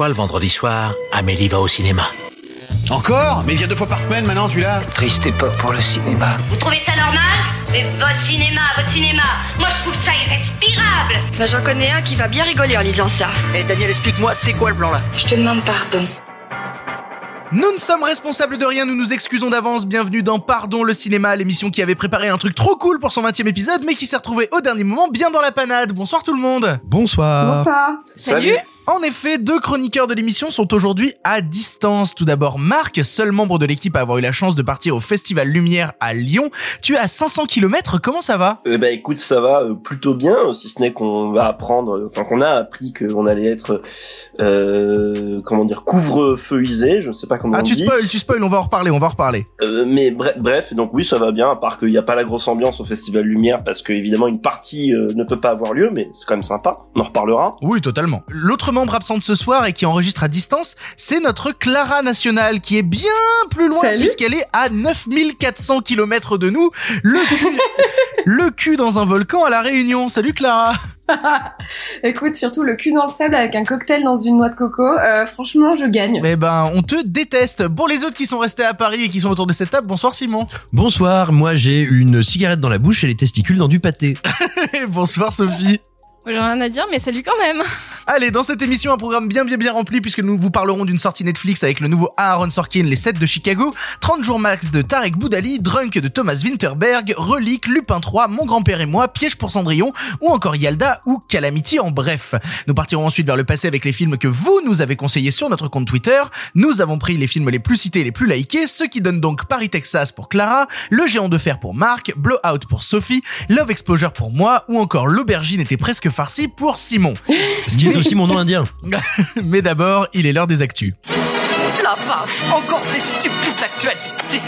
fois, le vendredi soir, Amélie va au cinéma. Encore Mais il vient deux fois par semaine maintenant celui-là Triste époque pour le cinéma. Vous trouvez ça normal Mais votre cinéma, votre cinéma, moi je trouve ça irrespirable Bah j'en connais un qui va bien rigoler en lisant ça. Eh Daniel, explique-moi, c'est quoi le plan là Je te demande pardon. Nous ne sommes responsables de rien, nous nous excusons d'avance. Bienvenue dans Pardon le cinéma, l'émission qui avait préparé un truc trop cool pour son 20 e épisode, mais qui s'est retrouvé au dernier moment bien dans la panade. Bonsoir tout le monde. Bonsoir. Bonsoir. Salut. En effet, deux chroniqueurs de l'émission sont aujourd'hui à distance. Tout d'abord, Marc, seul membre de l'équipe à avoir eu la chance de partir au Festival Lumière à Lyon. Tu es à 500 km, comment ça va? Eh ben écoute, ça va euh, plutôt bien, si ce n'est qu'on va apprendre, enfin qu'on a appris qu'on allait être, euh, comment dire, couvre-feuisé, je ne sais pas comment Ah, on tu dit. spoil, tu spoil, on va en reparler, on va en reparler. Euh, mais bref, bref, donc oui, ça va bien, à part qu'il n'y a pas la grosse ambiance au Festival Lumière, parce que évidemment une partie euh, ne peut pas avoir lieu, mais c'est quand même sympa, on en reparlera. Oui, totalement. L'autre membre absent de ce soir et qui enregistre à distance, c'est notre Clara Nationale qui est bien plus loin puisqu'elle est à 9400 km de nous, le cul, le cul dans un volcan à la Réunion. Salut Clara. Écoute, surtout le cul dans le sable avec un cocktail dans une noix de coco. euh, franchement, je gagne. Eh ben, on te déteste. Pour les autres qui sont restés à Paris et qui sont autour de cette table, bonsoir Simon. Bonsoir, moi j'ai une cigarette dans la bouche et les testicules dans du pâté. Bonsoir Sophie. J'ai rien à dire, mais salut quand même. Allez, dans cette émission, un programme bien bien bien rempli puisque nous vous parlerons d'une sortie Netflix avec le nouveau Aaron Sorkin, Les 7 de Chicago, 30 jours max de Tarek Boudali, Drunk de Thomas Winterberg, Relique, Lupin 3, Mon grand-père et moi, Piège pour Cendrillon ou encore Yalda ou Calamity en bref. Nous partirons ensuite vers le passé avec les films que vous nous avez conseillés sur notre compte Twitter. Nous avons pris les films les plus cités et les plus likés, ce qui donne donc Paris Texas pour Clara, Le géant de fer pour Marc, Blowout pour Sophie, Love Exposure pour moi ou encore L'aubergine était presque farcie pour Simon. Ce qui est aussi mon nom indien. Mais d'abord, il est l'heure des actus. La vache, encore ces stupides actualités.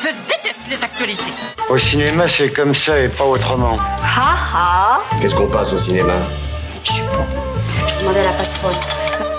Je déteste les actualités. Au cinéma, c'est comme ça et pas autrement. Ha ha Qu'est-ce qu'on passe au cinéma? Je suis bon. Je demandais à la patronne.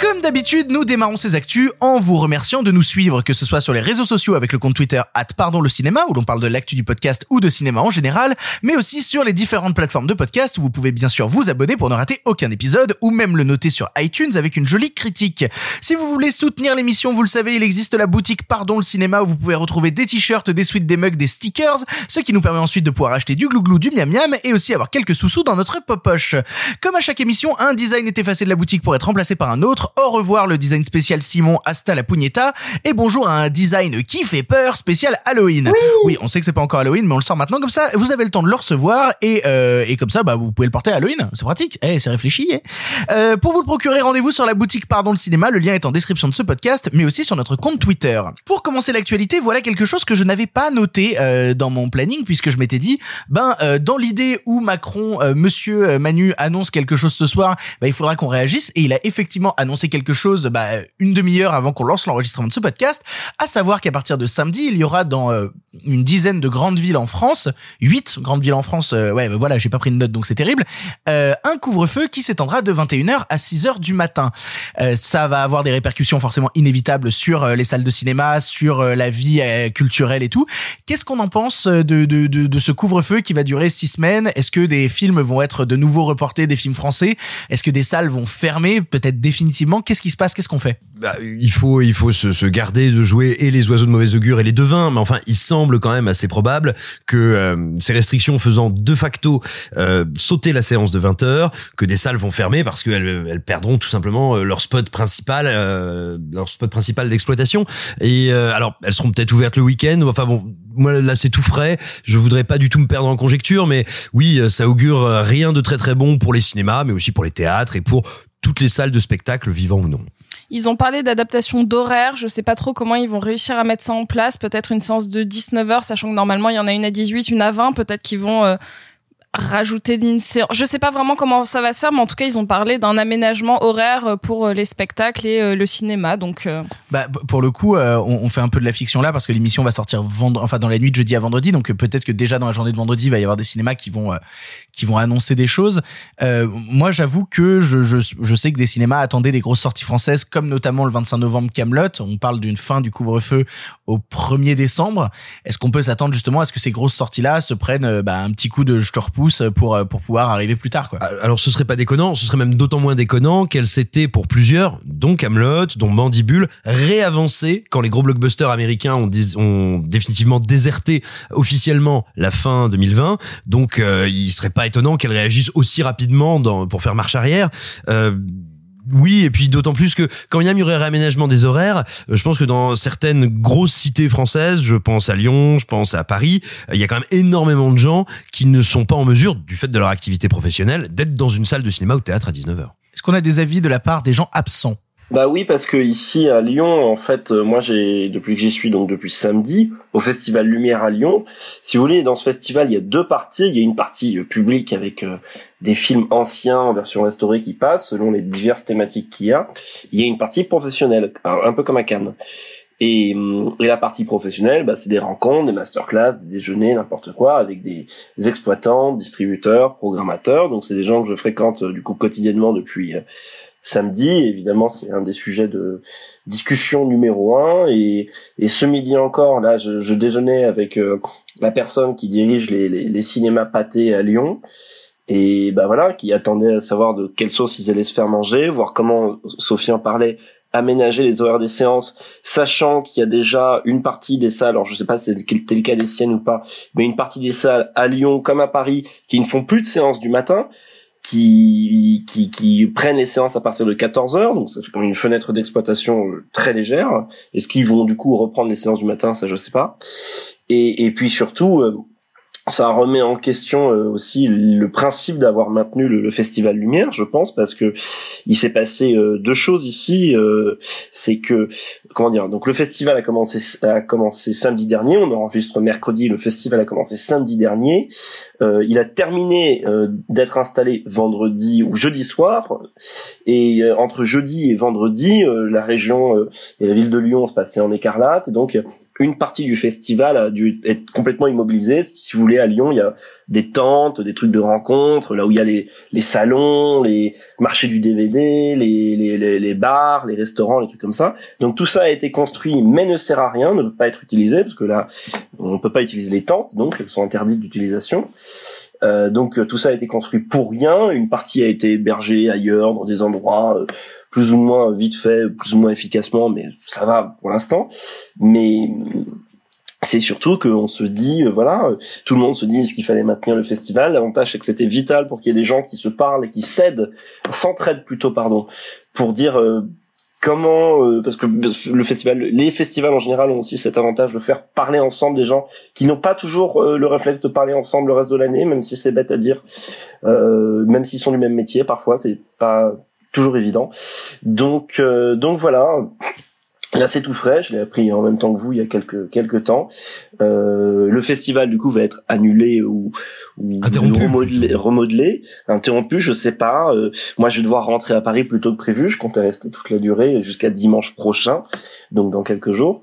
Comme d'habitude, nous démarrons ces actus en vous remerciant de nous suivre, que ce soit sur les réseaux sociaux avec le compte Twitter Pardon le cinéma, où l'on parle de l'actu du podcast ou de cinéma en général, mais aussi sur les différentes plateformes de podcast où vous pouvez bien sûr vous abonner pour ne rater aucun épisode ou même le noter sur iTunes avec une jolie critique. Si vous voulez soutenir l'émission, vous le savez, il existe la boutique Pardon le cinéma où vous pouvez retrouver des t-shirts, des suites, des mugs, des stickers, ce qui nous permet ensuite de pouvoir acheter du glouglou, du miam miam et aussi avoir quelques sous-sous dans notre poche. Comme à chaque émission, un design est effacé de la boutique pour être remplacé par un autre. Au revoir le design spécial Simon Hasta la Pugnetta et bonjour à un design qui fait peur spécial Halloween. Oui, on sait que c'est pas encore Halloween, mais on le sort maintenant comme ça. Vous avez le temps de le recevoir et euh, et comme ça, bah vous pouvez le porter à Halloween. C'est pratique. Eh, c'est réfléchi. eh. Euh, pour vous le procurer, rendez-vous sur la boutique Pardon le cinéma. Le lien est en description de ce podcast, mais aussi sur notre compte Twitter. Pour commencer l'actualité, voilà quelque chose que je n'avais pas noté euh, dans mon planning puisque je m'étais dit, ben euh, dans l'idée où Macron, euh, Monsieur euh, Manu annonce quelque chose ce soir, bah, il faudra qu'on réagisse et il a effectivement annoncé quelque chose bah, une demi-heure avant qu'on lance l'enregistrement de ce podcast, à savoir qu'à partir de samedi, il y aura dans euh, une dizaine de grandes villes en France, huit grandes villes en France, euh, ouais voilà, j'ai pas pris de note donc c'est terrible, euh, un couvre-feu qui s'étendra de 21h à 6h du matin. Ça va avoir des répercussions forcément inévitables sur les salles de cinéma, sur la vie culturelle et tout. Qu'est-ce qu'on en pense de, de ce couvre-feu qui va durer six semaines? Est-ce que des films vont être de nouveau reportés, des films français? Est-ce que des salles vont fermer peut-être définitivement Qu'est-ce qui se passe Qu'est-ce qu'on fait Bah, il faut il faut se, se garder de jouer et les oiseaux de mauvais augure et les devins, mais enfin il semble quand même assez probable que euh, ces restrictions faisant de facto euh, sauter la séance de 20 heures, que des salles vont fermer parce qu'elles elles perdront tout simplement euh, leur spot principal, euh, leur spot principal d'exploitation. Et euh, alors elles seront peut-être ouvertes le week-end. Enfin bon, moi là c'est tout frais. Je voudrais pas du tout me perdre en conjecture, mais oui, euh, ça augure rien de très très bon pour les cinémas, mais aussi pour les théâtres et pour toutes les salles de spectacle, vivants ou non. Ils ont parlé d'adaptation d'horaire. Je sais pas trop comment ils vont réussir à mettre ça en place. Peut-être une séance de 19 heures, sachant que normalement il y en a une à 18, une à 20. Peut-être qu'ils vont euh, rajouter une séance. Je sais pas vraiment comment ça va se faire, mais en tout cas ils ont parlé d'un aménagement horaire pour euh, les spectacles et euh, le cinéma. Donc euh, Bah, pour le coup, euh, on, fait un peu de la fiction là parce que l'émission va sortir enfin dans la nuit de jeudi à vendredi, donc euh, peut-être que déjà dans la journée de vendredi, il va y avoir des cinémas qui vont euh, qui vont annoncer des choses. Euh, moi, j'avoue que je, je sais que des cinémas attendaient des grosses sorties françaises, comme notamment le 25 novembre Camelot. On parle d'une fin du couvre-feu au 1er décembre. Est-ce qu'on peut s'attendre justement à ce que ces grosses sorties là se prennent euh, bah, un petit coup de je te repousse euh, pour pouvoir arriver plus tard. Alors ce serait pas déconnant, ce serait même d'autant moins déconnant qu'elle s'était pour plusieurs, dont Camelot, dont Mandibule, réavancée quand les gros blockbusters américains ont, définitivement déserté officiellement la fin 2020. Donc euh, il serait pas étonnant qu'elle réagisse aussi rapidement pour faire marche arrière. Euh, oui, et puis d'autant plus que quand il y a eu réaménagement des horaires, euh, je pense que dans certaines grosses cités françaises, je pense à Lyon, je pense à Paris, euh, il y a quand même énormément de gens qui ne sont pas en mesure, du fait de leur activité professionnelle, d'être dans une salle de cinéma ou théâtre à 19h. Est-ce qu'on a des avis de la part des gens absents? Bah oui, parce que ici à Lyon, en fait, euh, moi j'ai depuis que j'y suis donc depuis samedi au festival Lumière à Lyon. Si vous voulez, dans ce festival, il y a deux parties. Il y a une partie euh, publique avec euh, des films anciens en version restaurée qui passent selon les diverses thématiques qu'il y a. Il y a une partie professionnelle, un peu comme à Cannes. Et, hum, et la partie professionnelle, bah, c'est des rencontres, des masterclass, des déjeuners, n'importe quoi, avec des exploitants, distributeurs, programmateurs. Donc c'est des gens que je fréquente euh, du coup quotidiennement depuis euh, samedi. Évidemment, c'est un des sujets de discussion numéro un. Et, et ce midi encore, là, je, je déjeunais avec euh, la personne qui dirige les, les, les cinémas pâtés à Lyon. Et bah voilà, qui attendait à savoir de quelle sauce ils allaient se faire manger, voir comment Sophie en parlait, aménager les horaires des séances, sachant qu'il y a déjà une partie des salles, alors je sais pas si c'était le cas des siennes ou pas, mais une partie des salles à Lyon comme à Paris qui ne font plus de séances du matin, qui, qui, qui prennent les séances à partir de 14 heures, donc ça fait comme une fenêtre d'exploitation euh, très légère. Est-ce qu'ils vont du coup reprendre les séances du matin, ça je sais pas. Et, et puis surtout, euh, ça remet en question euh, aussi le principe d'avoir maintenu le, festival Lumière, je pense, parce que il s'est passé euh, deux choses ici. euh, c'est que comment dire Donc le festival a commencé a commencé samedi dernier. On enregistre mercredi. Le festival a commencé samedi dernier. Il a terminé d'être installé vendredi ou jeudi soir. Et entre jeudi et vendredi, la région et la ville de Lyon se passaient en écarlate. Et donc une partie du festival a dû être complètement immobilisée. Si vous voulez, à Lyon, il y a des tentes, des trucs de rencontres, là où il y a les, les salons, les marchés du DVD, les, les, les, bars, les restaurants, les trucs comme ça. Donc tout ça a été construit, mais ne sert à rien, ne peut pas être utilisé, parce que là, on ne peut pas utiliser les tentes, donc elles sont interdites d'utilisation. Euh, donc euh, tout ça a été construit pour rien. Une partie a été hébergée ailleurs, dans des endroits euh, plus ou moins vite fait, plus ou moins efficacement, mais ça va pour l'instant. Mais c'est surtout qu'on se dit, euh, voilà, tout le monde se dit est-ce qu'il fallait maintenir le festival? L'avantage c'est que c'était vital pour qu'il y ait des gens qui se parlent et qui s'aident, s'entraident plutôt, pardon, pour dire euh, comment, euh, parce que le festival, les festivals en général ont aussi cet avantage de faire parler ensemble des gens qui n'ont pas toujours euh, le réflexe de parler ensemble le reste de l'année, même si c'est bête à dire, euh, même s'ils sont du même métier, parfois c'est pas toujours évident. Donc, euh, donc voilà. Là, c'est tout frais. Je l'ai appris en même temps que vous il y a quelques quelques temps. Euh, le festival du coup va être annulé ou, ou Interrompu. remodelé, remodelé, interrompu. Je sais pas. Euh, moi, je vais devoir rentrer à Paris plus tôt que prévu. Je comptais rester toute la durée jusqu'à dimanche prochain, donc dans quelques jours.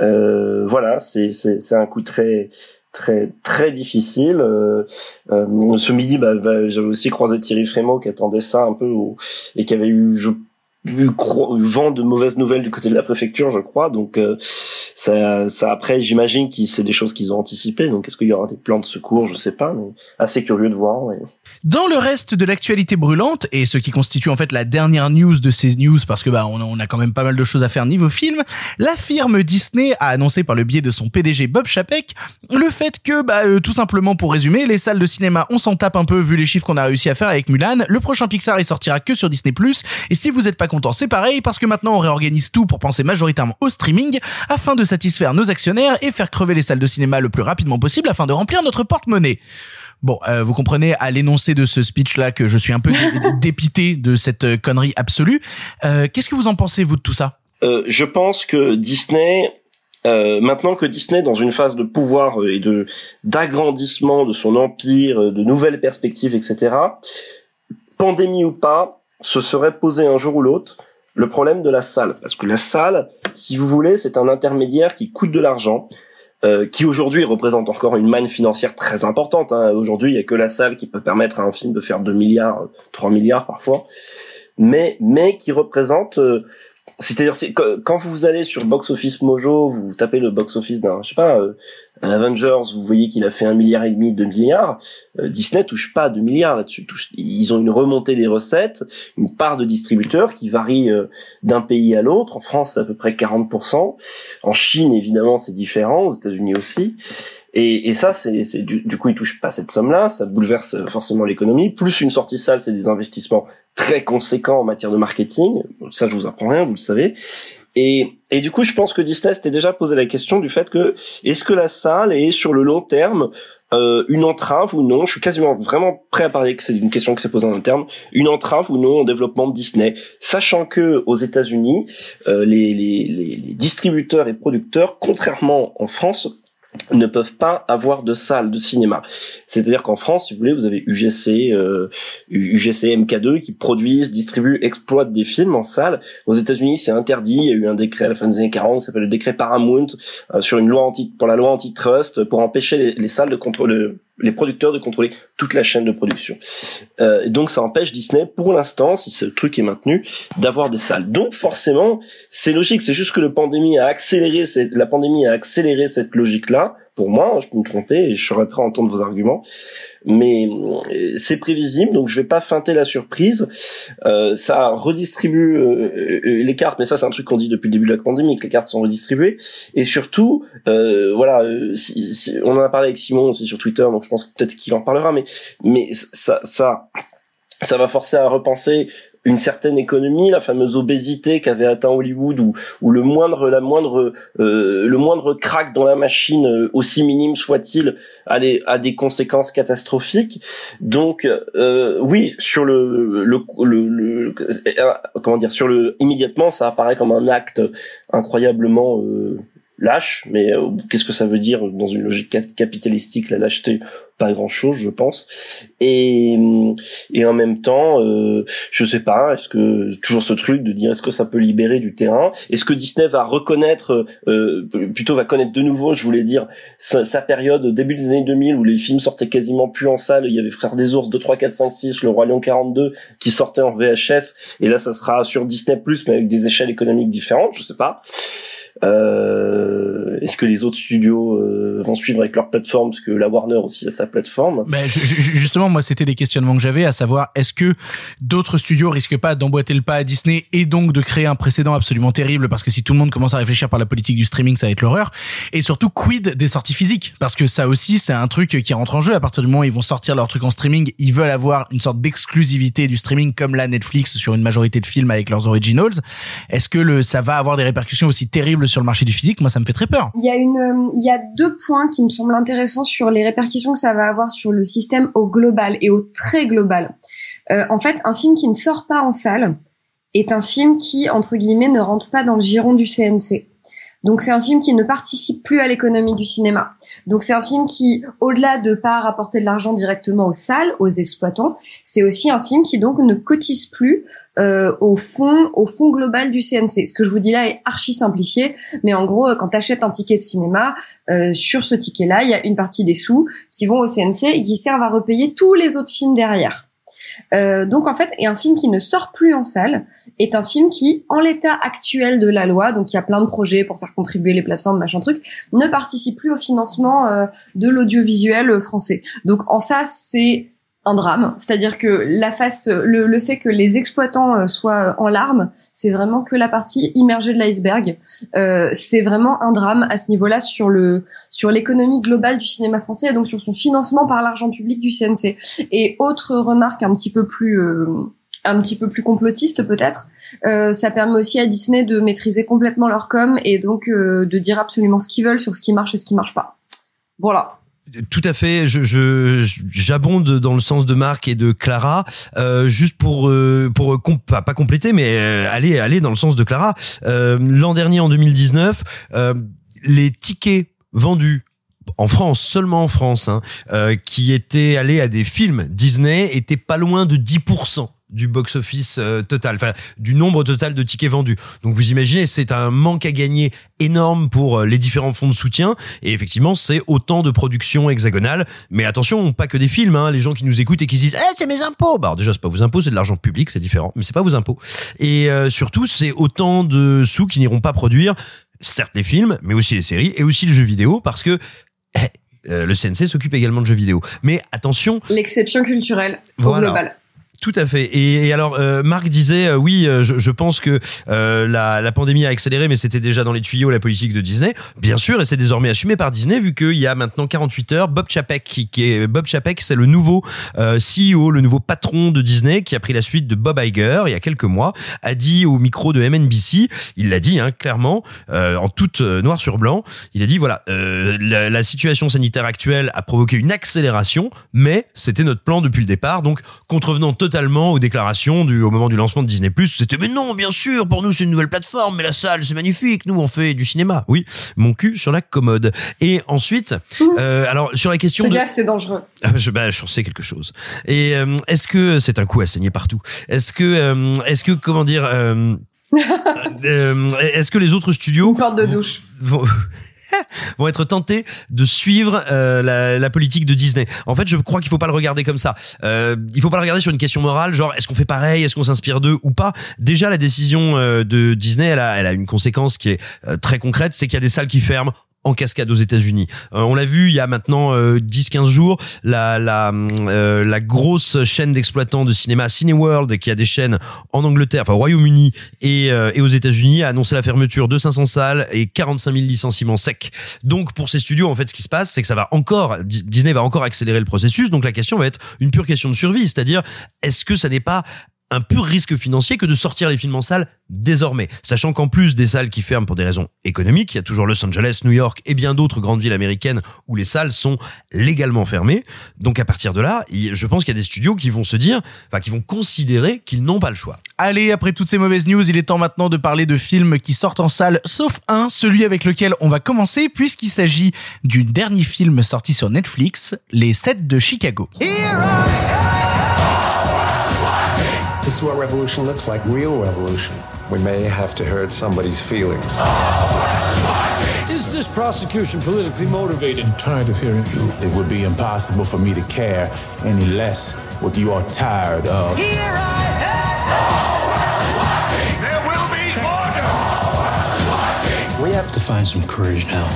Euh, voilà, c'est c'est c'est un coup très très très difficile. Euh, euh, ce midi, bah, bah, j'avais aussi croisé Thierry Frémaux qui attendait ça un peu au- et qui avait eu je vent de mauvaises nouvelles du côté de la préfecture, je crois. Donc euh, ça, ça après, j'imagine que c'est des choses qu'ils ont anticipées. Donc est-ce qu'il y aura des plans de secours? Je sais pas, mais assez curieux de voir. Dans le reste de l'actualité brûlante, et ce qui constitue en fait la dernière news de ces news, parce que bah on a, quand même pas mal de choses à faire niveau film, la firme Disney a annoncé par le biais de son PDG Bob Chapek le fait que bah euh, tout simplement pour résumer, les salles de cinéma on s'en tape un peu vu les chiffres qu'on a réussi à faire avec Mulan. Le prochain Pixar il sortira que sur Disney+. Et si vous êtes pas content, c'est pareil parce que maintenant on réorganise tout pour penser majoritairement au streaming afin de satisfaire nos actionnaires et faire crever les salles de cinéma le plus rapidement possible afin de remplir notre porte-monnaie. Bon, euh, vous comprenez à l'énoncé de ce speech-là que je suis un peu dé- dépité de cette euh, connerie absolue. Euh, Qu'est-ce que vous en pensez, vous, de tout ça? Euh, je pense que Disney, maintenant que Disney est dans une phase de pouvoir et de d'agrandissement de son empire, de nouvelles perspectives, etc. Pandémie ou pas, ce serait posé un jour ou l'autre le problème de la salle, parce que la salle, si vous voulez, c'est un intermédiaire qui coûte de l'argent. euh, qui aujourd'hui représente encore une manne financière très importante. Hein. Aujourd'hui, il y a que la salle qui peut permettre à un film de faire 2 milliards, euh, 3 milliards parfois, mais mais qui représente euh, c'est-à-dire c'est quand vous allez sur Box Office Mojo, vous tapez le box office d'un, je sais pas, euh, Avengers, vous voyez qu'il a fait un milliard et demi, deux milliards. Euh, Disney touche pas deux milliards là-dessus. Ils ont une remontée des recettes, une part de distributeurs qui varie euh, d'un pays à l'autre. En France, c'est à peu près 40%. En Chine, évidemment, c'est différent. Aux États-Unis aussi. Et, et ça, c'est du, du coup, ils touchent pas cette somme-là. Ça bouleverse euh, forcément l'économie. Plus une sortie salle, c'est des investissements très conséquents en matière de marketing. Ça, je vous apprends rien, vous le savez. Et, et du coup, je pense que Disney s'était déjà posé la question du fait que est-ce que la salle est sur le long terme euh, une entrave ou non? Je suis quasiment vraiment prêt à parier que c'est une question qui s'est posée en interne. Une entrave ou non au développement de Disney, sachant que aux États-Unis, euh, les, les, les distributeurs et producteurs, contrairement en France, ne peuvent pas avoir de salle de cinéma. C'est-à-dire qu'en France, si vous voulez, vous avez UGC, euh, UGC MK2 qui produisent, distribuent, exploitent des films en salle. Aux États-Unis, c'est interdit. Il y a eu un décret à la fin des années 40, ça s'appelle le décret Paramount, euh, sur une loi anti, pour la loi antitrust, pour empêcher les, les salles de contrôle, les producteurs de contrôler toute la chaîne de production. Euh, donc ça empêche Disney, pour l'instant, si ce truc est maintenu, d'avoir des salles. Donc forcément, c'est logique. C'est juste que la pandémie a accéléré, la pandémie a accéléré cette logique-là. Pour moi, je peux me tromper et je serais prêt à entendre vos arguments, mais euh, c'est prévisible, donc je vais pas feinter la surprise. Euh, ça redistribue euh, euh, les cartes, mais ça c'est un truc qu'on dit depuis le début de la pandémie, que les cartes sont redistribuées. Et surtout, euh, voilà, euh, si, si- on en a parlé avec Simon aussi sur Twitter, donc je pense peut-être qu'il en parlera, mais mais ça ça ça va forcer à repenser une certaine économie, la fameuse obésité qu'avait atteint Hollywood, où, où le moindre, la moindre, euh, le moindre crack dans la machine, euh, aussi minime soit-il, a, des- conséquences catastrophiques. Donc, euh, oui, sur le, le, comment dire, sur le, immédiatement, ça apparaît comme un acte incroyablement lâche, mais euh, qu'est-ce que ça veut dire dans une logique cap- capitalistique la lâcheté? Pas grand-chose, je pense. Et et en même temps, euh, je sais pas, est-ce que toujours ce truc de dire est-ce que ça peut libérer du terrain? Est-ce que Disney va reconnaître, euh, plutôt va connaître de nouveau, je voulais dire, sa, sa période début des années 2000 où les films sortaient quasiment plus en salle. Il y avait Frères des Ours 2, 3, 4, 5, 6, Le Roi Lion 42 qui sortait en VHS. Et là, ça sera sur Disney+, mais avec des échelles économiques différentes, je sais pas. Euh, est-ce que les autres studios euh, vont suivre avec leur plateforme? Parce que la Warner aussi a sa plateforme Ben, ju- ju- justement, moi, c'était des questionnements que j'avais, à savoir, est-ce que d'autres studios risquent pas d'emboîter le pas à Disney et donc de créer un précédent absolument terrible? Parce que si tout le monde commence à réfléchir par la politique du streaming, ça va être l'horreur. Et surtout, quid des sorties physiques? Parce que ça aussi, c'est un truc qui rentre en jeu. À partir du moment où ils vont sortir leur truc en streaming, ils veulent avoir une sorte d'exclusivité du streaming comme la Netflix sur une majorité de films avec leurs originals. Est-ce que le, ça va avoir des répercussions aussi terribles sur le marché du physique Moi, ça me fait très peur. Il y a une, euh, il y a deux points qui me semblent intéressants sur les répercussions que ça va avoir sur le système au global et au très global. Euh, en fait, un film qui ne sort pas en salle est un film qui, entre guillemets, ne rentre pas dans le giron du CNC. Donc c'est un film qui ne participe plus à l'économie du cinéma. Donc c'est un film qui, au-delà de pas rapporter de l'argent directement aux salles, aux exploitants, c'est aussi un film qui donc ne cotise plus euh, au fond, au fond global du CNC. Ce que je vous dis là est archi simplifié, mais en gros, euh, quand tu achètes un ticket de cinéma, euh, sur ce ticket-là, il y a une partie des sous qui vont au CNC et qui servent à repayer tous les autres films derrière. Euh, donc en fait, et un film qui ne sort plus en salle est un film qui, en l'état actuel de la loi, donc il y a plein de projets pour faire contribuer les plateformes, machin truc, ne participe plus au financement euh, de l'audiovisuel euh, français. Donc en ça, c'est un drame, c'est-à-dire que la face, le, le fait que les exploitants euh, soient en larmes, c'est vraiment que la partie immergée de l'iceberg. Euh, c'est vraiment un drame à ce niveau-là sur le sur l'économie globale du cinéma français et donc sur son financement par l'argent public du CNC. Et autre remarque un petit peu plus euh, un petit peu plus complotiste peut-être, euh, ça permet aussi à Disney de maîtriser complètement leur com et donc euh, de dire absolument ce qu'ils veulent sur ce qui marche et ce qui marche pas. Voilà. Tout à fait. Je, j'abonde dans le sens de Marc et de Clara, euh, juste pour euh, pour pas, compléter, mais euh, aller aller dans le sens de Clara. L'an dernier, en 2019, euh, les tickets vendus en France, seulement en France, hein, qui étaient allés à des films Disney, étaient pas loin de 10% du box-office euh, total, enfin du nombre total de tickets vendus. Donc vous imaginez, c'est un manque à gagner énorme pour euh, les différents fonds de soutien. Et effectivement, c'est autant de productions hexagonales. Mais attention, pas que des films. Hein, les gens qui nous écoutent et qui se disent, eh, c'est mes impôts. Bah alors déjà, c'est pas vos impôts, c'est de l'argent public, c'est différent. Mais c'est pas vos impôts. Et euh, surtout, c'est autant de sous qui n'iront pas produire certes les films, mais aussi les séries et aussi le jeu vidéo, parce que eh, euh, le CNC s'occupe également de jeux vidéo. Mais attention, L'exception culturelle au Voilà. global. Tout à fait. Et, et alors, euh, Marc disait, euh, oui, euh, je, je pense que euh, la, la pandémie a accéléré, mais c'était déjà dans les tuyaux la politique de Disney. Bien sûr, et c'est désormais assumé par Disney, vu qu'il y a maintenant 48 heures, Bob Chapek, qui, qui est Bob Chapek, c'est le nouveau euh, CEO, le nouveau patron de Disney, qui a pris la suite de Bob Iger il y a quelques mois, a dit au micro de MNBC, il l'a dit hein, clairement, en tout euh, noir sur blanc, il a dit voilà, la, la situation sanitaire actuelle a provoqué une accélération, mais c'était notre plan depuis le départ, donc contrevenant totalement aux déclarations du au moment du lancement de Disney+. C'était mais non, bien sûr, pour nous c'est une nouvelle plateforme, mais la salle c'est magnifique, nous on fait du cinéma. Oui, mon cul sur la commode. Et ensuite, euh, alors sur la question Fais de gaffe, c'est dangereux. ah, je, bah, j'en sais quelque chose. Et euh, est-ce que c'est un coup à saigner partout Est-ce que, euh, est-ce que comment dire Est-ce que les autres studios Porte de douche. vont, vont être tentés de suivre euh, la, politique de Disney En fait, je crois qu'il faut pas le regarder comme ça. Euh, il faut pas le regarder sur une question morale, genre est-ce qu'on fait pareil, est-ce qu'on s'inspire d'eux ou pas? Déjà, la décision euh, de Disney, elle a, elle a une conséquence qui est euh, très concrète, c'est qu'il y a des salles qui ferment en cascade aux États-Unis. Euh, on l'a vu il y a maintenant euh, 10-15 jours, la la euh, la grosse chaîne d'exploitants de cinéma Cineworld qui a des chaînes en Angleterre, enfin au Royaume-Uni et euh, et aux États-Unis a annoncé la fermeture de 500 salles et 45 000 licenciements secs. Donc pour ces studios en fait ce qui se passe c'est que ça va encore Di- Disney va encore accélérer le processus. Donc la question va être une pure question de survie, c'est-à-dire est-ce que ça n'est pas un pur risque financier que de sortir les films en salle désormais. Sachant qu'en plus des salles qui ferment pour des raisons économiques, il y a toujours Los Angeles, New York et bien d'autres grandes villes américaines où les salles sont légalement fermées. Donc à partir de là, je pense qu'il y a des studios qui vont se dire, enfin qui vont considérer qu'ils n'ont pas le choix. Allez, après toutes ces mauvaises news, il est temps maintenant de parler de films qui sortent en salle, sauf un, celui avec lequel on va commencer, puisqu'il s'agit du dernier film sorti sur Netflix, Les 7 de Chicago. This is what revolution looks like real revolution. We may have to hurt somebody's feelings. Is this prosecution politically motivated? I'm tired of hearing you. It would be impossible for me to care any less what you are tired of. Here I am! There will be order! We have to find some courage now.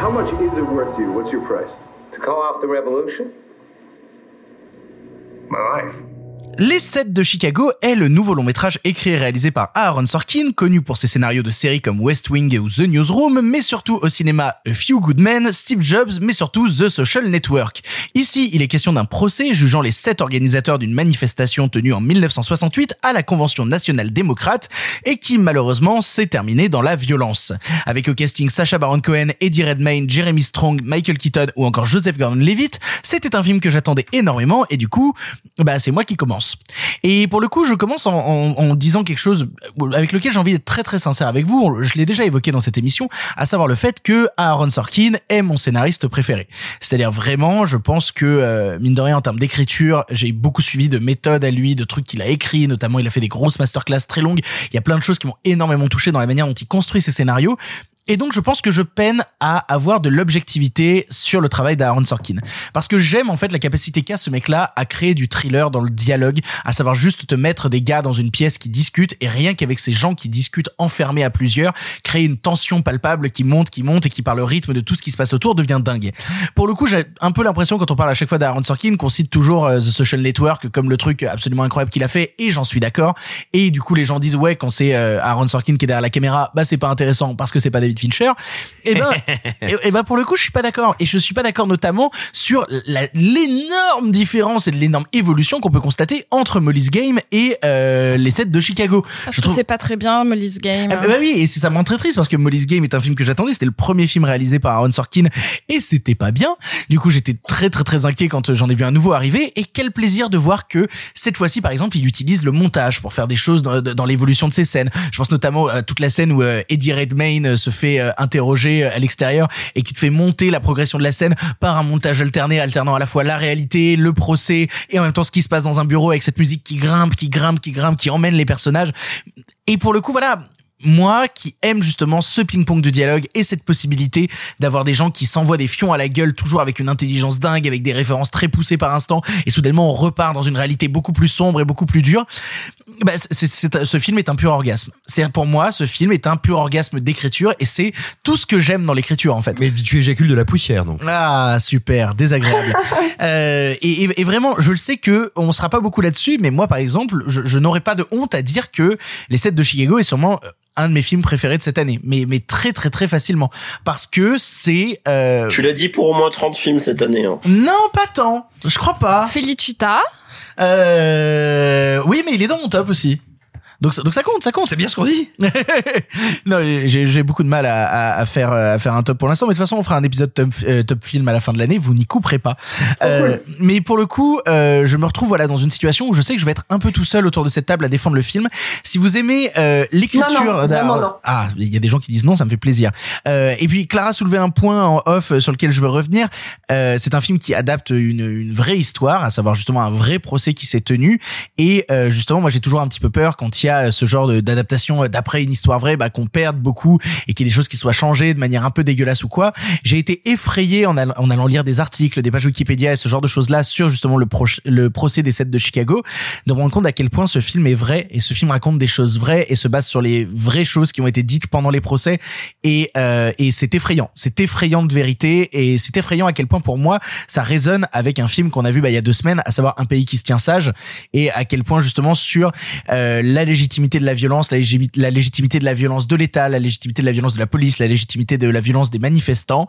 How much is it worth to you? What's your price? To call off the revolution? My life. Les 7 de Chicago est le nouveau long métrage écrit et réalisé par Aaron Sorkin, connu pour ses scénarios de séries comme West Wing ou The Newsroom, mais surtout au cinéma A Few Good Men, Steve Jobs, mais surtout The Social Network. Ici, il est question d'un procès jugeant les 7 organisateurs d'une manifestation tenue en 1968 à la Convention nationale démocrate et qui malheureusement s'est terminée dans la violence. Avec au casting Sacha Baron Cohen, Eddie Redmayne, Jeremy Strong, Michael Keaton ou encore Joseph Gordon-Levitt, c'était un film que j'attendais énormément et du coup, bah c'est moi qui commence. Et pour le coup, je commence en, disant quelque chose avec lequel j'ai envie d'être très très sincère avec vous. Je l'ai déjà évoqué dans cette émission, à savoir le fait que Aaron Sorkin est mon scénariste préféré. C'est-à-dire vraiment, je pense que euh, mine de rien en termes d'écriture, j'ai beaucoup suivi de méthodes à lui, de trucs qu'il a écrits, notamment il a fait des grosses masterclass très longues. Il y a plein de choses qui m'ont énormément touché dans la manière dont il construit ses scénarios. Et donc je pense que je peine à avoir de l'objectivité sur le travail d'Aaron Sorkin. Parce que j'aime en fait la capacité qu'a ce mec-là à créer du thriller dans le dialogue, à savoir juste te mettre des gars dans une pièce qui discutent et rien qu'avec ces gens qui discutent enfermés à plusieurs, créer une tension palpable qui monte, qui monte et qui par le rythme de tout ce qui se passe autour devient dingue. Pour le coup, j'ai un peu l'impression quand on parle à chaque fois d'Aaron Sorkin qu'on cite toujours euh, The Social Network comme le truc absolument incroyable qu'il a fait et j'en suis d'accord. Et du coup, les gens disent ouais quand c'est euh, Aaron Sorkin qui est derrière la caméra, bah c'est pas intéressant parce que c'est pas David Fincher. Et ben, et, et ben pour le coup, je suis pas d'accord. Et je suis pas d'accord notamment sur l'énorme différence et l'énorme évolution qu'on peut constater entre Molly's Game et euh, les sets de Chicago. Parce je que c'est pas très bien, Molly's Game. ah bah bah oui, et c'est ça me rend très triste parce que Molly's Game est un film que j'attendais. C'était le premier film réalisé par Aaron Sorkin et c'était pas bien. Du coup, j'étais très très très inquiet quand euh, j'en ai vu un nouveau arriver. Et quel plaisir de voir que cette fois-ci, par exemple, il utilise le montage pour faire des choses dans, dans l'évolution de ses scènes. Je pense notamment à toute la scène où euh, Eddie Redmayne se fait euh, interroger à l'extérieur et qui te fait monter la progression de la scène par un montage alterné, alternant à la fois la réalité, le procès et en même temps ce qui se passe dans un bureau avec cette musique qui grimpe, qui grimpe, qui grimpe, qui emmène les personnages. Et pour le coup, voilà, moi qui aime justement ce ping-pong de dialogue et cette possibilité d'avoir des gens qui s'envoient des fions à la gueule toujours avec une intelligence dingue, avec des références très poussées par instant, et soudainement on repart dans une réalité beaucoup plus sombre et beaucoup plus dure. Bah, c'est, c'est- ce film est un pur orgasme. C'est-à-dire pour moi, ce film est un pur orgasme d'écriture et c'est tout ce que j'aime dans l'écriture en fait. Mais tu éjacules de la poussière, donc. Ah super, désagréable. Euh, et, et- et vraiment, je le sais que on sera pas beaucoup là-dessus, mais moi par exemple, je, je n'aurais pas de honte à dire que Les 7 de Chicago est sûrement euh, un de mes films préférés de cette année, mais mais très très très facilement parce que c'est. Euh... Tu l'as dit pour au moins 30 films cette année. Hein. Non, pas tant. Je crois pas. Felicita. Euh... Oui, mais il est dans mon top aussi. Donc, ça- donc ça compte, ça compte. C'est bien ce qu'on dit. non, j'ai beaucoup de mal à, à, à faire à faire un top pour l'instant, mais de toute façon, on fera un épisode top, euh, top film à la fin de l'année. Vous n'y couperez pas. Euh, mais pour le coup, euh, je me retrouve voilà dans une situation où je sais que je vais être un peu tout seul autour de cette table à défendre le film. Si vous aimez l'écriture, ah, il y a des gens qui disent non, ça me fait plaisir. Et puis Clara soulevait un point en off sur lequel je veux revenir. C'est un film qui adapte une, une vraie histoire, à savoir justement un vrai procès qui s'est tenu. Et euh, justement, moi j'ai toujours un petit peu peur quand il y a ce genre d'adaptation euh, d'après une histoire vraie, bah, qu'on perde beaucoup et qu'il y ait des choses qui soient changées de manière un peu dégueulasse ou quoi. J'ai été effrayé en, allant- en allant lire des articles, des pages Wikipédia et ce genre de choses-là sur justement le, proche- le procès des 7 de Chicago, de me rendre compte à quel point ce film est vrai et ce film raconte des choses vraies et se base sur les vraies choses qui ont été dites pendant les procès et, euh, et c'est effrayant. C'est effrayant de vérité et c'est effrayant à quel point pour moi ça résonne avec un film qu'on a vu bah, il y a deux semaines, à savoir Un pays qui se tient sage et à quel point justement sur euh, la légitimité de la violence, la, légitimité de la violence de l'État, la légitimité de la violence de la police, la légitimité de la violence des manifestants.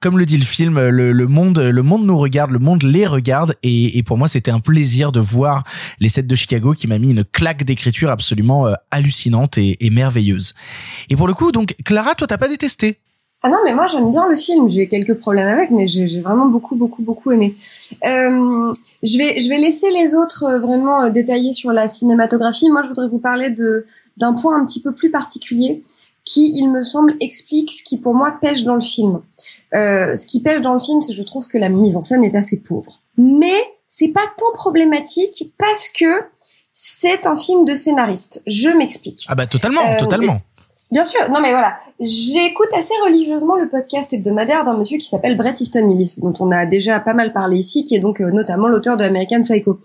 Comme le dit le film, le, monde, le monde nous regarde, le monde les regarde et, pour moi c'était un plaisir de voir les 7 de Chicago qui m'a mis une claque d'écriture absolument euh, hallucinante et, et merveilleuse. Et pour le coup, donc Clara, toi t'as pas détesté Ah non, mais moi j'aime bien le film. J'ai quelques problèmes avec, mais j'ai vraiment beaucoup, beaucoup, beaucoup aimé. Euh, je vais, je vais laisser les autres euh, vraiment euh, détailler sur la cinématographie. Moi, je voudrais vous parler de d'un point un petit peu plus particulier qui, il me semble, explique ce qui pour moi pêche dans le film. Euh, ce qui pêche dans le film, c'est je trouve que la mise en scène est assez pauvre. Mais c'est pas tant problématique parce que c'est un film de scénariste. Je m'explique. Ah bah totalement, Euh, totalement. Bien sûr, non mais voilà, j'écoute assez religieusement le podcast hebdomadaire d'un monsieur qui s'appelle Bret Easton Ellis, dont on a déjà pas mal parlé ici, qui est donc euh, notamment l'auteur de American Psycho.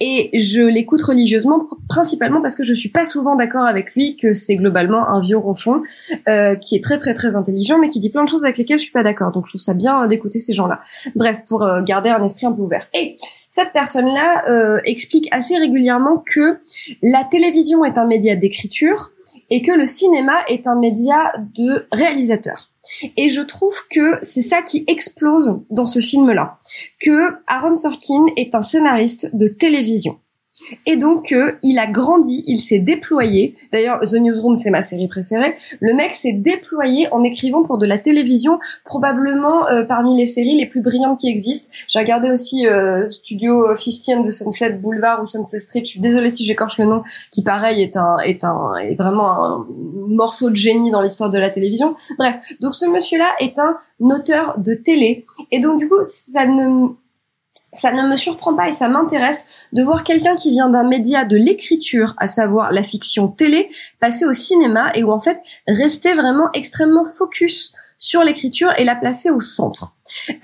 Et je l'écoute religieusement pr- principalement parce que je suis pas souvent d'accord avec lui, que c'est globalement un vieux ronchon euh, qui est très très très intelligent, mais qui dit plein de choses avec lesquelles je suis pas d'accord. Donc je trouve ça bien euh, d'écouter ces gens-là. Bref, pour euh, garder un esprit un peu ouvert. Et cette personne-là euh, explique assez régulièrement que la télévision est un média d'écriture et que le cinéma est un média de réalisateur. Et je trouve que c'est ça qui explose dans ce film-là, que Aaron Sorkin est un scénariste de télévision. Et donc, euh, il a grandi, il s'est déployé. D'ailleurs, The Newsroom, c'est ma série préférée. Le mec s'est déployé en écrivant pour de la télévision, probablement euh, parmi les séries les plus brillantes qui existent. J'ai regardé aussi euh, Studio 50 and the Sunset Boulevard ou Sunset Street. Je suis désolée si j'écorche le nom, qui pareil est un est un est vraiment un morceau de génie dans l'histoire de la télévision. Bref, donc ce monsieur-là est un auteur de télé, et donc du coup, ça ne ça ne me surprend pas et ça m'intéresse de voir quelqu'un qui vient d'un média de l'écriture, à savoir la fiction télé, passer au cinéma et où en fait rester vraiment extrêmement focus sur l'écriture et la placer au centre.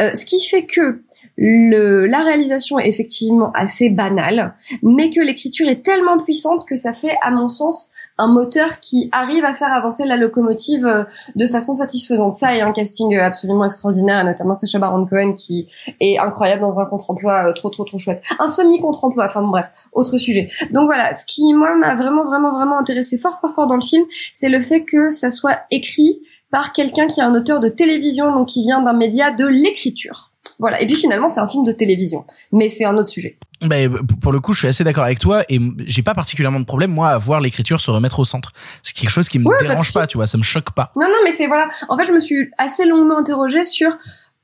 Euh, ce qui fait que la réalisation est effectivement assez banale, mais que l'écriture est tellement puissante que ça fait, à mon sens, un moteur qui arrive à faire avancer la locomotive euh, de façon satisfaisante. Ça et un casting euh, absolument extraordinaire, notamment Sacha Baron Cohen qui est incroyable dans un contre-emploi euh, trop trop trop chouette. Un semi-contre-emploi, enfin bref, autre sujet. Donc voilà, ce qui moi m'a vraiment vraiment vraiment intéressé fort fort fort dans le film, c'est le fait que ça soit écrit par quelqu'un qui est un auteur de télévision, donc qui vient d'un média de l'écriture. Voilà. Et puis finalement, c'est un film de télévision, mais c'est un autre sujet. Ben, pour le coup, je suis assez d'accord avec toi et j'ai pas particulièrement de problème moi à voir l'écriture se remettre au centre. C'est quelque chose qui me Ouais, dérange pas, tu vois, ça me choque pas. Non, non, mais c'est voilà. En fait, je me suis assez longuement interrogée sur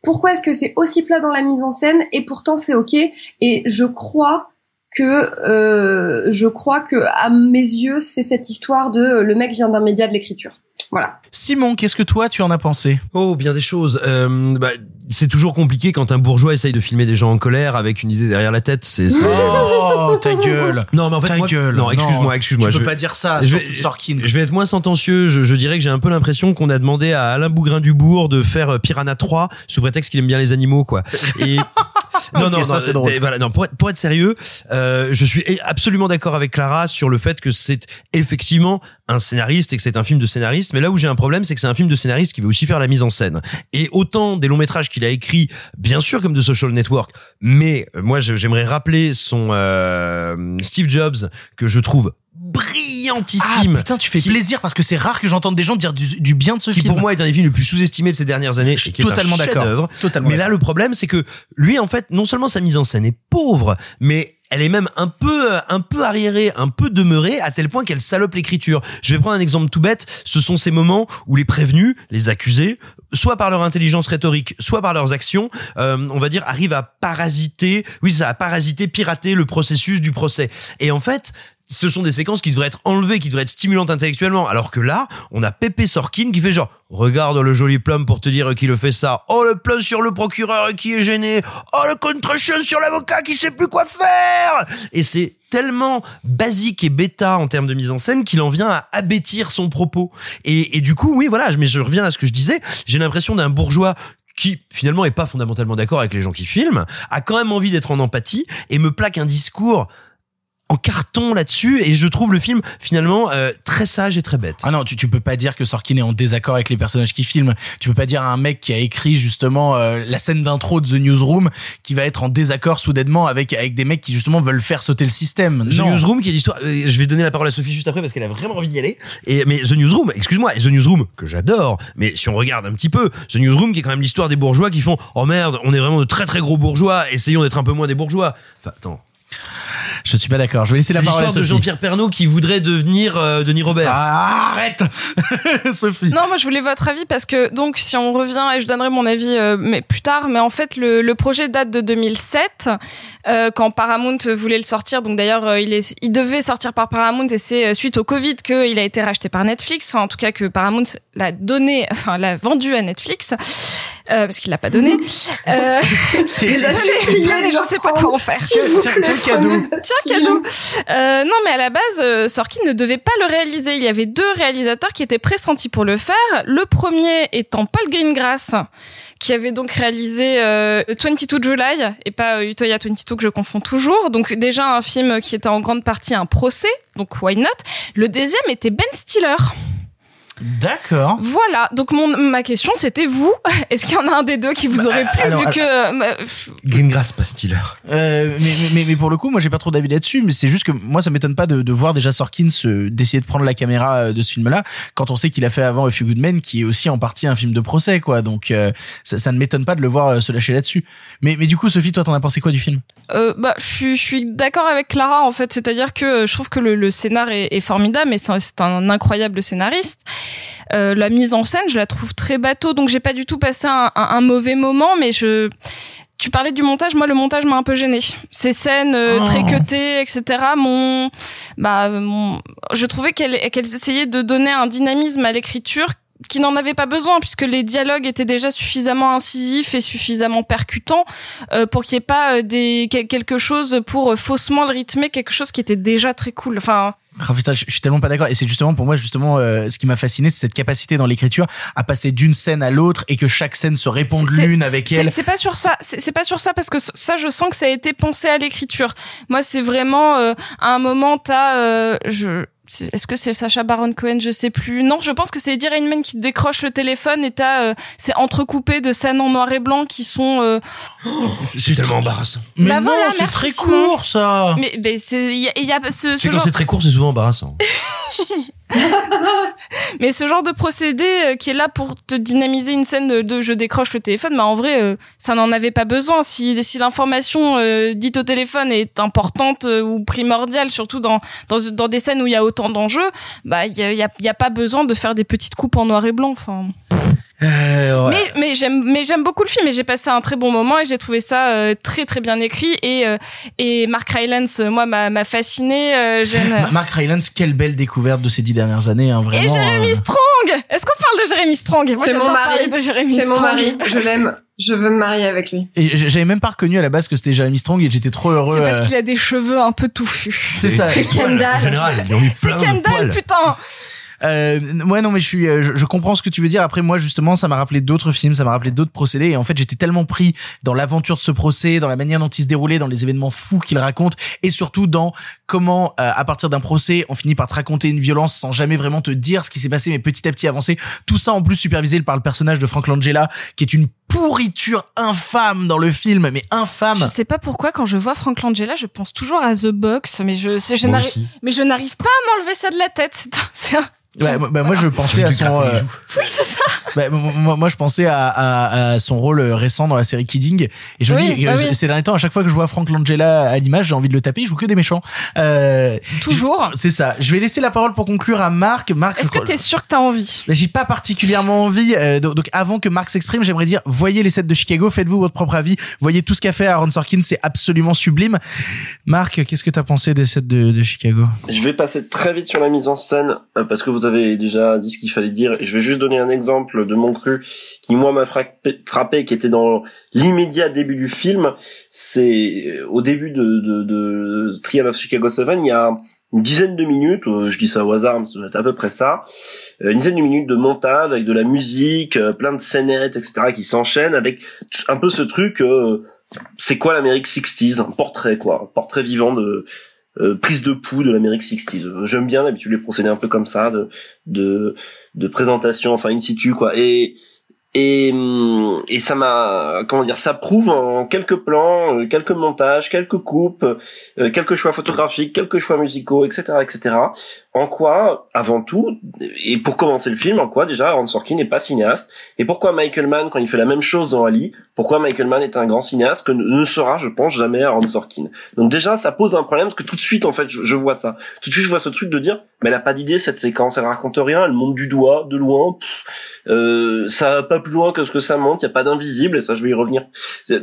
pourquoi est-ce que c'est aussi plat dans la mise en scène et pourtant c'est ok. Et je crois que euh, je crois que à mes yeux, c'est cette histoire de le mec vient d'un média de l'écriture. Voilà. Simon, qu'est-ce que toi tu en as pensé? Oh, bien des choses. Euh, bah, c'est toujours compliqué quand un bourgeois essaye de filmer des gens en colère avec une idée derrière la tête. C'est c'est- Oh, ta gueule. Non, mais en fait, ta moi- gueule. non, excuse-moi, excuse-moi. Tu je peux vais- pas dire ça. je vais- Sorkin. Je vais être moins sentencieux. Je, je dirais que j'ai un peu l'impression qu'on a demandé à Alain Bougrain-Dubourg de faire euh, Piranha 3 sous prétexte qu'il aime bien les animaux, quoi. Et non, Ok, non, ça, non, c'est drôle. Voilà, non. Pour être, pour être sérieux, euh, je suis absolument d'accord avec Clara sur le fait que c'est effectivement un scénariste et que c'est un film de scénariste. Mais là où j'ai un problème, c'est que c'est un film de scénariste qui veut aussi faire la mise en scène. Et autant des longs métrages qu'il a écrits, bien sûr comme The Social Network, mais euh, moi je- j'aimerais rappeler son euh, Steve Jobs que je trouve brillantissime. Ah, putain, tu fais plaisir parce que c'est rare que j'entende des gens dire du, du bien de ce qui film. pour moi est un des films les plus sous-estimés de ces dernières années. suis et qui est un totalement d'accord. Mais là, le problème, c'est que lui, en fait, non seulement sa mise en scène est pauvre, mais elle est même un peu, un peu arriérée, un peu demeurée, à tel point qu'elle salope l'écriture. Je vais prendre un exemple tout bête. Ce sont ces moments où les prévenus, les accusés, soit par leur intelligence rhétorique, soit par leurs actions, euh, on va dire, arrivent à parasiter, oui, ça a parasité, pirater le processus du procès. Et en fait, ce sont des séquences qui devraient être enlevées, qui devraient être stimulantes intellectuellement. Alors que là, on a Pépé Sorkin qui fait genre, regarde le joli plum pour te dire qu'il fait ça. Oh, le plum sur le procureur qui est gêné. Oh, le contre-chien sur l'avocat qui sait plus quoi faire. Et c'est tellement basique et bêta en termes de mise en scène qu'il en vient à abêtir son propos. Et, et du coup, oui, voilà, mais je reviens à ce que je disais. J'ai l'impression d'un bourgeois qui finalement est pas fondamentalement d'accord avec les gens qui filment, a quand même envie d'être en empathie et me plaque un discours en carton là-dessus et je trouve le film finalement euh, très sage et très bête. Ah non, tu, tu peux pas dire que Sorkin est en désaccord avec les personnages qui filment. Tu peux pas dire à un mec qui a écrit justement euh, la scène d'intro de The Newsroom qui va être en désaccord soudainement avec avec des mecs qui justement veulent faire sauter le système. The non. Newsroom qui est l'histoire euh, je vais donner la parole à Sophie juste après parce qu'elle a vraiment envie d'y aller et mais The Newsroom excuse-moi The Newsroom que j'adore mais si on regarde un petit peu The Newsroom qui est quand même l'histoire des bourgeois qui font oh merde on est vraiment de très très gros bourgeois essayons d'être un peu moins des bourgeois enfin attends Je suis pas d'accord. Je vais laisser la parole à l'histoire de Sophie. Jean-Pierre Pernaud qui voudrait devenir euh, Denis Robert Ah, arrête Sophie. Non, moi je voulais votre avis parce que donc si on revient et je donnerai mon avis euh, mais plus tard, mais en fait le, le projet date de 2007 euh, quand Paramount voulait le sortir. Donc d'ailleurs euh, il est il devait sortir par Paramount et c'est euh, suite au Covid qu'il a été racheté par Netflix. Enfin, en tout cas que Paramount l'a donné, enfin l'a vendu à Netflix. Euh, parce qu'il l'a pas donné. Euh, je sais pas comment faire. Tiens, tiens, tiens le cadeau. Tiens, cadeau. Euh, non, mais à la base, euh, Sorkin ne devait pas le réaliser. Il y avait deux réalisateurs qui étaient pressentis pour le faire. Le premier étant Paul Greengrass, qui avait donc réalisé euh, 22 July et pas euh, Utoya 22 que je confonds toujours. Donc déjà un film qui était en grande partie un procès, donc why not? Le deuxième était Ben Stiller. D'accord. Voilà. Donc mon ma question c'était vous. Est-ce qu'il y en a un des deux qui vous aurait plu alors, vu que euh, bah, Greengrass pas Euh, mais, mais, mais pour le coup, moi j'ai pas trop d'avis là-dessus, mais c'est juste que moi ça m'étonne pas de, de voir déjà Sorkin se d'essayer de prendre la caméra euh, de ce film-là quand on sait qu'il a fait avant A Few Good Men, qui est aussi en partie un film de procès, quoi. Donc euh, ça, ça ne m'étonne pas de le voir euh, se lâcher là-dessus. Mais, mais du coup, Sophie, toi, t'en as pensé quoi du film? Euh, bah, je suis, je suis d'accord avec Clara en fait, c'est-à-dire que je trouve que le, le scénar est, est formidable, mais c'est un, c'est un incroyable scénariste. Euh, la mise en scène, je la trouve très bateau, donc j'ai pas du tout passé un, un, un mauvais moment, mais je tu parlais du montage, moi le montage m'a un peu gêné. Ces scènes euh, Oh. très cutées, etc. Mon, bah, mon, je trouvais qu'elles qu'elles essayaient de donner un dynamisme à l'écriture qui n'en avait pas besoin puisque les dialogues étaient déjà suffisamment incisifs et suffisamment percutants euh, pour qu'il n'y ait pas euh, des quel- quelque chose pour euh, faussement le rythmer quelque chose qui était déjà très cool. Enfin, Ah, putain, je, je suis tellement pas d'accord. Et c'est justement pour moi justement euh, ce qui m'a fasciné, c'est cette capacité dans l'écriture à passer d'une scène à l'autre et que chaque scène se réponde l'une avec elle. C'est pas sur ça. C'est c'est pas sur ça parce que ça, je sens que ça a été pensé à l'écriture. Moi, c'est vraiment euh, à un moment, t'as, euh, je. Est-ce que c'est Sacha Baron Cohen? Je sais plus. Non, je pense que c'est Eddie Rainman qui décroche le téléphone et t'as, euh, c'est entrecoupé de scènes en noir et blanc qui sont. euh, c'est tellement embarrassant Mais Bah non, voilà, c'est très court ça. Mais, mais c'est, il y a, il y a ce, ce c'est quand genre. c'est très court c'est souvent embarrassant Mais ce genre de procédé euh, qui est là pour te dynamiser une scène de, je décroche le téléphone, bah en vrai, euh, ça n'en avait pas besoin. Si, si l'information euh, dite au téléphone est importante ou primordiale, surtout dans, dans, dans des scènes où il y a autant d'enjeux, bah il y a, y a pas besoin de faire des petites coupes en noir et blanc. Enfin. Euh, ouais. Mais mais j'aime mais j'aime beaucoup le film et j'ai passé un très bon moment et j'ai trouvé ça euh, très très bien écrit et euh, et Mark Rylance euh, moi m'a m'a fasciné. euh, j'aime. Ma- Mark Rylance, quelle belle découverte de ces dix dernières années, hein, vraiment. Et Jérémy euh, Strong Est-ce qu'on parle de Jérémy Strong? Moi, C'est mon j'adore mari. parler de Jérémy C'est mon mari. Je l'aime. Je veux me marier avec lui. Et j'avais même pas reconnu à la base que c'était Jeremy Strong et j'étais trop heureux. C'est parce euh, qu'il a des cheveux un peu touffus. C'est ça. C'est Kendall. En général, mis C'est plein de Kendall, poils. putain Euh, ouais non mais je suis euh, je, je comprends ce que tu veux dire. Après moi justement ça m'a rappelé d'autres films ça m'a rappelé d'autres procédés. Et en fait j'étais tellement pris dans l'aventure de ce procès dans la manière dont il se déroulait dans les événements fous qu'il raconte et surtout dans comment euh, à partir d'un procès on finit par te raconter une violence sans jamais vraiment te dire ce qui s'est passé mais petit à petit avancer. Tout ça en plus supervisé par le personnage de Frank Langella qui est une pourriture infâme dans le film mais infâme. Je sais pas pourquoi quand je vois Frank Langella, je pense toujours à The Box, mais je, je n'arrive, mais je n'arrive pas à m'enlever ça de la tête. C'est un- C'est un, Ouais, bah, moi je pensais à son euh, oui, c'est ça. Bah, moi, moi, je pensais à, à, à son rôle récent dans la série Kidding et je me Oui, dis bah euh, oui. ces derniers temps à chaque fois que je vois Frank Langella à l'image j'ai envie de le taper il joue que des méchants. Euh, Toujours. c'est ça. Je vais laisser la parole pour conclure à Marc. Marc Est-ce je que t'es sûr que t'as envie? Bah, j'ai pas particulièrement envie euh, donc, donc avant que Marc s'exprime j'aimerais dire voyez les sets de Chicago faites-vous votre propre avis. Voyez tout ce qu'a fait Aaron Sorkin c'est absolument sublime. Marc qu'est-ce que t'as pensé des sets de, de Chicago? Je vais passer très vite sur la mise en scène euh, parce que vous avez déjà dit ce qu'il fallait dire et je vais juste donner un exemple de mon cru qui moi m'a frappé, qui était dans l'immédiat début du film. C'est euh, au début de, de, de Trial of Chicago 7, il y a une dizaine de minutes, euh, je dis ça au hasard, mais être à peu près ça, euh, une dizaine de minutes de montage avec de la musique, euh, plein de scénettes, etc. qui s'enchaînent avec un peu ce truc, euh, c'est quoi l'Amérique 60s, un portrait quoi, un portrait vivant de euh, prise de pouls de l'Amérique 60s. Euh, J'aime bien d'habitude les procédés un peu comme ça de de de présentation, enfin in situ quoi. Et et ça m'a comment dire, ça prouve en quelques plans, euh, quelques montages, quelques coupes, euh, quelques choix photographiques, quelques choix musicaux, etc., etc. En quoi, avant tout, et pour commencer le film, en quoi déjà Aaron Sorkin n'est pas cinéaste, et pourquoi Michael Mann, quand il fait la même chose dans Ali, pourquoi Michael Mann est un grand cinéaste que ne sera, je pense, jamais Aaron Sorkin? Donc déjà, ça pose un problème parce que tout de suite, en fait, je, vois ça. Tout de suite, je vois ce truc de dire, mais elle a pas d'idée cette séquence, elle raconte rien, elle monte du doigt, de loin, pff, euh, ça va pas plus loin que ce que ça monte, il y a pas d'invisible, et ça, je vais y revenir.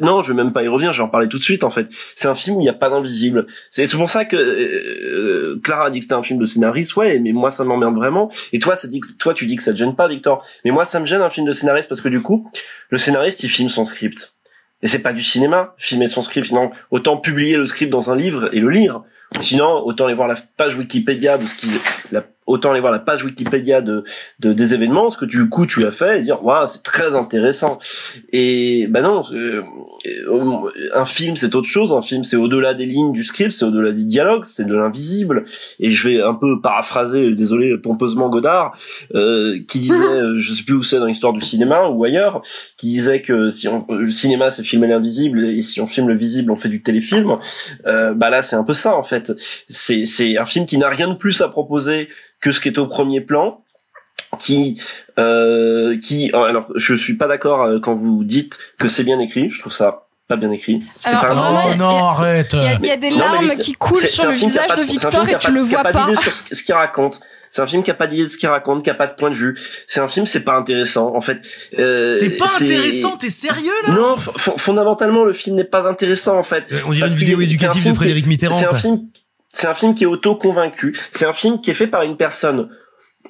Non, je vais même pas y revenir, je vais en parler tout de suite, en fait. C'est un film où il y a pas d'invisible. C'est c'est pour ça que euh, Clara a dit que c'était un film de scénariste, ouais, mais moi, ça m'emmerde vraiment. Et toi, tu dis que ça te gêne pas, Victor. Mais moi, ça me gêne un film de scénariste parce que du coup, le scénariste, il filme son script. Et c'est pas du cinéma, filmer son script. Sinon, autant publier le script dans un livre et le lire. Sinon, autant aller voir la page Wikipédia de ce qui, la, autant aller voir la page Wikipédia de, de des événements, ce que du coup tu as fait, et dire waouh c'est très intéressant. Et ben non, euh, euh, un film c'est autre chose. Un film c'est au-delà des lignes du script, c'est au-delà des dialogues, c'est de l'invisible. Et je vais un peu paraphraser, désolé pompeusement Godard, euh, qui disait, euh, je sais plus où c'est dans l'histoire du cinéma ou ailleurs, qui disait que si on, le cinéma c'est filmer l'invisible et si on filme le visible on fait du téléfilm. Euh, bah là c'est un peu ça en fait. C'est c'est un film qui n'a rien de plus à proposer que ce qui est au premier plan qui euh, qui alors je suis pas d'accord euh, quand vous dites que c'est bien écrit. Je trouve ça pas bien écrit. Alors, pas vraiment, a- non arrête. Il y a, il y a des Non, mais larmes qui coulent sur le visage pas de c'est un Victor film qui et a tu pas- le vois pas pas. d'idée sur ce ce qu'il raconte. C'est un film qui a pas d'idée de ce qu'il raconte qui a pas de point de vue. C'est un film c'est pas intéressant en fait. Euh, c'est pas intéressant t'es sérieux là? Non fondamentalement le film n'est pas intéressant en fait. Euh, On dirait une vidéo éducative de Frédéric Mitterrand. c'est un quoi. film c'est un film qui est auto-convaincu. C'est un film qui est fait par une personne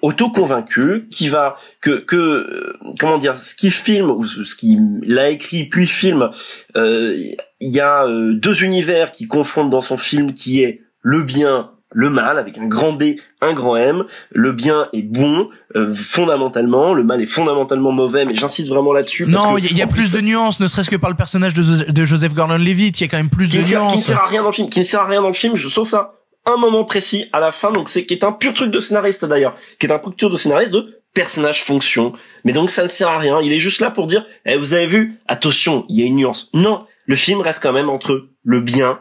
auto-convaincue qui va que que euh, comment dire ce qui filme ou ce ce qui l'a écrit puis filme euh, il y a euh, deux univers qui confondent dans son film qui est le bien le mal avec un grand B, un grand M. Le bien est bon euh, fondamentalement, le mal est fondamentalement mauvais, mais j'insiste vraiment là-dessus. non il y, a- y plus de nuances ne serait-ce que par le personnage de, de Joseph Gordon-Levitt il y a quand même plus qui de sert, qui ne nuances sert à rien dans le film, qui ne sert à rien dans le film, je, sauf à un moment précis à la fin, donc c'est qui est un pur truc de scénariste d'ailleurs, qui est un pur truc de scénariste de personnage fonction. Mais donc ça ne sert à rien. Il est juste là pour dire, eh, vous avez vu, attention, il y a une nuance. Non, le film reste quand même entre le bien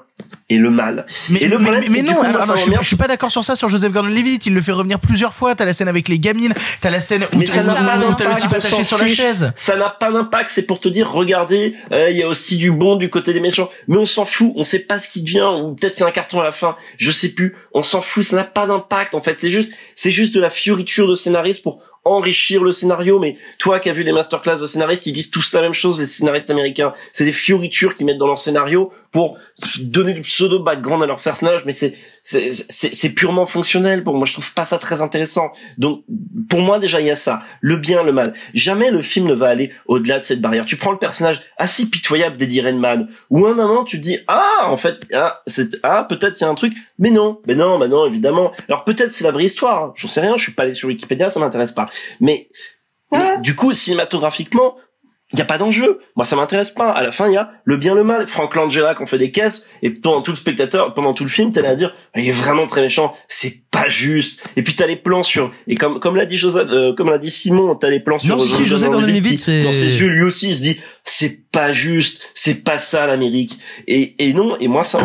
et le mal. Mais, et le mais- problème, mais- c'est mais que du non, coup, alors, moi, ça alors, je, je suis pas d'accord sur ça sur Joseph Gordon-Levitt. Il le fait revenir plusieurs fois. T'as la scène avec les gamines, t'as la scène où Mais où- ça n'a pas où t'as le d'impact, type attaché sur la chaise. Ça n'a pas d'impact, c'est pour te dire, regardez, euh, il y a aussi du bon du côté des méchants. Mais on s'en fout, on sait pas ce qui devient, ou peut-être c'est un carton à la fin, je sais plus. On s'en fout, ça n'a pas d'impact. En fait, c'est juste, c'est juste de la fioriture de scénariste pour enrichir le scénario. Mais toi qui as vu les masterclass de scénaristes, ils disent tous la même chose, les scénaristes américains. C'est des fioritures qu'ils mettent dans leur scénario pour donner du pseudo background à leur personnage, mais c'est c'est c'est c'est purement fonctionnel pour moi. Je trouve pas ça très intéressant. Donc pour moi déjà il y a ça, le bien, le mal. Jamais le film ne va aller au-delà de cette barrière. Tu prends le personnage assez pitoyable d'Eddie Redmayne, où à un moment tu te dis ah en fait ah c'est ah peut-être a un truc, mais non, mais non, mais non évidemment. Alors peut-être c'est la vraie histoire. Hein. J'en sais rien. Je suis pas allé sur Wikipédia, ça m'intéresse pas. Mais, mais du coup cinématographiquement il y a pas d'enjeu. Moi, ça m'intéresse pas. À la fin, il y a le bien, le mal. Frank Langella qu'on fait des caisses, et pendant tout le spectateur, pendant tout le film, t'es là à dire, il est vraiment très méchant. C'est pas juste. Et puis t'as les plans sur, et comme comme l'a dit Joseph, euh, comme l'a dit Simon, t'as les plans sur. Si, si, Joseph dans ses yeux, lui aussi, il se dit, c'est pas juste, c'est pas ça l'Amérique. Et et non, et moi ça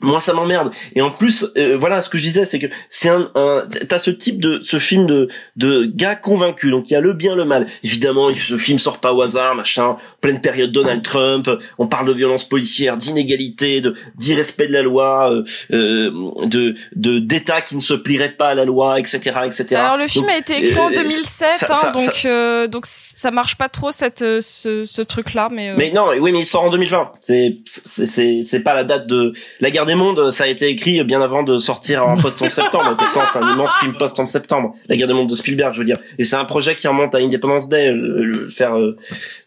moi ça m'emmerde. Et en plus euh, voilà ce que je disais c'est que c'est un, un t'as ce type de ce film de de gars convaincus. Donc il y a le bien le mal. Évidemment ce film sort pas au hasard machin pleine période Donald Trump. On parle de violence policière d'inégalité de d'irrespect de la loi euh, euh de de d'état qui ne se plierait pas à la loi etc etc alors le film a été écrit en euh, 2007 ça- hein, ça- donc ça- euh, donc ça marche pas trop cette ce, ce truc là mais, euh, Mais non, oui, mais il sort en 2020. C'est c'est c'est c'est pas la date de la guerre des mondes. Ça a été écrit bien avant de sortir en post 11 septembre. Pourtant, c'est un immense film post 11 septembre. La guerre des mondes de Spielberg, je veux dire. Et c'est un projet qui remonte à Independence Day. Le, le- faire euh,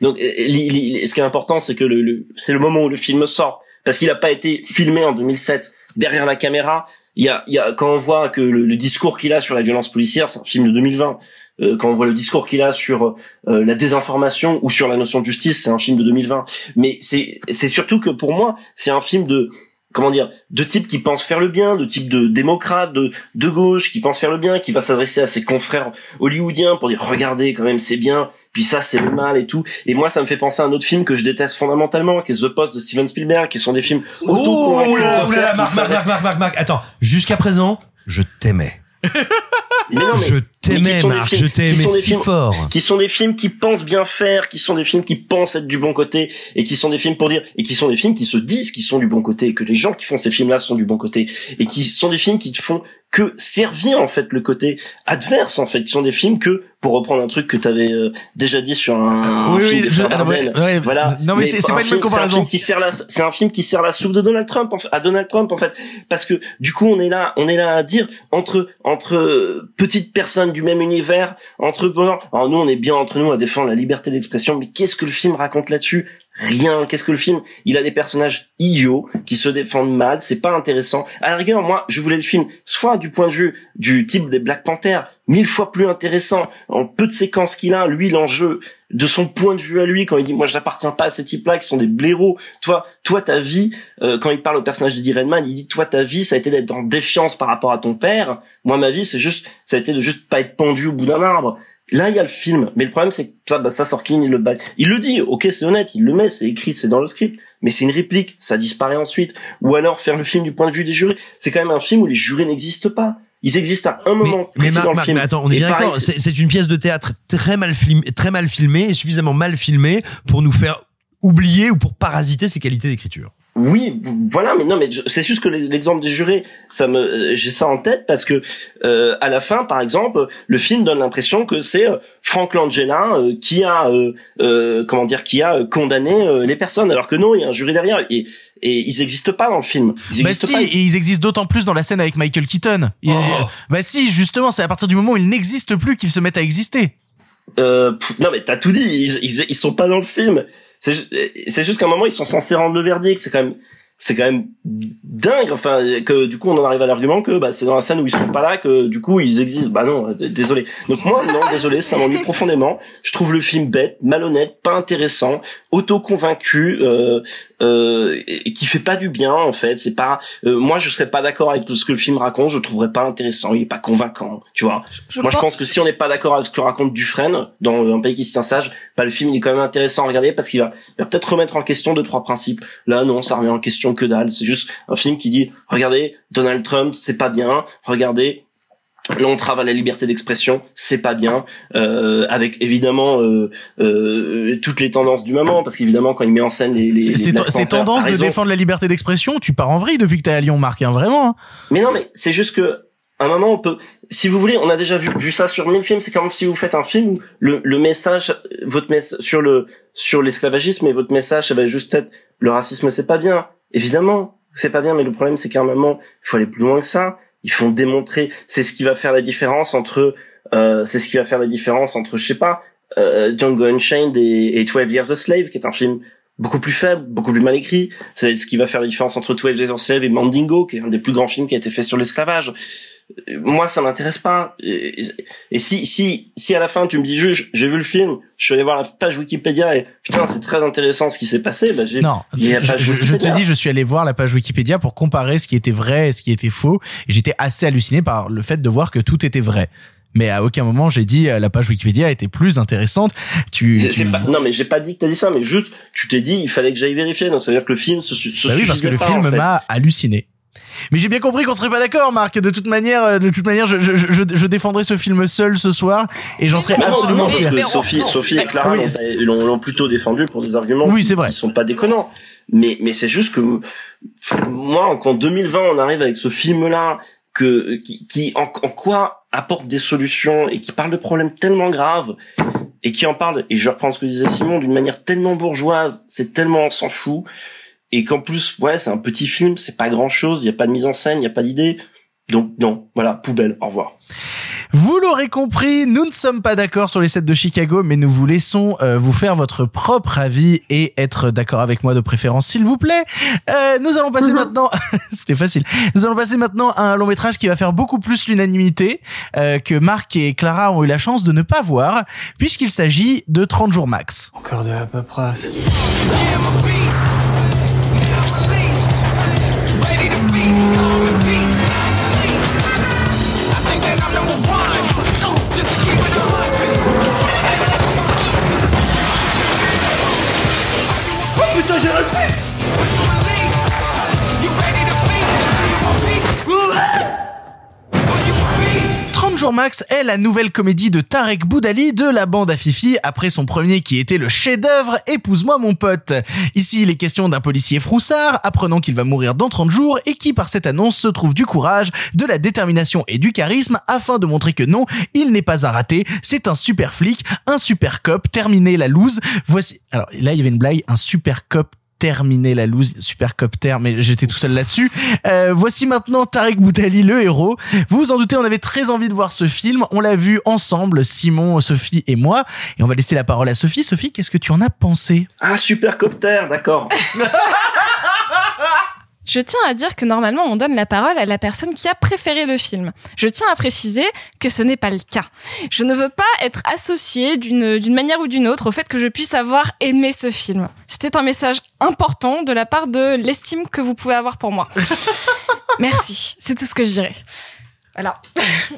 donc euh, li- li- ce qui est important, c'est que le, le- c'est le moment où le film sort parce qu'il a pas été filmé en 2007 derrière la caméra. Il y a, il y a quand on voit que le, le discours qu'il a sur la violence policière, c'est un film de 2020. Euh, quand on voit le discours qu'il a sur euh, la désinformation ou sur la notion de justice, c'est un film de 2020. Mais c'est c'est surtout que pour moi, c'est un film de comment dire, de type qui pense faire le bien, de type de démocrate, de de gauche qui pense faire le bien, qui va s'adresser à ses confrères hollywoodiens pour dire regardez quand même c'est bien, puis ça c'est le mal et tout. Et moi ça me fait penser à un autre film que je déteste fondamentalement, qui est The Post de Steven Spielberg, qui sont des films auto Oh là, là là, Marc, Marc, Marc, Marc, Marc, Marc, attends, jusqu'à présent, je t'aimais. Mais non, mais- Je t'aimais, Marc, je t'ai qui aimé sont des si films- fort. Qui sont des films qui pensent bien faire, qui sont des films qui pensent être du bon côté, et qui sont des films pour dire, et qui sont des films qui se disent qu'ils sont du bon côté, et que les gens qui font ces films-là sont du bon côté, et qui sont des films qui te font que servir en fait le côté adverse en fait, qui sont des films que, pour reprendre un truc que t'avais euh, déjà dit sur un, un Oui, film oui, de je- Pierre alors, ouais, Dardenne, ouais, voilà. non, mais c'est- c'est un pas une film- bonne C'est un comparaison. film qui sert la, c'est un film qui sert la soupe de Donald Trump en fait, à Donald Trump en fait, parce que du coup on est là, on est là à dire entre entre euh, petites personnes du même univers, entre alors nous on est bien entre nous à défendre la liberté d'expression, mais qu'est-ce que le film raconte là-dessus? Rien. Qu'est-ce que le film? Il a des personnages idiots qui se défendent mal. C'est pas intéressant. À la rigueur, moi, je voulais le film soit du point de vue du type des Black Panther, mille fois plus intéressant en peu de séquences qu'il a. Lui, l'enjeu de son point de vue à lui quand il dit moi j'appartiens pas à ces types-là qui sont des blaireaux. Toi, toi ta vie euh, quand il parle au personnage d'Eddie Redmayne, il dit toi ta vie ça a été d'être en défiance par rapport à ton père. Moi ma vie c'est juste ça a été de juste pas être pendu au bout d'un arbre. Là, il y a le film, mais le problème c'est que ça, bah, ça Sorkin, il le bat. Il le dit, ok, c'est honnête, il le met, c'est écrit, c'est dans le script, mais c'est une réplique, ça disparaît ensuite. Ou alors faire le film du point de vue des jurés. C'est quand même un film où les jurés n'existent pas. Ils existent à un moment Mais précis Marc, dans le Marc, film. mais attends, on est Et bien d'accord. c'est une pièce de théâtre très mal filmée, très mal filmée et suffisamment mal filmée pour nous faire oublier ou pour parasiter ses qualités d'écriture. Oui, voilà, mais non, mais c'est juste que l'exemple des jurés, ça me, euh, j'ai ça en tête parce que euh, à la fin, par exemple, le film donne l'impression que c'est euh, Frank Langella euh, qui a, euh, euh, comment dire, qui a condamné les personnes, alors que non, il y a un jury derrière et et ils n'existent pas dans le film. Ils Bah si, pas. et ils existent d'autant plus dans la scène avec Michael Keaton. Il- Bah si, justement, c'est à partir du moment où ils n'existent plus qu'ils se mettent à exister. Euh, non mais t'as tout dit, ils, ils, ils sont pas dans le film. C'est ju- c'est juste qu'à un moment ils sont censés rendre le verdict. C'est quand même c'est quand même dingue. Enfin que du coup on en arrive à l'argument que bah c'est dans la scène où ils sont pas là que du coup ils existent. Bah non, euh, désolé. Donc moi non désolé, ça m'ennuie profondément. Je trouve le film bête, malhonnête, pas intéressant, auto convaincu, euh, euh, qui fait pas du bien en fait. C'est pas euh, moi je serais pas d'accord avec tout ce que le film raconte. Je le trouverais pas intéressant. Il est pas convaincant. Tu vois. Je moi je pense- que si on n'est pas d'accord avec ce que raconte Dufresne dans un pays qui se tient sage, bah le film il est quand même intéressant à regarder parce qu'il va, va peut-être remettre en question deux trois principes. Là non, ça remet en question que dalle. C'est juste un film qui dit regardez Donald Trump c'est pas bien. Regardez l'entrave à la liberté d'expression, c'est pas bien, euh, avec évidemment euh, euh, toutes les tendances du moment, parce qu'évidemment quand il met en scène les, les, les Black tendances de défendre la liberté d'expression, tu pars en vrille depuis que t'es à Lyon, Marc, hein, vraiment. hein. Mais non, mais c'est juste que à un moment, on peut, si vous voulez, on a déjà vu, vu ça sur mille films. C'est comme si vous faites un film le, le message, votre message sur le sur l'esclavagisme et votre message, ça va juste être le racisme, c'est pas bien. Évidemment, c'est pas bien, mais le problème, c'est qu'à un moment, il faut aller plus loin que ça. Il faut démontrer. C'est ce qui va faire la différence entre. Euh, c'est ce qui va faire la différence entre, je sais pas, euh, Django Unchained et, et 12 Years a Slave, qui est un film beaucoup plus faible, beaucoup plus mal écrit. C'est ce qui va faire la différence entre 12 Years a Slave et Mandingo, qui est un des plus grands films qui a été fait sur l'esclavage. Euh, Moi, ça m'intéresse pas. Et, et si, si, si à la fin tu me dis juste, j'ai vu le film, je suis allé voir la page Wikipédia et putain, c'est très intéressant ce qui s'est passé. Bah, j'ai, Non, je, je- je te dis, je suis allé voir la page Wikipédia pour comparer ce qui était vrai et ce qui était faux, et j'étais assez halluciné par le fait de voir que tout était vrai. Mais à aucun moment j'ai dit euh, la page Wikipédia était plus intéressante. Tu, tu- pas- non, mais j'ai pas dit que t'as dit ça, mais juste, tu t'es dit, il fallait que j'aille vérifier. Donc, ça veut dire que le film se, se Bah oui, parce que le pas, film en fait. m'a halluciné. Mais j'ai bien compris qu'on serait pas d'accord, Marc. De toute manière, euh, de toute manière, je, je, je, je défendrai ce film seul ce soir et j'en serai Mais non, absolument non, parce fier. que Sophie, Sophie et Clara Oui. l'ont- plutôt défendu pour des arguments Oui, qui, vrai. qui sont pas déconnants. Mais, mais c'est juste que moi, qu'en 2020, on arrive avec ce film-là, que qui, qui en, en quoi apporte des solutions et qui parle de problèmes tellement graves et qui en parle, et je reprends ce que disait Simon, d'une manière tellement bourgeoise, c'est tellement on s'en fout, et qu'en plus, ouais, c'est un petit film, c'est pas grand-chose, il y a pas de mise en scène, il y a pas d'idée. Donc non, voilà, poubelle, au revoir. Vous l'aurez compris, nous ne sommes pas d'accord sur les sets de Chicago, mais nous vous laissons euh, vous faire votre propre avis et être d'accord avec moi de préférence, s'il vous plaît. Euh, nous allons passer maintenant, c'était facile. Nous allons passer maintenant à un long métrage qui va faire beaucoup plus l'unanimité euh, que Marc et Clara ont eu la chance de ne pas voir, puisqu'il s'agit de 30 jours max. Encore de la paperasse. 30 jours max est la nouvelle comédie de Tarek Boudali de la bande à Fifi après son premier qui était le chef-d'œuvre Épouse-moi mon pote. Ici, il est question d'un policier froussard apprenant qu'il va mourir dans 30 jours et qui par cette annonce se trouve du courage, de la détermination et du charisme afin de montrer que non, il n'est pas un raté, c'est un super flic, un super cop, terminé la loose. Voici, alors là il y avait une blague, un super cop terminé la loose, super copter, mais j'étais tout seul là-dessus. Euh, voici maintenant Tarek Boutali, le héros. Vous vous en doutez, on avait très envie de voir ce film. On l'a vu ensemble, Simon, Sophie et moi. Et on va laisser la parole à Sophie. Sophie, qu'est-ce que tu en as pensé? Ah, supercopter, d'accord. Je tiens à dire que normalement on donne la parole à la personne qui a préféré le film. Je tiens à préciser que ce n'est pas le cas. Je ne veux pas être associée d'une d'une manière ou d'une autre au fait que je puisse avoir aimé ce film. C'était un message important de la part de l'estime que vous pouvez avoir pour moi. Merci, c'est tout ce que je dirais. Voilà.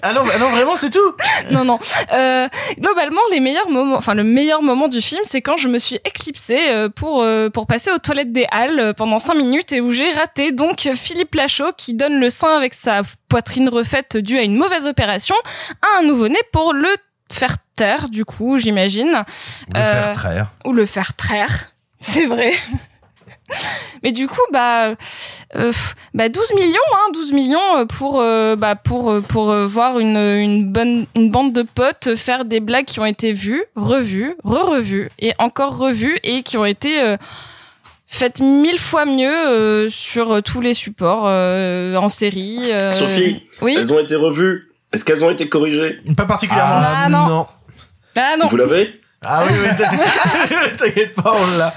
Ah non, bah non, vraiment, c'est tout. non, non. Euh, globalement, les meilleurs moments, enfin le meilleur moment du film, c'est quand je me suis éclipsée euh, pour euh, pour passer aux toilettes des Halles euh, pendant cinq minutes et où j'ai raté donc Philippe Lachaud qui donne le sein avec sa poitrine refaite due à une mauvaise opération à un nouveau-né pour le faire taire, du coup, j'imagine. Ou le faire traire. Ou le faire traire. C'est vrai. Mais du coup, bah, euh, bah 12 millions, hein, 12 millions euh, pour, euh, bah, pour, euh, pour euh, voir une, une bonne, une bande de potes faire des blagues qui ont été vues, revues, re-revues et encore revues et qui ont été euh, faites mille fois mieux euh, sur tous les supports euh, en série. euh, Sophie, oui? elles ont été revues. Est-ce qu'elles ont été corrigées? Pas particulièrement. Ah, non. Ah non. Vous l'avez? Ah oui, oui, t'inquiète- t'inquiète pas, on l'a.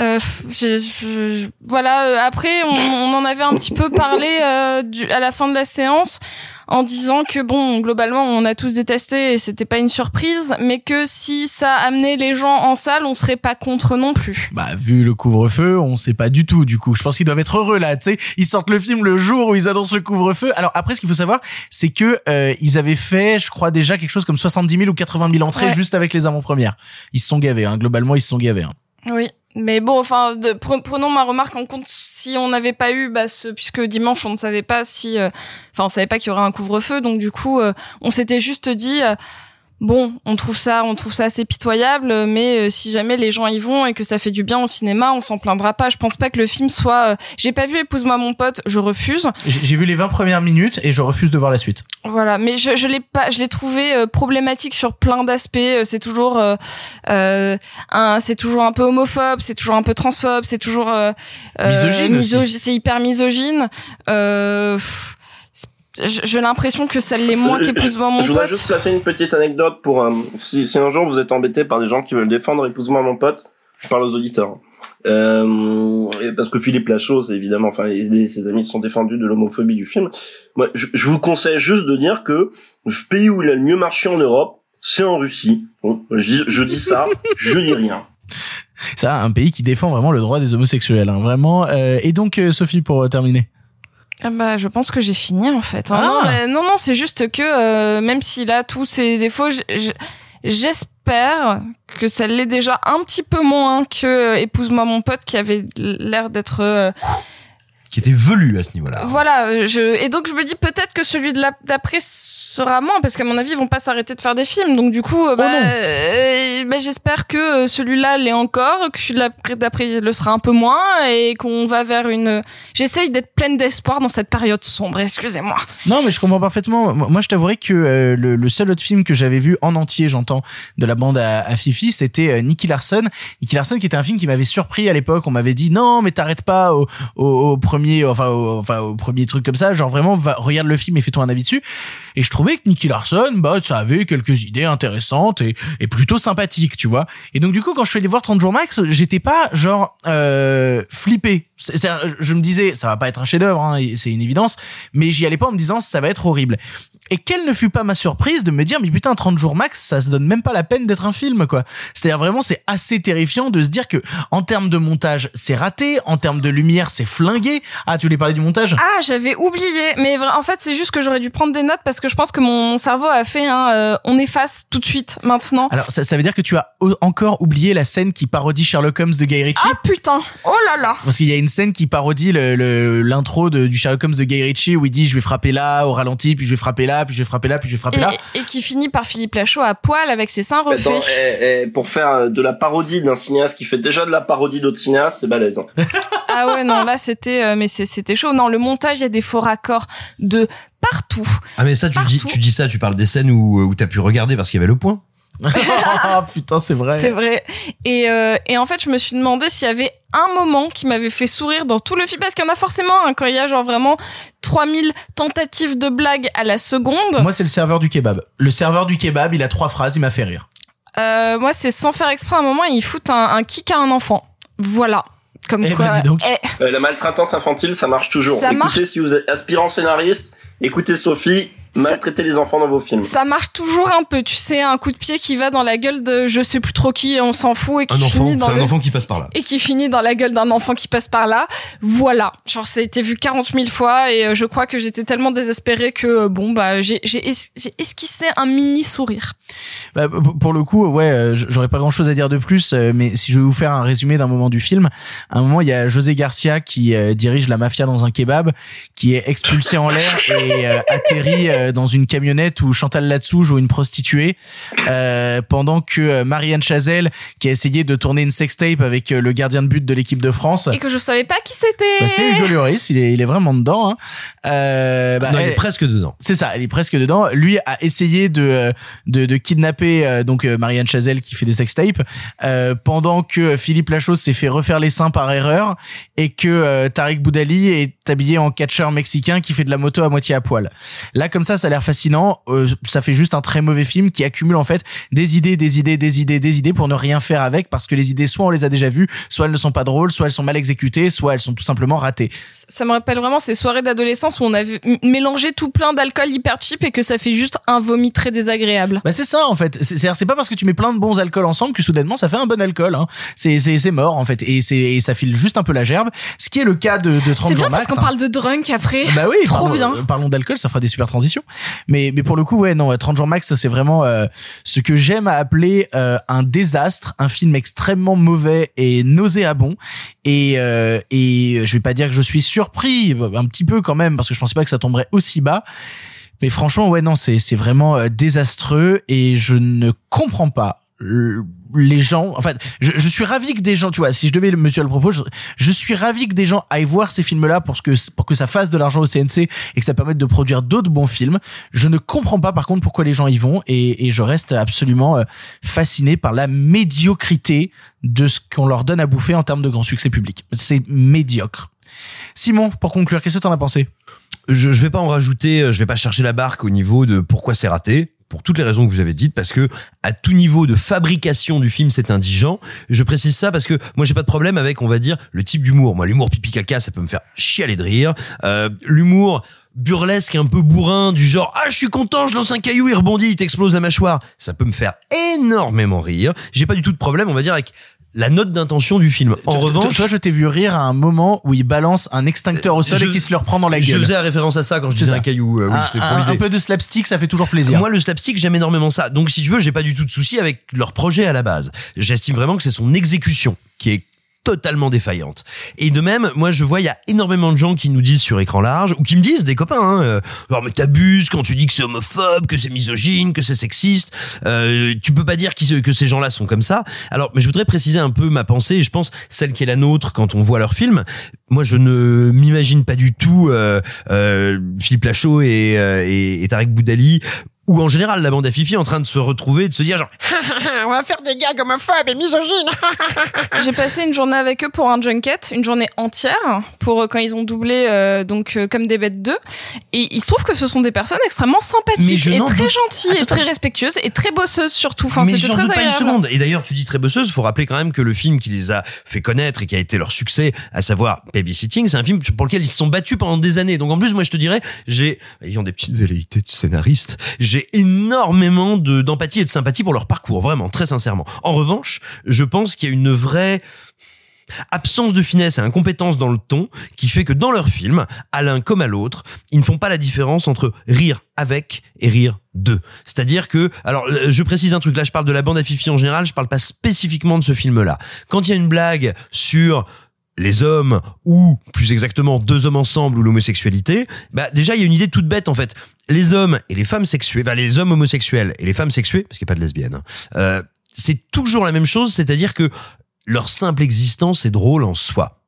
Euh, je- je- voilà. euh, Après, on, on en avait un petit peu parlé euh, du, à la fin de la séance en disant que bon, globalement, on a tous détesté et c'était pas une surprise, mais que si ça amenait les gens en salle, on serait pas contre non plus. Bah, vu le couvre-feu, on sait pas du tout, du coup. Je pense qu'ils doivent être heureux, là, tu sais. Ils sortent le film le jour où ils annoncent le couvre-feu. Alors, après, ce qu'il faut savoir, c'est que, euh, ils avaient fait, je crois, déjà quelque chose comme 70 000 ou 80 000 entrées Ouais. juste avec les avant-premières. Ils se sont gavés, hein. Globalement, ils se sont gavés, hein. Oui. Mais bon, enfin, prenons ma remarque en compte. Si on n'avait pas eu, bah, ce, puisque dimanche on ne savait pas si, euh, enfin, on savait pas qu'il y aurait un couvre-feu, donc du coup, euh, on s'était juste dit, euh, bon, on trouve ça, on trouve ça assez pitoyable, mais euh, si jamais les gens y vont et que ça fait du bien au cinéma, on s'en plaindra pas. Je pense pas que le film soit. euh, J'ai pas vu Épouse-moi mon pote, je refuse. J'ai vu les 20 premières minutes et je refuse de voir la suite. Voilà, mais je, je l'ai pas, je l'ai trouvé euh, problématique sur plein d'aspects. C'est toujours, euh, euh, un, c'est toujours un peu homophobe, c'est toujours un peu transphobe, c'est toujours euh, Misogyne c'est hyper misogyne. Euh, pff, j'ai l'impression que ça l'est moins Je- qu'épouse-moi mon je voudrais pote. juste placer une petite anecdote pour euh, si, si un jour vous êtes embêté par des gens qui veulent défendre épouse-moi mon pote, je parle aux auditeurs. Euh, parce que Philippe Lachaud, c'est évidemment, enfin, et, ses amis sont défendus de l'homophobie du film. Moi, je, je vous conseille juste de dire que le pays où il a le mieux marché en Europe, c'est en Russie. Bon, je, je dis ça, je dis rien. Ça, un pays qui défend vraiment le droit des homosexuels, hein, vraiment. Euh, et donc, euh, Sophie, pour euh, terminer. Ah bah, je pense que j'ai fini en fait. hein. Ah. Non, mais- non, non, c'est juste que euh, même s'il a tous ses défauts, j'espère que ça l'est déjà un petit peu moins que euh, épouse-moi mon pote qui avait l'air d'être euh, Qui était velu à ce niveau-là. voilà. euh, Je... Et donc je me dis peut-être que celui de la- d'après sera moins parce qu'à mon avis ils vont pas s'arrêter de faire des films. Donc du coup, euh, bah, euh, bah, j'espère que celui-là l'est encore, que celui d'après le sera un peu moins et qu'on va vers une. J'essaye d'être pleine d'espoir dans cette période sombre. Excusez-moi. Non, mais je comprends parfaitement. Moi, je t'avouerai que euh, le, le seul autre film que j'avais vu en entier, j'entends, de la bande à, à Fifi, c'était euh, Nicky Larson. Nicky Larson, qui était un film qui m'avait surpris à l'époque. On m'avait dit non, mais t'arrêtes pas au, au, au premier, enfin, au, enfin, premier truc comme ça. Genre vraiment, regarde le film et fais-toi un avis dessus. Et je trouvais que Nicky Larson, bah, ça avait quelques idées intéressantes et, et plutôt sympathiques, tu vois. Et donc du coup, quand je suis allé voir 30 jours max, j'étais pas genre euh, flippé. Je me disais, ça va pas être un chef-d'œuvre, hein, c'est une évidence, mais j'y allais pas en me disant ça va être horrible. Et quelle ne fut pas ma surprise de me dire mais putain 30 jours max ça se donne même pas la peine d'être un film quoi. C'est-à-dire vraiment c'est assez terrifiant de se dire que en termes de montage c'est raté, en termes de lumière c'est flingué. Ah tu voulais parler du montage? Ah, j'avais oublié. Mais en fait, c'est juste que j'aurais dû prendre des notes parce que je pense que mon cerveau a fait un euh, on efface tout de suite maintenant. Alors ça, ça veut dire que tu as o- encore oublié la scène qui parodie Sherlock Holmes de Guy Ritchie? Ah putain. Oh là là. Parce qu'il y a une scène qui parodie le- le- l'intro de du Sherlock Holmes de Guy Ritchie où il dit je vais frapper là au ralenti puis je vais frapper là puis je vais frapper là puis je vais frapper là. Et, et qui finit par Philippe Lachaud à poil avec ses seins refaits. Attends, eh, eh, pour faire euh, de la parodie d'un cinéaste qui fait déjà de la parodie d'autres cinéastes, c'est balèze. hein. Ah ouais, non, là c'était, euh, mais c'était chaud. Non, le montage, il y a des faux raccords de partout. Ah mais ça tu dis tu dis ça tu parles des scènes où où t'as pu regarder parce qu'il y avait le point. Ah putain c'est vrai. C'est vrai. Et, euh, et en fait, je me suis demandé s'il y avait un moment qui m'avait fait sourire dans tout le film, parce qu'il y en a forcément un quand il y a genre vraiment 3000 tentatives de blagues à la seconde. Moi c'est le serveur du kebab. Le serveur du kebab il a trois phrases il m'a fait rire. Euh, moi, c'est sans faire exprès, à un moment, ils foutent un, un kick à un enfant. Voilà. Comme Eh quoi. ben, dis donc. eh, Euh, la maltraitance infantile, ça marche toujours. Ça écoutez, marche. si vous êtes aspirant scénariste, écoutez Sophie, maltraitez les enfants dans vos films. ça marche toujours un peu, tu sais, un coup de pied qui va dans la gueule de je sais plus trop qui, on s'en fout, et qui Un enfant, finit dans c'est un le... enfant qui passe par là. et qui finit dans la gueule d'un enfant qui passe par là. Voilà. Genre, ça a été vu 40 000 fois et euh, je crois que j'étais tellement désespérée que, euh, bon, bah, j'ai, j'ai, es- j'ai esquissé un mini sourire. Bah, pour le coup, ouais, euh, j'aurais pas grand chose à dire de plus, mais si je vais vous faire un résumé d'un moment du film, à un moment, il y a José Garcia qui dirige la mafia dans un kebab, qui est expulsé en l'air et atterrit euh, dans une camionnette où Chantal Latsou joue une prostituée, euh, pendant que euh, Marianne Chazelle, qui a essayé de tourner une sextape avec le gardien de but de l'équipe de France, Et que je savais pas qui c'était. bah, c'était Hugo Lloris, il est, il est vraiment dedans. Hein. Euh, bah, Non, il est presque dedans. c'est ça, elle est presque dedans. Lui a essayé de de, de kidnapper donc Marianne Chazelle qui fait des sextapes euh, pendant que Philippe Lachaud s'est fait refaire les seins par erreur et que euh, Tariq Boudali est habillé en catcheur mexicain qui fait de la moto à moitié à poil. Là comme ça, ça a l'air fascinant. Euh, ça fait juste un très mauvais film qui accumule en fait des idées, des idées, des idées, des idées pour ne rien faire avec parce que les idées soit on les a déjà vues, soit elles ne sont pas drôles, soit elles sont mal exécutées, soit elles sont tout simplement ratées. Ça me rappelle vraiment ces soirées d'adolescence où on avait mélangé tout plein d'alcool hyper cheap et que ça fait juste un vomi très désagréable. Bah c'est ça en fait. C'est- C'est c'est pas parce que tu mets plein de bons alcools ensemble que soudainement ça fait un bon alcool. Hein. C'est c'est c'est mort en fait et c'est et ça file juste un peu la gerbe. Ce qui est le cas de, de 30 C'est jours bien parce max. qu'on hein. parle de drunk après. Bah oui, Trop parlons, bien. euh, Parlons d'alcool, ça fera des super transitions. Mais mais pour le coup, ouais, non, 30 jours max, c'est vraiment euh, ce que j'aime à appeler euh, un désastre, un film extrêmement mauvais et nauséabond. Et euh, et je vais pas dire que je suis surpris, un petit peu quand même, parce que je pensais pas que ça tomberait aussi bas. Mais franchement, ouais, non, c'est vraiment euh, désastreux et je ne comprends pas les gens. En fait, je, je suis ravi que des gens, tu vois, si je devais me tuer le propos, je, je suis ravi que des gens aillent voir ces films-là pour que pour que ça fasse de l'argent au CNC et que ça permette de produire d'autres bons films. Je ne comprends pas, par contre, pourquoi les gens y vont et, et je reste absolument euh, fasciné par la médiocrité de ce qu'on leur donne à bouffer en termes de grand succès public. C'est médiocre. Simon, pour conclure, qu'est-ce que t'en as pensé? Je, je vais pas en rajouter, euh, je vais pas chercher la barque au niveau de pourquoi c'est raté pour toutes les raisons que vous avez dites, parce que à tout niveau de fabrication du film, c'est indigent. Je précise ça parce que moi, j'ai pas de problème avec, on va dire, le type d'humour. Moi, l'humour pipi caca, ça peut me faire chialer de rire. Euh, l'humour burlesque, un peu bourrin, du genre ah je suis content, je lance un caillou, il rebondit, il t'explose la mâchoire. Ça peut me faire énormément rire. J'ai pas du tout de problème, on va dire, avec la note d'intention du film. En revanche, toi, je t'ai vu rire à un moment où il balance un extincteur au sol Je- et qui se le reprend dans la je gueule. faisais référence à ça quand je disais ça. un caillou. euh, oui, un, un peu de slapstick, ça fait toujours plaisir. Moi, le slapstick, j'aime énormément ça. Donc, si tu veux, j'ai pas du tout de souci avec leur projet à la base. J'estime vraiment que c'est son exécution qui est totalement défaillante. Et de même, moi je vois il y a énormément de gens qui nous disent sur écran large ou qui me disent des copains hein, euh, alors mais t'abuses quand tu dis que c'est homophobe, que c'est misogyne, que c'est sexiste. Euh, tu peux pas dire que ces gens-là sont comme ça. Alors mais je voudrais préciser un peu ma pensée et je pense celle qui est la nôtre quand on voit leur film. Moi je ne m'imagine pas du tout euh, euh, Philippe Lachaud et, euh, et, et Tarek Boudali ou en général la bande à Fifi en train de se retrouver et de se dire genre On va faire des gags homophobes et misogynes. J'ai passé une journée avec eux pour un junket, une journée entière pour euh, quand ils ont doublé euh, donc euh, comme des bêtes 2 et il se trouve que ce sont des personnes extrêmement sympathiques et très doute- gentilles et très respectueuses et très bosseuses surtout. Enfin, mais j'en très doute pas une agréable. seconde. Et d'ailleurs, tu dis très bosseuse, faut rappeler quand même que le film qui les a fait connaître et qui a été leur succès, à savoir Babysitting, c'est un film pour lequel ils se sont battus pendant des années. Donc en plus, moi je te dirais, j'ai, ayant des petites velléités de scénariste, j'ai énormément de, d'empathie et de sympathie pour leur parcours, vraiment, très sincèrement. En revanche, je pense qu'il y a une vraie absence de finesse et incompétence dans le ton qui fait que dans leur film, à l'un comme à l'autre, ils ne font pas la différence entre rire avec et rire de. C'est-à-dire que, alors euh, je précise un truc, là je parle de la bande à Fifi en général, je parle pas spécifiquement de ce film-là. Quand il y a une blague sur les hommes ou plus exactement deux hommes ensemble ou l'homosexualité, bah déjà il y a une idée toute bête en fait. Les hommes et les femmes sexuées, bah, les hommes homosexuels et les femmes sexuées, parce qu'il n'y a pas de lesbiennes, hein, euh, c'est toujours la même chose, c'est-à-dire que leur simple existence est drôle en soi.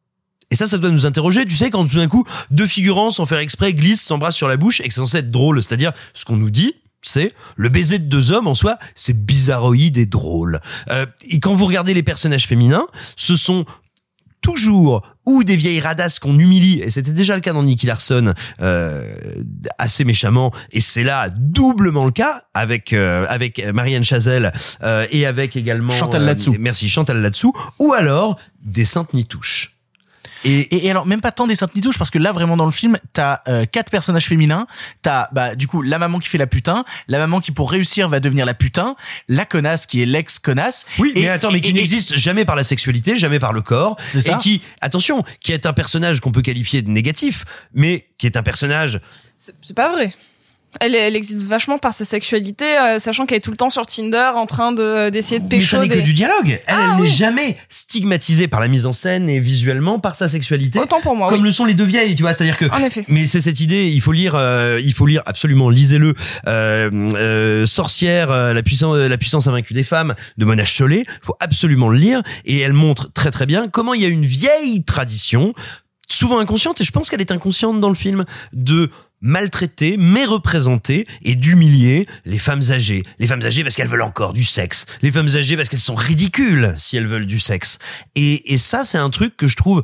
Et ça, ça doit nous interroger, tu sais, quand tout d'un coup, deux figurants, sans faire exprès, glissent, s'embrassent sur la bouche et que c'est censé être drôle. C'est-à-dire, ce qu'on nous dit, c'est le baiser de deux hommes en soi, c'est bizarroïde et drôle. Euh, et quand vous regardez les personnages féminins, ce sont toujours ou des vieilles radasses qu'on humilie. Et c'était déjà le cas dans Nicky Larson euh, assez méchamment. Et c'est là doublement le cas avec euh, avec Marianne Chazelle euh, et avec également Chantal euh, Latsou. merci Chantal Latsou. Ou alors des saintes nitouches Et, et alors même pas tant des saintes nitouches parce que là vraiment dans le film t'as euh, quatre personnages féminins. T'as bah du coup la maman qui fait la putain. La maman qui pour réussir va devenir la putain. La connasse qui est l'ex connasse Oui, et, mais attends, mais qui et- et- n'existe jamais par la sexualité, jamais par le corps, C'est ça. et qui, attention, qui est un personnage qu'on peut qualifier de négatif, mais qui est un personnage c'est pas vrai. Elle, elle existe vachement par sa sexualité, euh, sachant qu'elle est tout le temps sur Tinder en train de d'essayer de Mais pécho. ça n'est que du dialogue. Elle, Ah elle oui. n'est jamais stigmatisée par la mise en scène et visuellement par sa sexualité. Autant pour moi. Comme oui. le sont les deux vieilles, tu vois. C'est-à-dire que. En effet. Mais c'est cette idée. Il faut lire. euh, il faut lire absolument. Lisez-le. Euh, euh, Sorcière, euh, la puissance, la puissance invaincue des femmes de Mona Chollet. Il faut absolument le lire et elle montre très très bien comment il y a une vieille tradition souvent inconsciente, et je pense qu'elle est inconsciente dans le film, de maltraiter, mais représenter et d'humilier les femmes âgées. Les femmes âgées parce qu'elles veulent encore du sexe. Les femmes âgées parce qu'elles sont ridicules si elles veulent du sexe. Et, et ça, c'est un truc que je trouve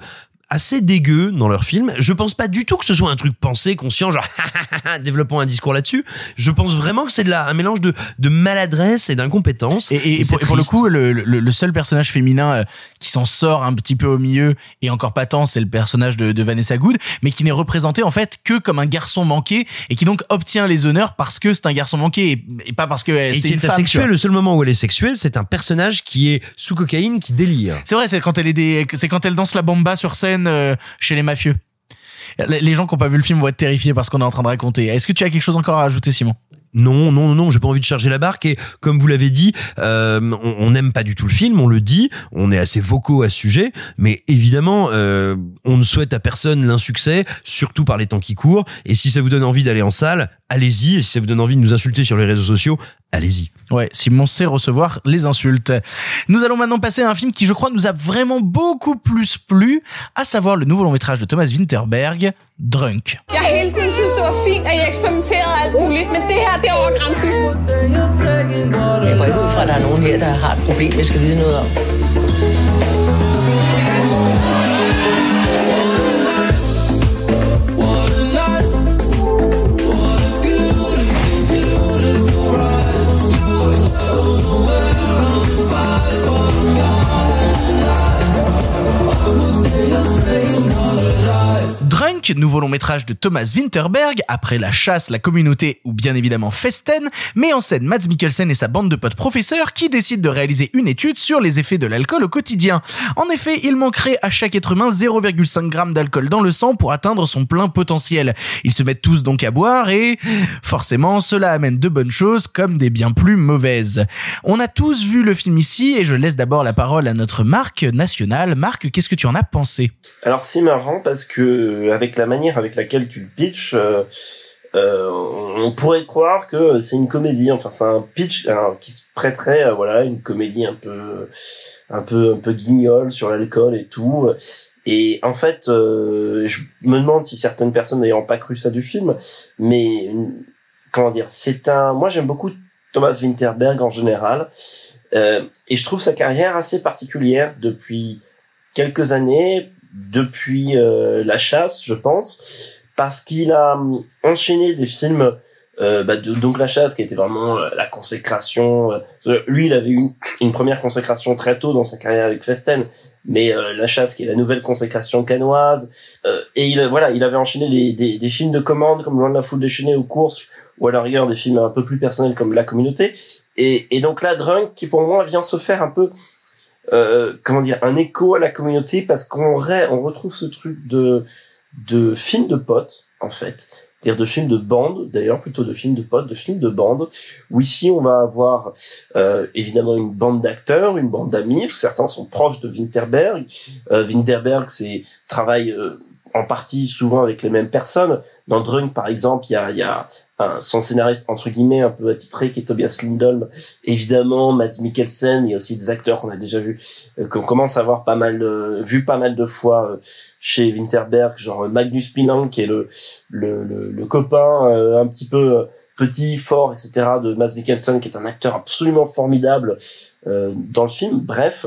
assez dégueu dans leur film. Je pense pas du tout que ce soit un truc pensé, conscient, genre développons un discours là-dessus. Je pense vraiment que c'est de la, un mélange de, de maladresse et d'incompétence. Et, et- et c'est pour, et pour le coup, le, le- le seul personnage féminin euh, qui s'en sort un petit peu au milieu et encore pas tant, c'est le personnage de, de Vanessa Good, mais qui n'est représenté en fait que comme un garçon manqué et qui donc obtient les honneurs parce que c'est un garçon manqué et, pas parce que euh, c'est une est femme. asexuée, le seul moment où elle est sexuée, c'est un personnage qui est sous cocaïne, qui délire. C'est vrai, c'est quand elle est des, c'est quand elle danse la bamba sur scène euh, chez les mafieux. Les gens qui n'ont pas vu le film vont être terrifiés par ce qu'on est en train de raconter. Est-ce que tu as quelque chose encore à ajouter, Simon? Non, non, non, j'ai pas envie de charger la barque et comme vous l'avez dit, euh, on n'aime pas du tout le film, on le dit, on est assez vocaux à ce sujet, mais évidemment, euh, on ne souhaite à personne l'insuccès, surtout par les temps qui courent. Et si ça vous donne envie d'aller en salle, allez-y. Et si ça vous donne envie de nous insulter sur les réseaux sociaux, allez-y. Ouais, Simon sait recevoir les insultes. Nous allons maintenant passer à un film qui, je crois, nous a vraiment beaucoup plus plu, à savoir le nouveau long métrage de Thomas Winterberg, Drunk. Jeg har hele tiden synes, det var fint, at I eksperimenterede alt muligt, men det her, det er over grænsen. Jeg går ikke ud fra, at der er nogen her, der har et problem, jeg skal vide noget om. Nouveau long métrage de Thomas Winterberg, après La Chasse, La Communauté ou bien évidemment Festen, met en scène Mads Mikkelsen et sa bande de potes professeurs qui décident de réaliser une étude sur les effets de l'alcool au quotidien. En effet, il manquerait à chaque être humain 0,5 g d'alcool dans le sang pour atteindre son plein potentiel. Ils se mettent tous donc à boire et forcément cela amène de bonnes choses comme des bien plus mauvaises. On a tous vu le film ici et je laisse d'abord la parole à notre Marc nationale. Marc, qu'est-ce que tu en as pensé? Alors c'est marrant parce que la manière avec laquelle tu le pitches, euh, euh, on pourrait croire que c'est une comédie. Enfin, c'est un pitch qui se prêterait à voilà une comédie un peu, un peu, un peu guignol sur l'alcool et tout. Et en fait, euh, je me demande si certaines personnes n'ayant pas cru ça du film, mais comment dire, c'est un. Moi, j'aime beaucoup Thomas Winterberg en général, euh, et je trouve sa carrière assez particulière depuis quelques années, depuis euh, La Chasse, je pense, parce qu'il a hum, enchaîné des films. Euh, bah, donc La Chasse, qui était vraiment euh, la consécration. lui, il avait eu une, première consécration très tôt dans sa carrière avec Festen, mais euh, La Chasse, qui est la nouvelle consécration canoise. Euh, et il, voilà, il avait enchaîné les, des, des films de commande comme Loin de la foule déchaînée ou Course, ou à la rigueur des films un peu plus personnels comme La Communauté. Et, et donc là, Drunk, qui pour moi vient se faire un peu euh, comment dire un écho à la communauté parce qu'on on retrouve ce truc de de film de potes en fait. C'est-à-dire de films de bande d'ailleurs plutôt de films de potes de films de bande où ici on va avoir euh, évidemment une bande d'acteurs une bande d'amis. Certains sont proches de Winterberg. Euh, Winterberg c'est travaille euh, en partie souvent avec les mêmes personnes. Dans Drunk par exemple il y a y a un- son scénariste entre guillemets un peu attitré qui est Tobias Lindholm. Évidemment Mads Mikkelsen il y a aussi des acteurs qu'on a déjà vu euh, qu'on commence à voir pas mal euh, vu pas mal de fois euh, chez Winterberg genre Magnus Pilang qui est le le, le, le copain euh, un petit peu petit fort etc de Mads Mikkelsen qui est un acteur absolument formidable dans le film. Bref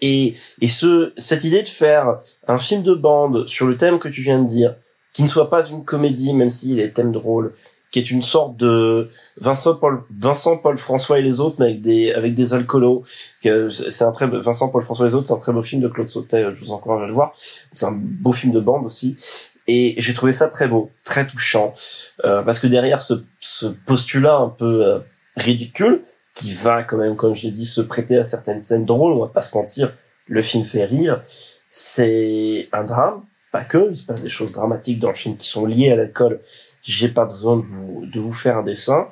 et et ce cette idée de faire un film de bande sur le thème que tu viens de dire qui ne soit pas une comédie même s'il y a des thèmes drôles qui est une sorte de Vincent Paul Vincent Paul François et les autres mais avec des avec des alcoolos c'est un très Vincent Paul François et les autres c'est un très beau film de Claude Sautet je vous encourage à le voir. C'est un beau film de bande aussi. Et j'ai trouvé ça très beau très touchant euh, parce que derrière ce, ce postulat un peu euh, ridicule qui va quand même comme j'ai dit se prêter à certaines scènes drôles on va pas se mentir. Le film fait rire. C'est un drame pas que il se passe des choses dramatiques dans le film qui sont liées à l'alcool. J'ai pas besoin de vous de vous faire un dessin.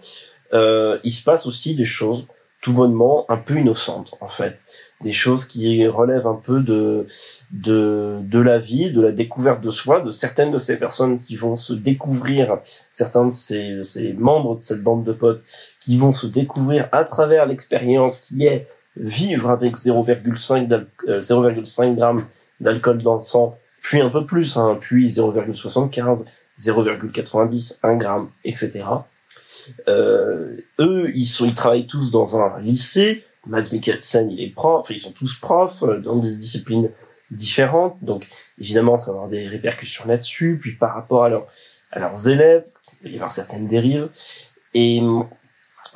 Euh, il se passe aussi des choses tout bonnement un peu innocentes en fait. Des choses qui relèvent un peu de de de la vie de la découverte de soi de certaines de ces personnes qui vont se découvrir. Certains de ces, ces membres de cette bande de potes qui vont se découvrir à travers l'expérience qui est vivre avec 0,5 d'al- euh, 0,5 grammes d'alcool dans le sang puis un peu plus hein, puis 0,75 0,90 1 gramme etc euh, eux, ils sont, ils travaillent tous dans un lycée. Mads Mikkelsen, il est prof. Enfin, ils sont tous profs euh, dans des disciplines différentes. Donc, évidemment, ça va avoir des répercussions là-dessus. Puis, par rapport à, à leurs élèves, il va y avoir certaines dérives. Et,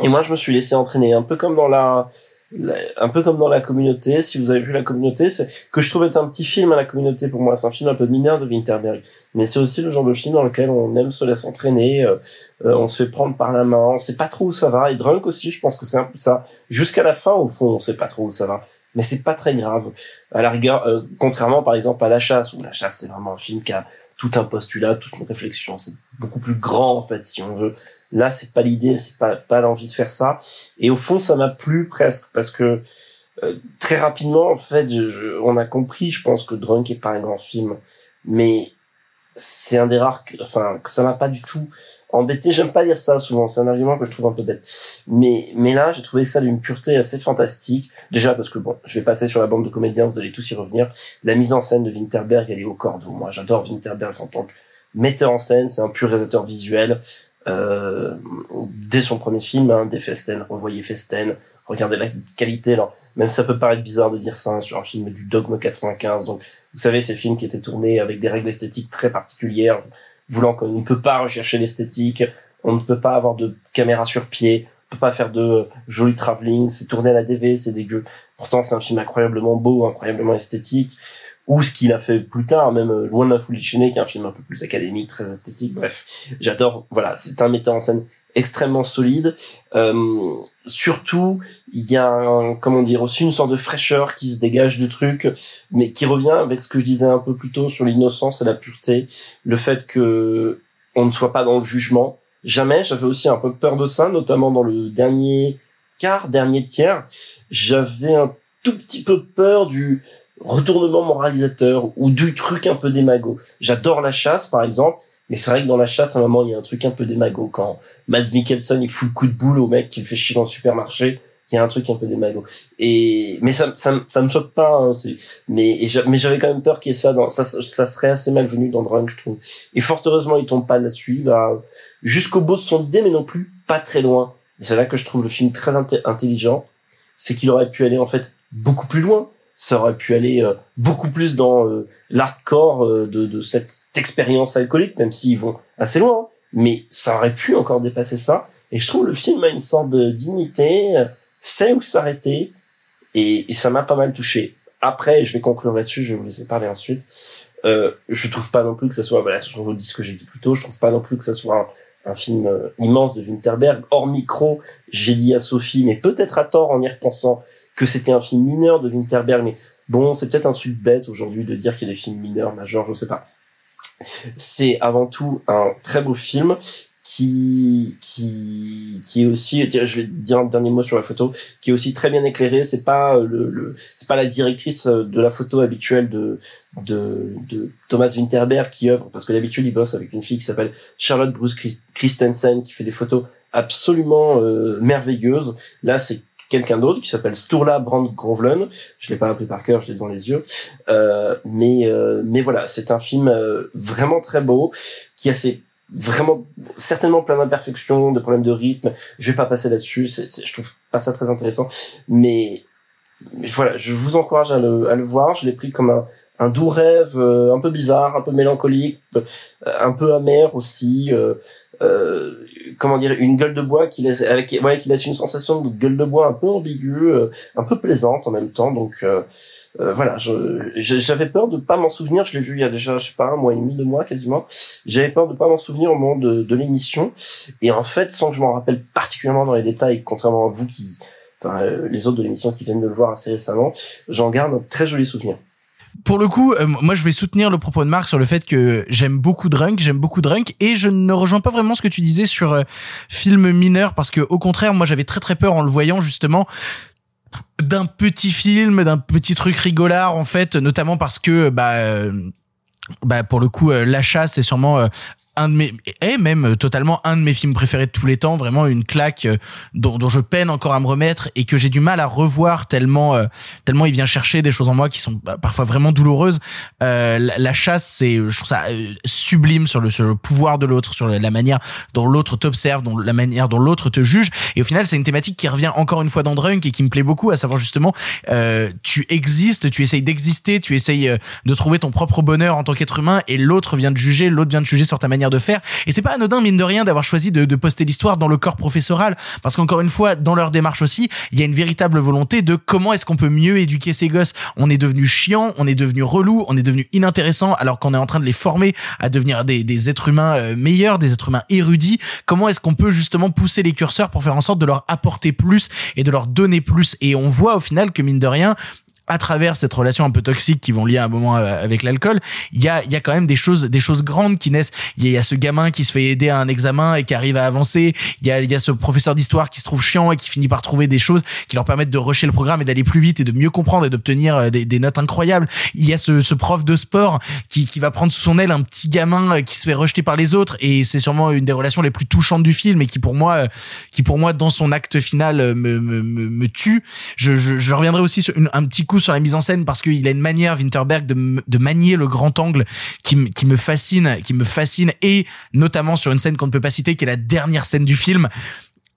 et moi, je me suis laissé entraîner un peu comme dans la, la- un peu comme dans la communauté. Si vous avez vu la communauté, c'est que je trouve être un petit film à la communauté pour moi. C'est un film un peu mineur de Winterberg, mais c'est aussi le genre de film dans lequel on aime se laisser entraîner. euh, euh, on se fait prendre par la main, on sait pas trop où ça va. Et Drunk aussi, je pense que c'est un peu ça. Jusqu'à la fin, au fond, on sait pas trop où ça va. Mais c'est pas très grave. À la rigueur, euh, contrairement par exemple à La Chasse, où La Chasse c'est vraiment un film qui a tout un postulat, toute une réflexion. C'est beaucoup plus grand en fait, si on veut. Là, c'est pas l'idée, c'est pas pas l'envie de faire ça. Et au fond, ça m'a plu presque parce que euh, très rapidement, en fait, je, je- on a compris, je pense que Drunk est pas un grand film, mais c'est un des rares, enfin, que ça m'a pas du tout embêté. J'aime pas dire ça souvent, c'est un argument que je trouve un peu bête. Mais, mais là, j'ai trouvé ça d'une pureté assez fantastique. Déjà parce que bon, je vais passer sur la bande de comédiens, vous allez tous y revenir. La mise en scène de Winterberg, elle est au cordeau. Moi, j'adore Winterberg en tant que metteur en scène, c'est un pur réalisateur visuel. Euh, dès son premier film, hein, des Festen, revoyez Festen, regardez la qualité. Alors, même ça peut paraître bizarre de dire ça hein, sur un film du Dogme 95. Donc, vous savez, ces films qui étaient tournés avec des règles esthétiques très particulières, voulant qu'on ne peut pas rechercher l'esthétique, on ne peut pas avoir de caméra sur pied, on peut pas faire de joli travelling, c'est tourné à la DV, c'est dégueu. Pourtant, c'est un film incroyablement beau, incroyablement esthétique. Ou ce qu'il a fait plus tard, même euh, Loin de la foule déchaînée, qui est un film un peu plus académique, très esthétique. Bref, j'adore. Voilà, c'est un metteur en scène extrêmement solide. Euh, surtout, il y a, un, comment dire, aussi une sorte de fraîcheur qui se dégage du truc, mais qui revient avec ce que je disais un peu plus tôt sur l'innocence et la pureté, le fait que on ne soit pas dans le jugement. Jamais. J'avais aussi un peu peur de ça, notamment dans le dernier quart, dernier tiers. J'avais un tout petit peu peur du retournement moralisateur ou du truc un peu démago. J'adore la chasse, par exemple. Mais c'est vrai que dans la chasse, à un moment, il y a un truc un peu démago. Quand Mads Mikkelsen, il fout le coup de boule au mec qui le fait chier dans le supermarché, il y a un truc un peu démago. Et, mais ça, ça, ça me choque pas, hein, mais, mais j'avais quand même peur qu'il y ait ça dans, ça, ça serait assez malvenu dans Drunk, je trouve. Et fort heureusement, il tombe pas là-dessus, va jusqu'au bout de son idée, mais non plus pas très loin. Et c'est là que je trouve le film très intelligent. C'est qu'il aurait pu aller, en fait, beaucoup plus loin. Ça aurait pu aller euh, beaucoup plus dans euh, l'hardcore euh, de, de cette expérience alcoolique, même s'ils vont assez loin. hein. Mais ça aurait pu encore dépasser ça. Et je trouve le film a une sorte de dignité, euh, sait où s'arrêter, et, et ça m'a pas mal touché. Après, je vais conclure là-dessus, je vais vous laisser parler ensuite. Euh, je trouve pas non plus que ça soit, voilà, je redis ce que j'ai dit plus tôt, je trouve pas non plus que ça soit un, un film euh, immense de Winterberg. Hors micro, j'ai dit à Sophie, mais peut-être à tort en y repensant, que c'était un film mineur de Winterberg, mais bon, c'est peut-être un truc bête aujourd'hui de dire qu'il y a des films mineurs, majeurs, je sais pas. C'est avant tout un très beau film qui qui qui est aussi je vais dire un dernier mot sur la photo qui est aussi très bien éclairé c'est pas le, le c'est pas la directrice de la photo habituelle de de de Thomas Winterberg qui œuvre parce que d'habitude il bosse avec une fille qui s'appelle Charlotte Bruce Chris- Christensen qui fait des photos absolument euh, merveilleuses là c'est quelqu'un d'autre qui s'appelle Sturla Brandgrovlen je l'ai pas appris par cœur je l'ai devant les yeux euh, mais euh, mais voilà c'est un film euh, vraiment très beau qui a ses vraiment certainement plein d'imperfections, de problèmes de rythme. Je vais pas passer là-dessus, c'est, c'est- je trouve pas ça très intéressant. Mais, mais voilà, je vous encourage à le, à le voir. Je l'ai pris comme un, un doux rêve, euh, un peu bizarre, un peu mélancolique, euh, un peu amer aussi. euh, euh, comment dire, une gueule de bois qui laisse, avec, qui laisse une sensation de gueule de bois un peu ambiguë, euh, un peu plaisante en même temps. Donc euh, euh, voilà, j'avais peur de pas m'en souvenir. Je l'ai vu il y a déjà, je sais pas, un mois et demi, deux mois quasiment. J'avais peur de pas m'en souvenir au moment de, de l'émission. Et en fait, sans que je m'en rappelle particulièrement dans les détails, contrairement à vous qui, enfin, les autres de l'émission qui viennent de le voir assez récemment, j'en garde un très joli souvenir. Pour le coup, euh, moi je vais soutenir le propos de Marc sur le fait que j'aime beaucoup Drunk, j'aime beaucoup Drunk et je ne rejoins pas vraiment ce que tu disais sur euh, film mineur parce que au contraire, moi j'avais très très peur en le voyant justement d'un petit film, d'un petit truc rigolard en fait, notamment parce que bah euh, bah pour le coup euh, La Chasse est sûrement un de mes et même totalement un de mes films préférés de tous les temps vraiment une claque euh, dont, dont je peine encore à me remettre et que j'ai du mal à revoir tellement euh, tellement il vient chercher des choses en moi qui sont bah, parfois vraiment douloureuses. Euh, la, chasse c'est je trouve ça sublime sur le pouvoir de l'autre sur la, manière dont l'autre t'observe dont la manière dont l'autre te juge. Et au final c'est une thématique qui revient encore une fois dans Drunk et qui me plaît beaucoup à savoir justement tu existes tu essayes d'exister tu essayes de trouver ton propre bonheur en tant qu'être humain et l'autre vient te juger l'autre vient te juger sur ta manière de faire. Et c'est pas anodin mine de rien d'avoir choisi de, poster l'histoire dans le corps professoral. Parce qu'encore une fois dans leur démarche aussi il y a une véritable volonté de comment est-ce qu'on peut mieux éduquer ces gosses. On est devenu chiant on est devenu relou on est devenu inintéressant alors qu'on est en train de les former à devenir des, des êtres humains euh, meilleurs des êtres humains érudits. Comment est-ce qu'on peut justement pousser les curseurs pour faire en sorte de leur apporter plus et de leur donner plus? Et on voit au final que mine de rien à travers cette relation un peu toxique qui vont lier un moment euh, avec l'alcool, il y a, y a quand même des choses, des choses grandes qui naissent. Il y, a, ce gamin qui se fait aider à un examen et qui arrive à avancer. Il y a, y a ce professeur d'histoire qui se trouve chiant et qui finit par trouver des choses qui leur permettent de rusher le programme et d'aller plus vite et de mieux comprendre et d'obtenir euh, des, notes incroyables. Il y a ce, ce prof de sport qui, qui va prendre sous son aile un petit gamin euh, qui se fait rejeter par les autres et c'est sûrement une des relations les plus touchantes du film et qui pour moi, qui pour moi dans son acte final me, me, me, me tue. Je, je, je reviendrai aussi sur une- un petit coup sur la mise en scène parce qu'il a une manière Winterberg de, manier le grand angle qui, qui me fascine, qui me fascine et notamment sur une scène qu'on ne peut pas citer qui est la dernière scène du film.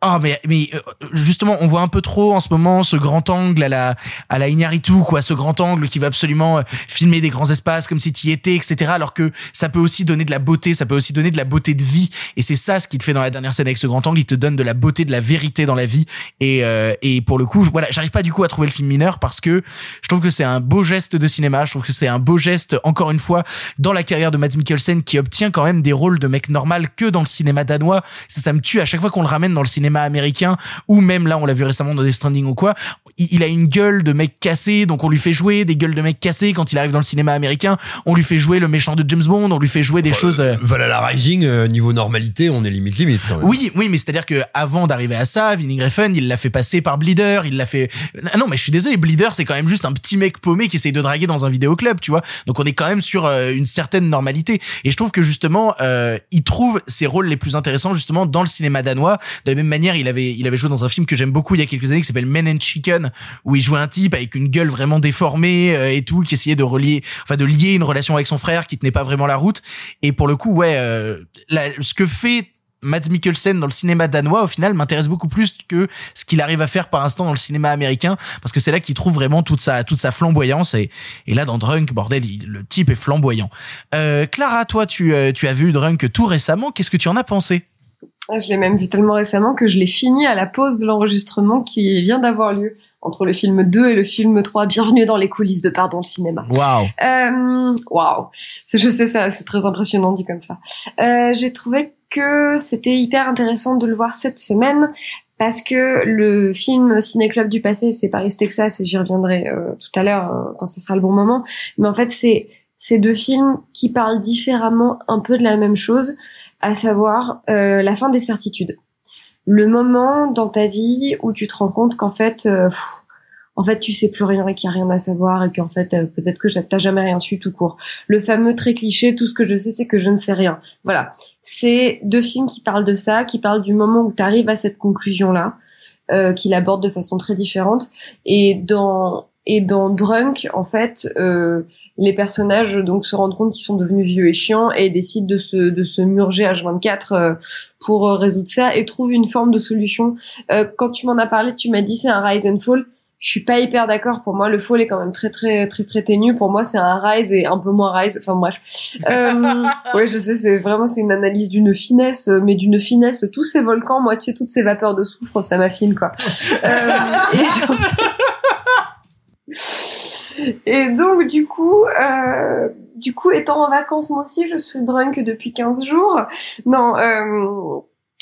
Oh mais mais euh, justement on voit un peu trop en ce moment ce grand angle à la à la Iñárritu quoi ce grand angle qui va absolument euh, filmer des grands espaces comme si tu y étais etc alors que ça peut aussi donner de la beauté ça peut aussi donner de la beauté de vie. Et c'est ça ce qu'il te fait dans la dernière scène avec ce grand angle il te donne de la beauté de la vérité dans la vie. Et euh, et pour le coup voilà j'arrive pas du coup à trouver le film mineur parce que je trouve que c'est un beau geste de cinéma je trouve que c'est un beau geste encore une fois dans la carrière de Mads Mikkelsen qui obtient quand même des rôles de mec normal que dans le cinéma danois. Ça, ça me tue à chaque fois qu'on le ramène dans le cinéma américain ou même là on l'a vu récemment dans Death Stranding ou quoi il, a une gueule de mec cassé donc on lui fait jouer des gueules de mec cassé quand il arrive dans le cinéma américain on lui fait jouer le méchant de James Bond on lui fait jouer des choses euh, Valhalla Rising, euh, niveau normalité, on est limite limite quand même. oui, oui, mais c'est-à-dire que avant d'arriver à ça, Vinnie Griffin, il l'a fait passer par Bleeder, il l'a fait. Ah non, mais je suis désolé, Bleeder, c'est quand même juste un petit mec paumé qui essaye de draguer dans un vidéoclub, tu vois. Donc on est quand même sur euh, une certaine normalité. Et je trouve que justement, euh, il trouve ses rôles les plus intéressants justement dans le cinéma danois. De la même manière, il avait, il avait joué dans un film que j'aime beaucoup il y a quelques années qui s'appelle Men and Chicken, où il jouait un type avec une gueule vraiment déformée euh, et tout, qui essayait de relier, enfin de lier une relation avec son frère qui tenait pas vraiment la route. Et pour le coup, ouais, euh, ce que fait Mads Mikkelsen dans le cinéma danois au final m'intéresse beaucoup plus que ce qu'il arrive à faire par instant dans le cinéma américain parce que c'est là qu'il trouve vraiment toute sa toute sa flamboyance et, là dans Drunk bordel le type est flamboyant. Euh, Clara toi tu euh, tu as vu Drunk tout récemment qu'est-ce que tu en as pensé? Ah, Je l'ai même vu tellement récemment que je l'ai fini à la pause de l'enregistrement qui vient d'avoir lieu entre le film 2 et le film 3. Bienvenue dans les coulisses de Pardon le cinéma. Waouh Euh, Waouh, je sais ça, c'est très impressionnant dit comme ça. Euh, J'ai trouvé que c'était hyper intéressant de le voir cette semaine parce que le film Ciné Club du passé, c'est Paris Texas et j'y reviendrai euh, tout à l'heure euh, quand ce sera le bon moment. Mais en fait, c'est c'est deux films qui parlent différemment un peu de la même chose, à savoir euh, la fin des certitudes. Le moment dans ta vie où tu te rends compte qu'en fait, euh, en fait, tu sais plus rien et qu'il y a rien à savoir et qu'en fait, euh, peut-être que t'as jamais rien su tout court. Le fameux très cliché, tout ce que je sais, c'est que je ne sais rien. Voilà. C'est deux films qui parlent de ça, qui parlent du moment où tu arrives à cette conclusion-là, euh, qui l'abordent de façon très différente. Et dans et dans Drunk, en fait, euh, les personnages donc se rendent compte qu'ils sont devenus vieux et chiants et décident de se de se murger H24 euh, pour euh, résoudre ça et trouvent une forme de solution. Euh, quand tu m'en as parlé, tu m'as dit c'est un rise and fall. Je suis pas hyper d'accord. Pour moi, le fall est quand même très très très très ténu. Pour moi, c'est un rise et un peu moins rise. Enfin bref. Euh, ouais, je sais, c'est vraiment c'est une analyse d'une finesse, euh, mais d'une finesse. Tous ces volcans, moitié toutes ces vapeurs de soufre, ça m'affine quoi. Euh, et Et donc du coup, euh, du coup, étant en vacances moi aussi, je suis drunk depuis 15 jours. Non, euh,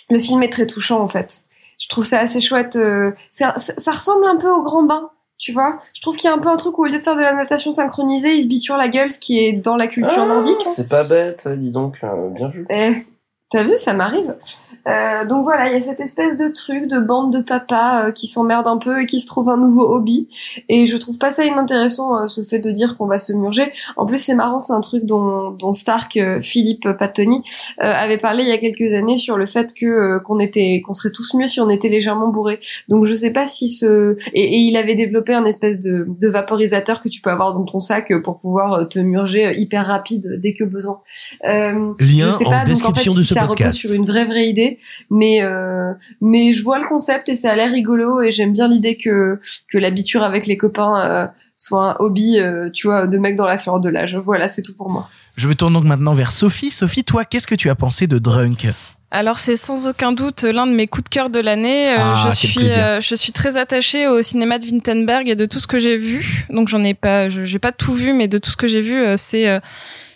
le film est très touchant en fait. Je trouve ça assez chouette. euh, ça, ressemble un peu au Grand Bain, tu vois. Je trouve qu'il y a un peu un truc où au lieu de faire de la natation synchronisée, il se biture la gueule, ce qui est dans la culture Ah, nordique. C'est pas bête, dis donc, bien vu. Eh, t'as vu, ça m'arrive. Euh, donc voilà, il y a cette espèce de truc de bande de papas euh, qui s'emmerdent un peu et qui se trouvent un nouveau hobby. Et je trouve pas ça inintéressant, euh, ce fait de dire qu'on va se murger. En plus, c'est marrant, c'est un truc dont, dont Stark, euh, Philippe Patoni, euh, avait parlé il y a quelques années sur le fait que euh, qu'on était, qu'on serait tous mieux si on était légèrement bourré. Donc je sais pas si ce et, et il avait développé un espèce de, de vaporisateur que tu peux avoir dans ton sac pour pouvoir te murger hyper rapide dès que besoin. Euh, Lien je sais en pas, donc en fait, description si de ce ça repose sur une vraie vraie idée, mais euh, mais je vois le concept et ça a l'air rigolo et j'aime bien l'idée que que l'habiture avec les copains euh, soit un hobby, euh, tu vois, de mec dans la fleur de l'âge. Voilà, c'est tout pour moi. Je me tourne donc maintenant vers Sophie. Sophie, toi, qu'est-ce que tu as pensé de Drunk Alors c'est sans aucun doute l'un de mes coups de cœur de l'année. Ah, je suis euh, je suis très attachée au cinéma de Wittenberg et de tout ce que j'ai vu. Donc j'en ai pas j'ai pas tout vu mais de tout ce que j'ai vu c'est euh,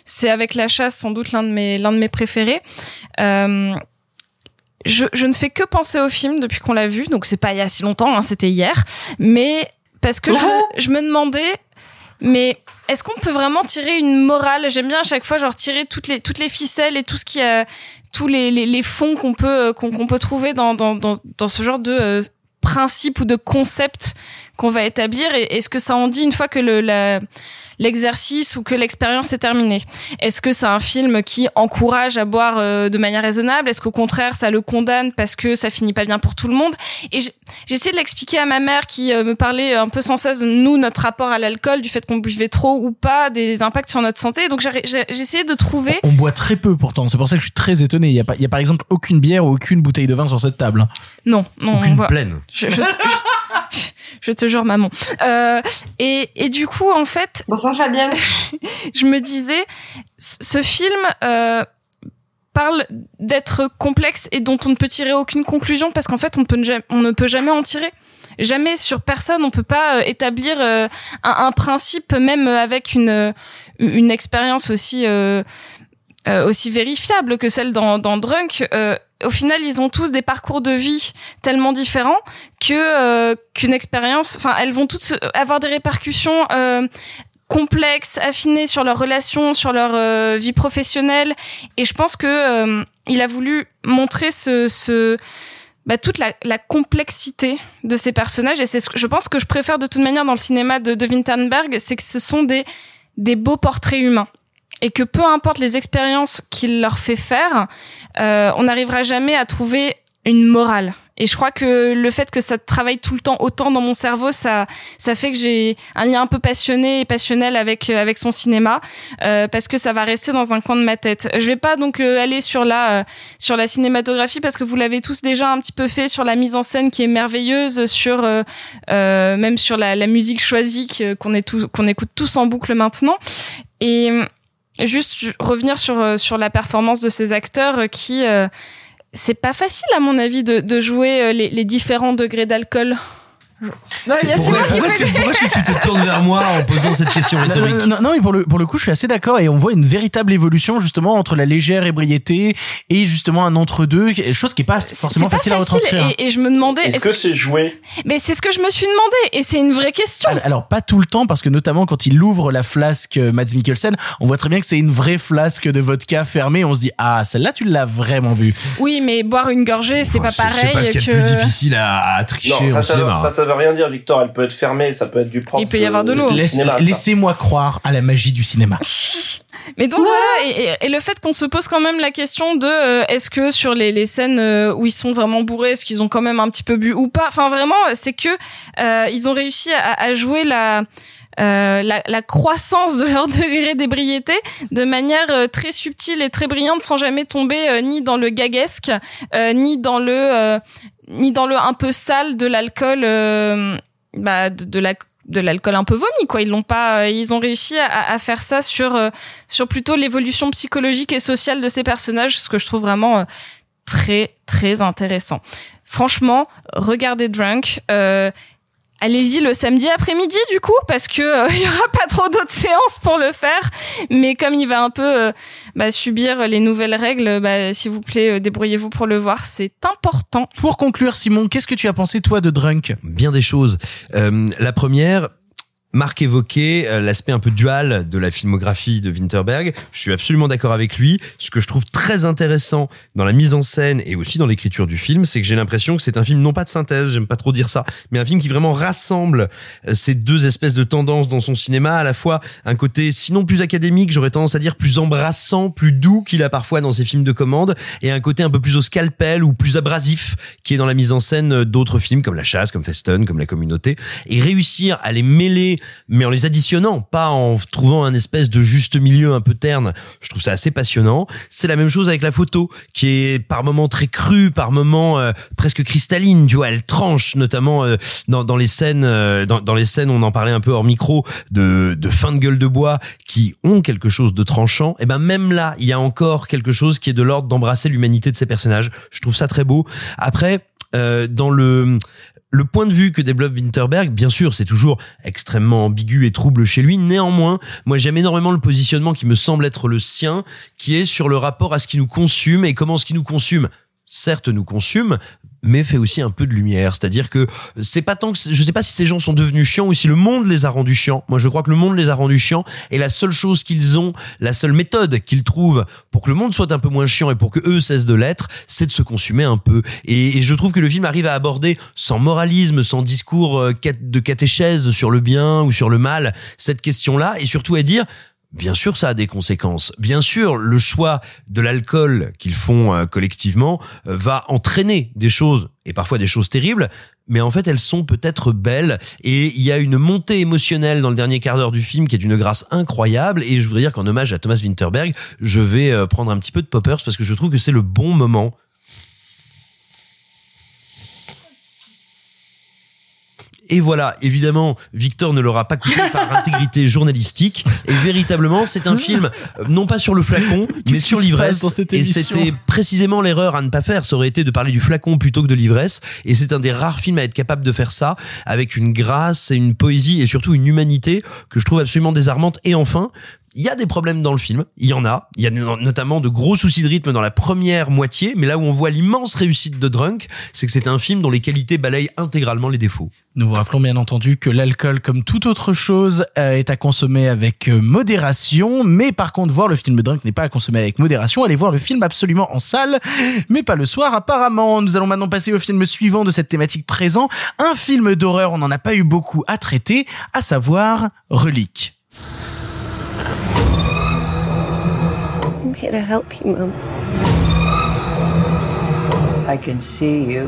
c'est avec la chasse sans doute l'un de mes l'un de mes préférés. Euh, je, je ne fais que penser au film depuis qu'on l'a vu, donc c'est pas il y a si longtemps, hein, c'était hier. Mais parce que je me, je me demandais, mais est-ce qu'on peut vraiment tirer une morale? J'aime bien à chaque fois genre tirer toutes les toutes les ficelles et tout ce qui a tous les les, les fonds qu'on peut qu'on qu'on peut trouver dans dans dans dans ce genre de euh, principe ou de concept qu'on va établir et est-ce que ça en dit une fois que le la l'exercice ou que l'expérience est terminée Est-ce que c'est un film qui encourage à boire euh, de manière raisonnable? Est-ce qu'au contraire ça le condamne parce que ça finit pas bien pour tout le monde? Et j'ai essayé de l'expliquer à ma mère qui euh, me parlait un peu sans cesse de nous notre rapport à l'alcool, du fait qu'on buvait trop ou pas, des impacts sur notre santé. Donc j'ai essayé de trouver On boit très peu pourtant, c'est pour ça que je suis très étonné. Il y a, pas, il y a par exemple aucune bière ou aucune bouteille de vin sur cette table. Non, non, Aucune on voit- pleine. Je, je te, je te jure, maman. Euh, et, et du coup, en fait. Bonsoir, Fabienne. je me disais, ce film euh, parle d'être complexe et dont on ne peut tirer aucune conclusion parce qu'en fait, on, peut ne jamais, on ne peut jamais en tirer. Jamais sur personne, on peut pas euh, établir euh, un, un principe, même avec une euh, une expérience aussi euh, euh, aussi vérifiable que celle dans, dans Drunk. Euh, au final, ils ont tous des parcours de vie tellement différents que euh, qu'une expérience. Enfin, elles vont toutes avoir des répercussions. Euh, complexes, affinées sur leurs relations, sur leur euh, vie professionnelle, et je pense que euh, il a voulu montrer ce, ce bah, toute la, la complexité de ces personnages, et c'est ce que je pense que je préfère de toute manière dans le cinéma de, de Winterberg, c'est que ce sont des des beaux portraits humains et que peu importe les expériences qu'il leur fait faire, euh, on n'arrivera jamais à trouver une morale. Et je crois que le fait que ça travaille tout le temps autant dans mon cerveau, ça, ça fait que j'ai un lien un peu passionné et passionnel avec euh, avec son cinéma, euh, parce que ça va rester dans un coin de ma tête. Je vais pas donc euh, aller sur la euh, sur la cinématographie parce que vous l'avez tous déjà un petit peu fait sur la mise en scène qui est merveilleuse, sur même sur la, la musique choisie qu'on est qu'on écoute tous en boucle maintenant. Et juste ju- revenir sur euh, sur la performance de ces acteurs euh, qui euh, c'est pas facile à mon avis de, jouer les différents degrés d'alcool. Non, il y a Pourquoi, Simon qui pourquoi est-ce fait que, pourquoi est-ce que tu te tournes vers moi en posant cette question Non, rhétorique non, non, non, mais pour le, pour le coup, je suis assez d'accord et on voit une véritable évolution justement entre la légère ébriété et justement un entre-deux, chose qui est pas forcément C'est pas facile, à retranscrire. Et, et je me demandais. Est-ce que c'est joué? Mais c'est ce que je me suis demandé et c'est une vraie question. Al- Alors pas tout le temps parce que notamment quand il ouvre la flasque euh, Mads Mikkelsen, on voit très bien que c'est une vraie flasque de vodka fermée. On se dit ah celle-là tu l'as vraiment bu. Oui, mais boire une gorgée, c'est pas pareil C'est pas ce qu'il y a que. de plus difficile à, à tricher Non, ça, au ça, cinéma. ça, ça veut rien dire, Victor. Elle peut être fermée, ça peut être du propre. Il peut y avoir de l'eau. Laisse- ça. Laissez-moi croire à la magie du cinéma. Mais donc voilà, et, et- et le fait qu'on se pose quand même la question de euh, est-ce que sur les, les scènes euh, où ils sont vraiment bourrés, est-ce qu'ils ont quand même un petit peu bu ou pas? Enfin vraiment, c'est que euh, ils ont réussi à, à jouer la, euh, la la croissance de leur degré d'ébriété de manière euh, très subtile et très brillante, sans jamais tomber euh, ni dans le gaguesque, euh, ni dans le euh, ni dans le un peu sale de l'alcool, euh, bah, de, la de l'alcool un peu vomi quoi. Ils l'ont pas euh, ils ont réussi à, à faire ça sur euh, sur plutôt l'évolution psychologique et sociale de ces personnages ce que je trouve vraiment euh, très très intéressant. Franchement regardez Drunk euh, Allez-y le samedi après-midi du coup parce que euh, il y aura pas trop d'autres séances pour le faire. Mais comme il va un peu euh, bah, subir les nouvelles règles bah, s'il vous plaît euh, débrouillez-vous pour le voir. C'est important. Pour conclure Simon, qu'est-ce que tu as pensé toi de Drunk? Bien des choses. Euh, la première, Marc évoquait euh, l'aspect un peu dual de la filmographie de Winterberg. Je suis absolument d'accord avec lui. Ce que je trouve très intéressant dans la mise en scène et aussi dans l'écriture du film, c'est que j'ai l'impression que c'est un film non pas de synthèse, j'aime pas trop dire ça, mais un film qui vraiment rassemble euh, ces deux espèces de tendances dans son cinéma, à la fois un côté sinon plus académique, j'aurais tendance à dire plus embrassant, plus doux qu'il a parfois dans ses films de commande, et un côté un peu plus au scalpel ou plus abrasif qui est dans la mise en scène d'autres films comme La Chasse, comme Feston, comme La Communauté, et réussir à les mêler mais en les additionnant, pas en trouvant un espèce de juste milieu un peu terne. Je trouve ça assez passionnant. C'est la même chose avec la photo, qui est par moments très crue, par moments euh, presque cristalline. Tu vois, elle tranche, notamment euh, dans, dans les scènes, euh, dans, dans les scènes, on en parlait un peu hors micro, de, de fin de gueule de bois, qui ont quelque chose de tranchant. Et ben même là, il y a encore quelque chose qui est de l'ordre d'embrasser l'humanité de ces personnages. Je trouve ça très beau. Après, euh, dans le le point de vue que développe Winterberg, bien sûr, c'est toujours extrêmement ambigu et trouble chez lui. Néanmoins, moi j'aime énormément le positionnement qui me semble être le sien, qui est sur le rapport à ce qui nous consume et comment ce qui nous consume, certes nous consume, mais fait aussi un peu de lumière. C'est-à-dire que c'est pas tant que je sais pas si ces gens sont devenus chiants ou si le monde les a rendus chiants. Moi, je crois que le monde les a rendus chiants et la seule chose qu'ils ont, la seule méthode qu'ils trouvent pour que le monde soit un peu moins chiant et pour que eux cessent de l'être, c'est de se consumer un peu. Et, et je trouve que le film arrive à aborder sans moralisme, sans discours euh, de catéchèse sur le bien ou sur le mal cette question-là et surtout à dire Bien sûr, ça a des conséquences. Bien sûr, le choix de l'alcool qu'ils font euh, collectivement euh, va entraîner des choses et parfois des choses terribles, mais en fait, elles sont peut-être belles et il y a une montée émotionnelle dans le dernier quart d'heure du film qui est d'une grâce incroyable et je voudrais dire qu'en hommage à Thomas Winterberg, je vais euh, prendre un petit peu de poppers parce que je trouve que c'est le bon moment Et voilà, évidemment, Victor ne l'aura pas coupé par intégrité journalistique. Et véritablement, c'est un film, euh, non pas sur le flacon, mais sur l'ivresse. Et c'était précisément l'erreur à ne pas faire. Ça aurait été de parler du flacon plutôt que de l'ivresse. Et c'est un des rares films à être capable de faire ça, avec une grâce et une poésie et surtout une humanité que je trouve absolument désarmante. Et enfin, il y a des problèmes dans le film, il y en a. Il y a no- notamment de gros soucis de rythme dans la première moitié, mais là où on voit l'immense réussite de Drunk, c'est que c'est un film dont les qualités balayent intégralement les défauts. Nous vous rappelons bien entendu que l'alcool, comme toute autre chose, euh, est à consommer avec euh, modération. Mais par contre, voir le film Drunk n'est pas à consommer avec modération. Allez voir le film absolument en salle, mais pas le soir apparemment. Nous allons maintenant passer au film suivant de cette thématique présent. Un film d'horreur, on n'en a pas eu beaucoup à traiter, à savoir Relique. Here to help you, Mum. I can see you.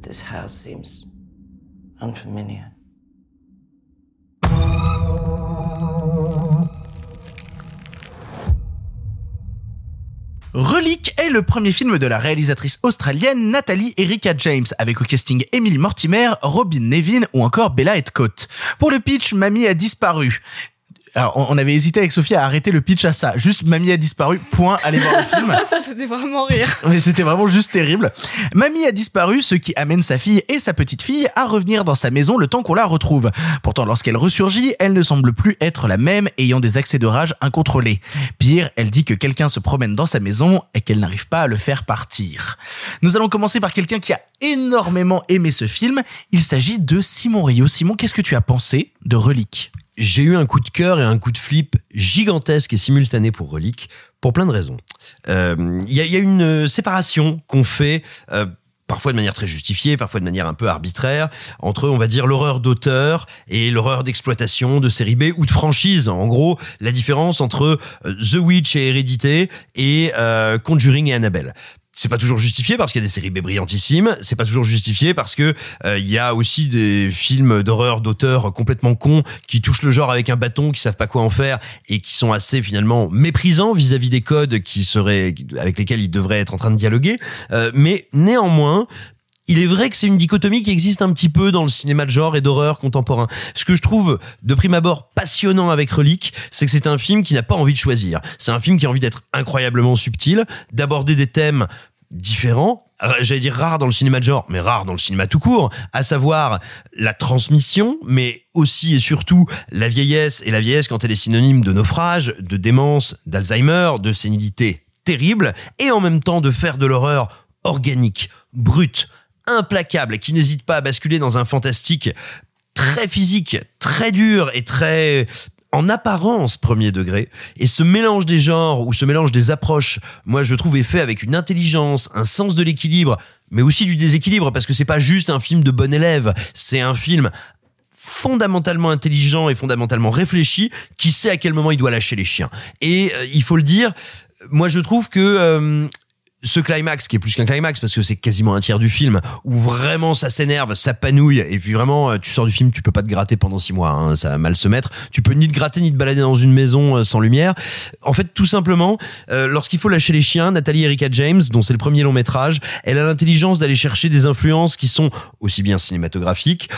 This house seems unfamiliar. Relique est le premier film de la réalisatrice australienne Nathalie Erika James, avec au casting Emily Mortimer, Robin Nevin ou encore Bella Heathcote. Pour le pitch, Mamie a disparu. Alors, on on avait hésité avec Sophie à arrêter le pitch à ça. Juste, Mamie a disparu, point, allez voir le film. Ça me faisait vraiment rire. Mais c'était vraiment juste terrible. Mamie a disparu, ce qui amène sa fille et sa petite fille à revenir dans sa maison le temps qu'on la retrouve. Pourtant, lorsqu'elle ressurgit, elle ne semble plus être la même, ayant des accès de rage incontrôlés. Pire, elle dit que quelqu'un se promène dans sa maison et qu'elle n'arrive pas à le faire partir. Nous allons commencer par quelqu'un qui a énormément aimé ce film. Il s'agit de Simon Rio. Simon, qu'est-ce que tu as pensé de Relique? J'ai eu un coup de cœur et un coup de flip gigantesque et simultané pour Relique, pour plein de raisons. Euh, Il y, a, y a une séparation qu'on fait... euh, parfois de manière très justifiée, parfois de manière un peu arbitraire, entre, on va dire, l'horreur d'auteur et l'horreur d'exploitation de série B ou de franchise. En gros, la différence entre euh, The Witch et Hérédité et euh, Conjuring et Annabelle c'est pas toujours justifié parce qu'il y a des séries B brillantissimes. C'est pas toujours justifié parce que euh, il y a aussi des films d'horreur d'auteurs complètement cons qui touchent le genre avec un bâton, qui savent pas quoi en faire et qui sont assez finalement méprisants vis-à-vis des codes qui seraient avec lesquels ils devraient être en train de dialoguer. Euh, mais néanmoins, il est vrai que c'est une dichotomie qui existe un petit peu dans le cinéma de genre et d'horreur contemporain. Ce que je trouve de prime abord passionnant avec Relique, c'est que c'est un film qui n'a pas envie de choisir. C'est un film qui a envie d'être incroyablement subtil, d'aborder des thèmes différents, j'allais dire rares dans le cinéma de genre, mais rares dans le cinéma tout court, à savoir la transmission, mais aussi et surtout la vieillesse, et la vieillesse quand elle est synonyme de naufrage, de démence, d'Alzheimer, de sénilité terrible, et en même temps de faire de l'horreur organique, brute, implacable, qui n'hésite pas à basculer dans un fantastique très physique, très dur et très en apparence premier degré. Et ce mélange des genres ou ce mélange des approches, moi je trouve est fait avec une intelligence, un sens de l'équilibre, mais aussi du déséquilibre parce que c'est pas juste un film de bon élève, c'est un film fondamentalement intelligent et fondamentalement réfléchi qui sait à quel moment il doit lâcher les chiens. Et euh, il faut le dire, moi je trouve que euh, ce climax qui est plus qu'un climax parce que c'est quasiment un tiers du film où vraiment ça s'énerve, ça panouille et puis vraiment euh, tu sors du film, tu peux pas te gratter pendant six mois, hein, ça va mal se mettre. Tu peux ni te gratter ni te balader dans une maison euh, sans lumière. En fait, tout simplement, euh, lorsqu'il faut lâcher les chiens, Nathalie Erika James, dont c'est le premier long métrage, elle a l'intelligence d'aller chercher des influences qui sont aussi bien cinématographiques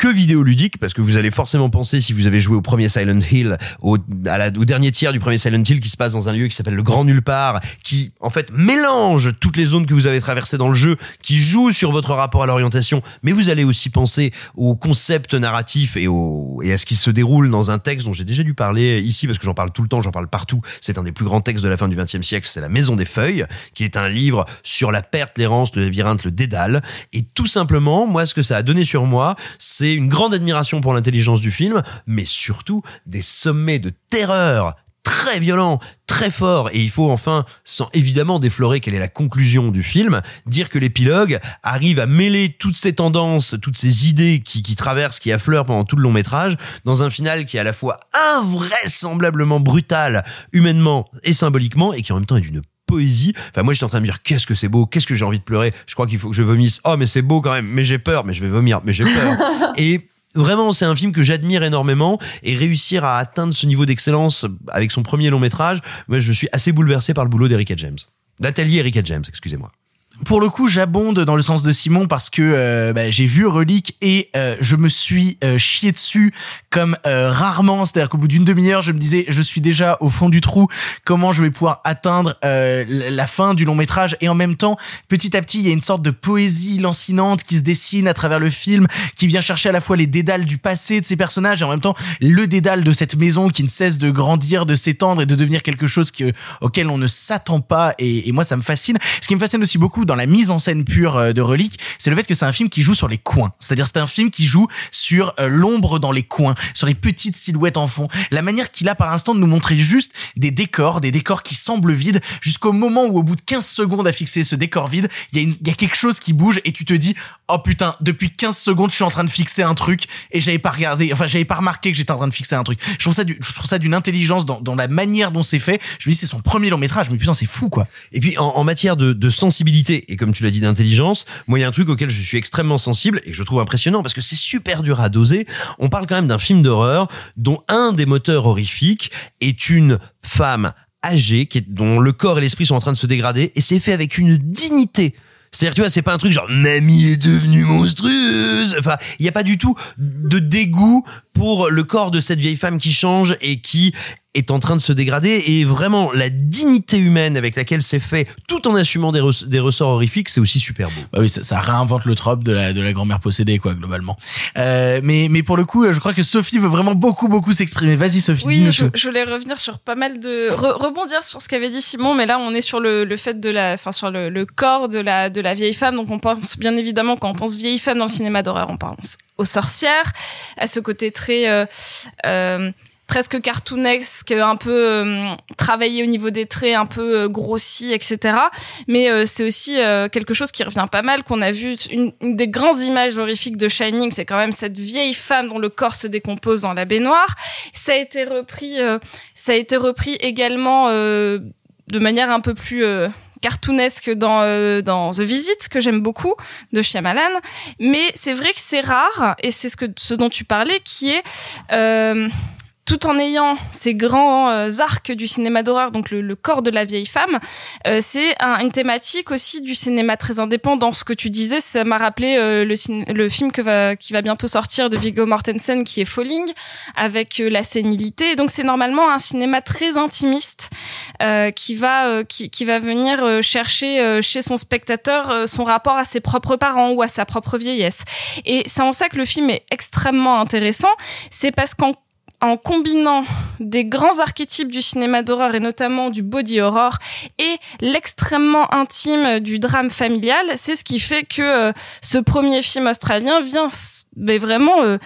que vidéoludique parce que vous allez forcément penser si vous avez joué au premier Silent Hill au, dernier tiers du premier Silent Hill qui se passe dans un lieu qui s'appelle le Grand Nulle Part qui en fait mélange toutes les zones que vous avez traversées dans le jeu qui joue sur votre rapport à l'orientation. Mais vous allez aussi penser au concept narratif et au et à ce qui se déroule dans un texte dont j'ai déjà dû parler ici parce que j'en parle tout le temps j'en parle partout. C'est un des plus grands textes de la fin du XXe siècle c'est la Maison des Feuilles qui est un livre sur la perte l'errance le labyrinthe le dédale. Et tout simplement moi ce que ça a donné sur moi c'est une grande admiration pour l'intelligence du film mais surtout des sommets de terreur très violents, très forts, et il faut enfin, sans évidemment déflorer quelle est la conclusion du film, dire que l'épilogue arrive à mêler toutes ces tendances, toutes ces idées qui, qui traversent, qui affleurent pendant tout le long métrage, dans un final qui est à la fois invraisemblablement brutal, humainement et symboliquement, et qui en même temps est d'une poésie. Enfin, moi, j'étais en train de me dire, qu'est-ce que c'est beau, qu'est-ce que j'ai envie de pleurer. Je crois qu'il faut que je vomisse. Oh, mais c'est beau quand même, mais j'ai peur, mais je vais vomir, mais j'ai peur. et Vraiment, c'est un film que j'admire énormément et réussir à atteindre ce niveau d'excellence avec son premier long métrage, moi, je suis assez bouleversé par le boulot d'Erika James. Nathalie Erika James, excusez-moi. Pour le coup, j'abonde dans le sens de Simon parce que euh, bah, j'ai vu Relique et euh, je me suis euh, chié dessus comme euh, rarement. C'est-à-dire qu'au bout d'une demi-heure, je me disais, je suis déjà au fond du trou. Comment je vais pouvoir atteindre euh, la fin du long métrage? Et en même temps, petit à petit, il y a une sorte de poésie lancinante qui se dessine à travers le film, qui vient chercher à la fois les dédales du passé de ces personnages et en même temps le dédale de cette maison qui ne cesse de grandir, de s'étendre et de devenir quelque chose que, auquel on ne s'attend pas. Et, et moi, ça me fascine. Ce qui me fascine aussi beaucoup dans la mise en scène pure euh, de Relique, c'est le fait que c'est un film qui joue sur les coins. C'est-à-dire c'est un film qui joue sur euh, l'ombre dans les coins, sur les petites silhouettes en fond. La manière qu'il a par instant de nous montrer juste des décors, des décors qui semblent vides, jusqu'au moment où au bout de 15 secondes à fixer ce décor vide, il y, a quelque chose qui bouge et tu te dis, oh putain, depuis 15 secondes je suis en train de fixer un truc et j'avais pas regardé, enfin j'avais pas remarqué que j'étais en train de fixer un truc. Je trouve ça, d'une intelligence dans, la manière dont c'est fait. Je me dis c'est son premier long métrage, mais putain c'est fou quoi. Et puis en, matière de sensibilité et comme tu l'as dit d'intelligence, moi il y a un truc auquel je suis extrêmement sensible et que je trouve impressionnant parce que c'est super dur à doser. On parle quand même d'un film d'horreur dont un des moteurs horrifiques est une femme âgée qui dont le corps et l'esprit sont en train de se dégrader et c'est fait avec une dignité. C'est-à-dire, tu vois, c'est pas un truc genre mamie est devenue monstrueuse. Enfin, il y a pas du tout de dégoût pour le corps de cette vieille femme qui change et qui est en train de se dégrader et vraiment la dignité humaine avec laquelle c'est fait tout en assumant des, res- des ressorts horrifiques c'est aussi super beau Bah oui, ça, ça réinvente le trope de la de la grand-mère possédée quoi globalement. Euh, mais mais pour le coup, je crois que Sophie veut vraiment beaucoup beaucoup s'exprimer. Vas-y Sophie, Oui, dis-nous je, voulais revenir sur pas mal de re- rebondir sur ce qu'avait dit Simon, mais là on est sur le, le fait de la, enfin sur le, le corps de la de la vieille femme. Donc on pense bien évidemment quand on pense vieille femme dans le cinéma d'horreur, on pense aux sorcières, à ce côté très euh, euh, presque cartoonesque, un peu euh, travaillé au niveau des traits, un peu euh, grossi, etc. Mais euh, c'est aussi euh, quelque chose qui revient pas mal, qu'on a vu. Une, une des grandes images horrifiques de Shining, c'est quand même cette vieille femme dont le corps se décompose dans la baignoire. Ça a été repris, euh, ça a été repris également euh, de manière un peu plus cartoonesque dans euh, dans The Visit que j'aime beaucoup de Shyamalan mais c'est vrai que c'est rare et c'est ce que ce dont tu parlais qui est euh, tout en ayant ces grands euh, arcs du cinéma d'horreur, donc le, le corps de la vieille femme, euh, c'est un- une thématique aussi du cinéma très indépendant. Ce que tu disais, ça m'a rappelé euh, le, le film que va, qui va bientôt sortir de Viggo Mortensen, qui est Falling, avec euh, la sénilité. Donc c'est normalement un cinéma très intimiste euh, qui va qui, qui va venir chercher chez son spectateur son rapport à ses propres parents ou à sa propre vieillesse. Et c'est en ça que le film est extrêmement intéressant. C'est parce qu'en en combinant des grands archétypes du cinéma d'horreur et notamment du body horror et l'extrêmement intime du drame familial, c'est ce qui fait que euh, ce premier film australien vient mais vraiment euh,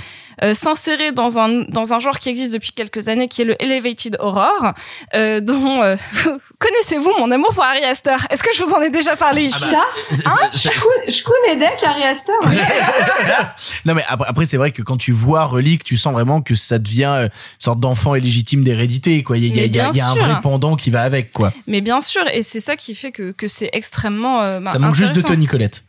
euh, s'insérer dans un dans un genre qui existe depuis quelques années qui est le elevated horror euh, dont euh, connaissez-vous mon amour pour Ari Aster? Est-ce que je vous en ai déjà parlé ici? Ça hein? Shkun- Shkunedek, Ari Aster Non mais après, après c'est vrai que quand tu vois Relique, tu sens vraiment que ça devient une sorte d'enfant illégitime d'hérédité quoi. Il y a, il y a- Mais il y a- bien il y a un vrai pendant qui va avec quoi. Mais bien sûr, et c'est ça qui fait que, que c'est extrêmement. euh, bah, ça manque juste de. Tony Colette.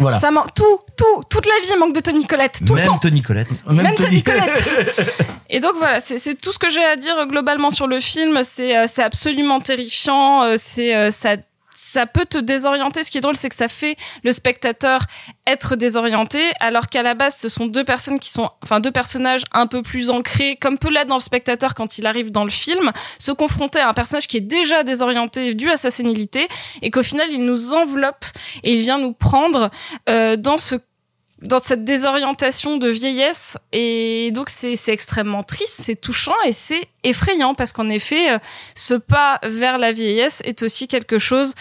Voilà. Ça manque tout, tout, toute la vie manque de Tony Colette, tout le temps. même Tony Collette Même, Tony Colette. Et donc voilà, c'est tout ce que j'ai à dire euh, globalement sur le film. C'est euh, absolument terrifiant. euh, C'est ça ça peut te désorienter. Ce qui est drôle, c'est que ça fait le spectateur être désorienté, alors qu'à la base, ce sont deux personnes qui sont, enfin, deux personnages un peu plus ancrés, comme peut l'être dans le spectateur quand il arrive dans le film, se confronter à un personnage qui est déjà désorienté dû à sa sénilité, et qu'au final, il nous enveloppe et il vient nous prendre euh, dans ce dans cette désorientation de vieillesse. Et donc c'est extrêmement triste, c'est touchant et c'est effrayant parce qu'en effet euh, ce pas vers la vieillesse est aussi quelque chose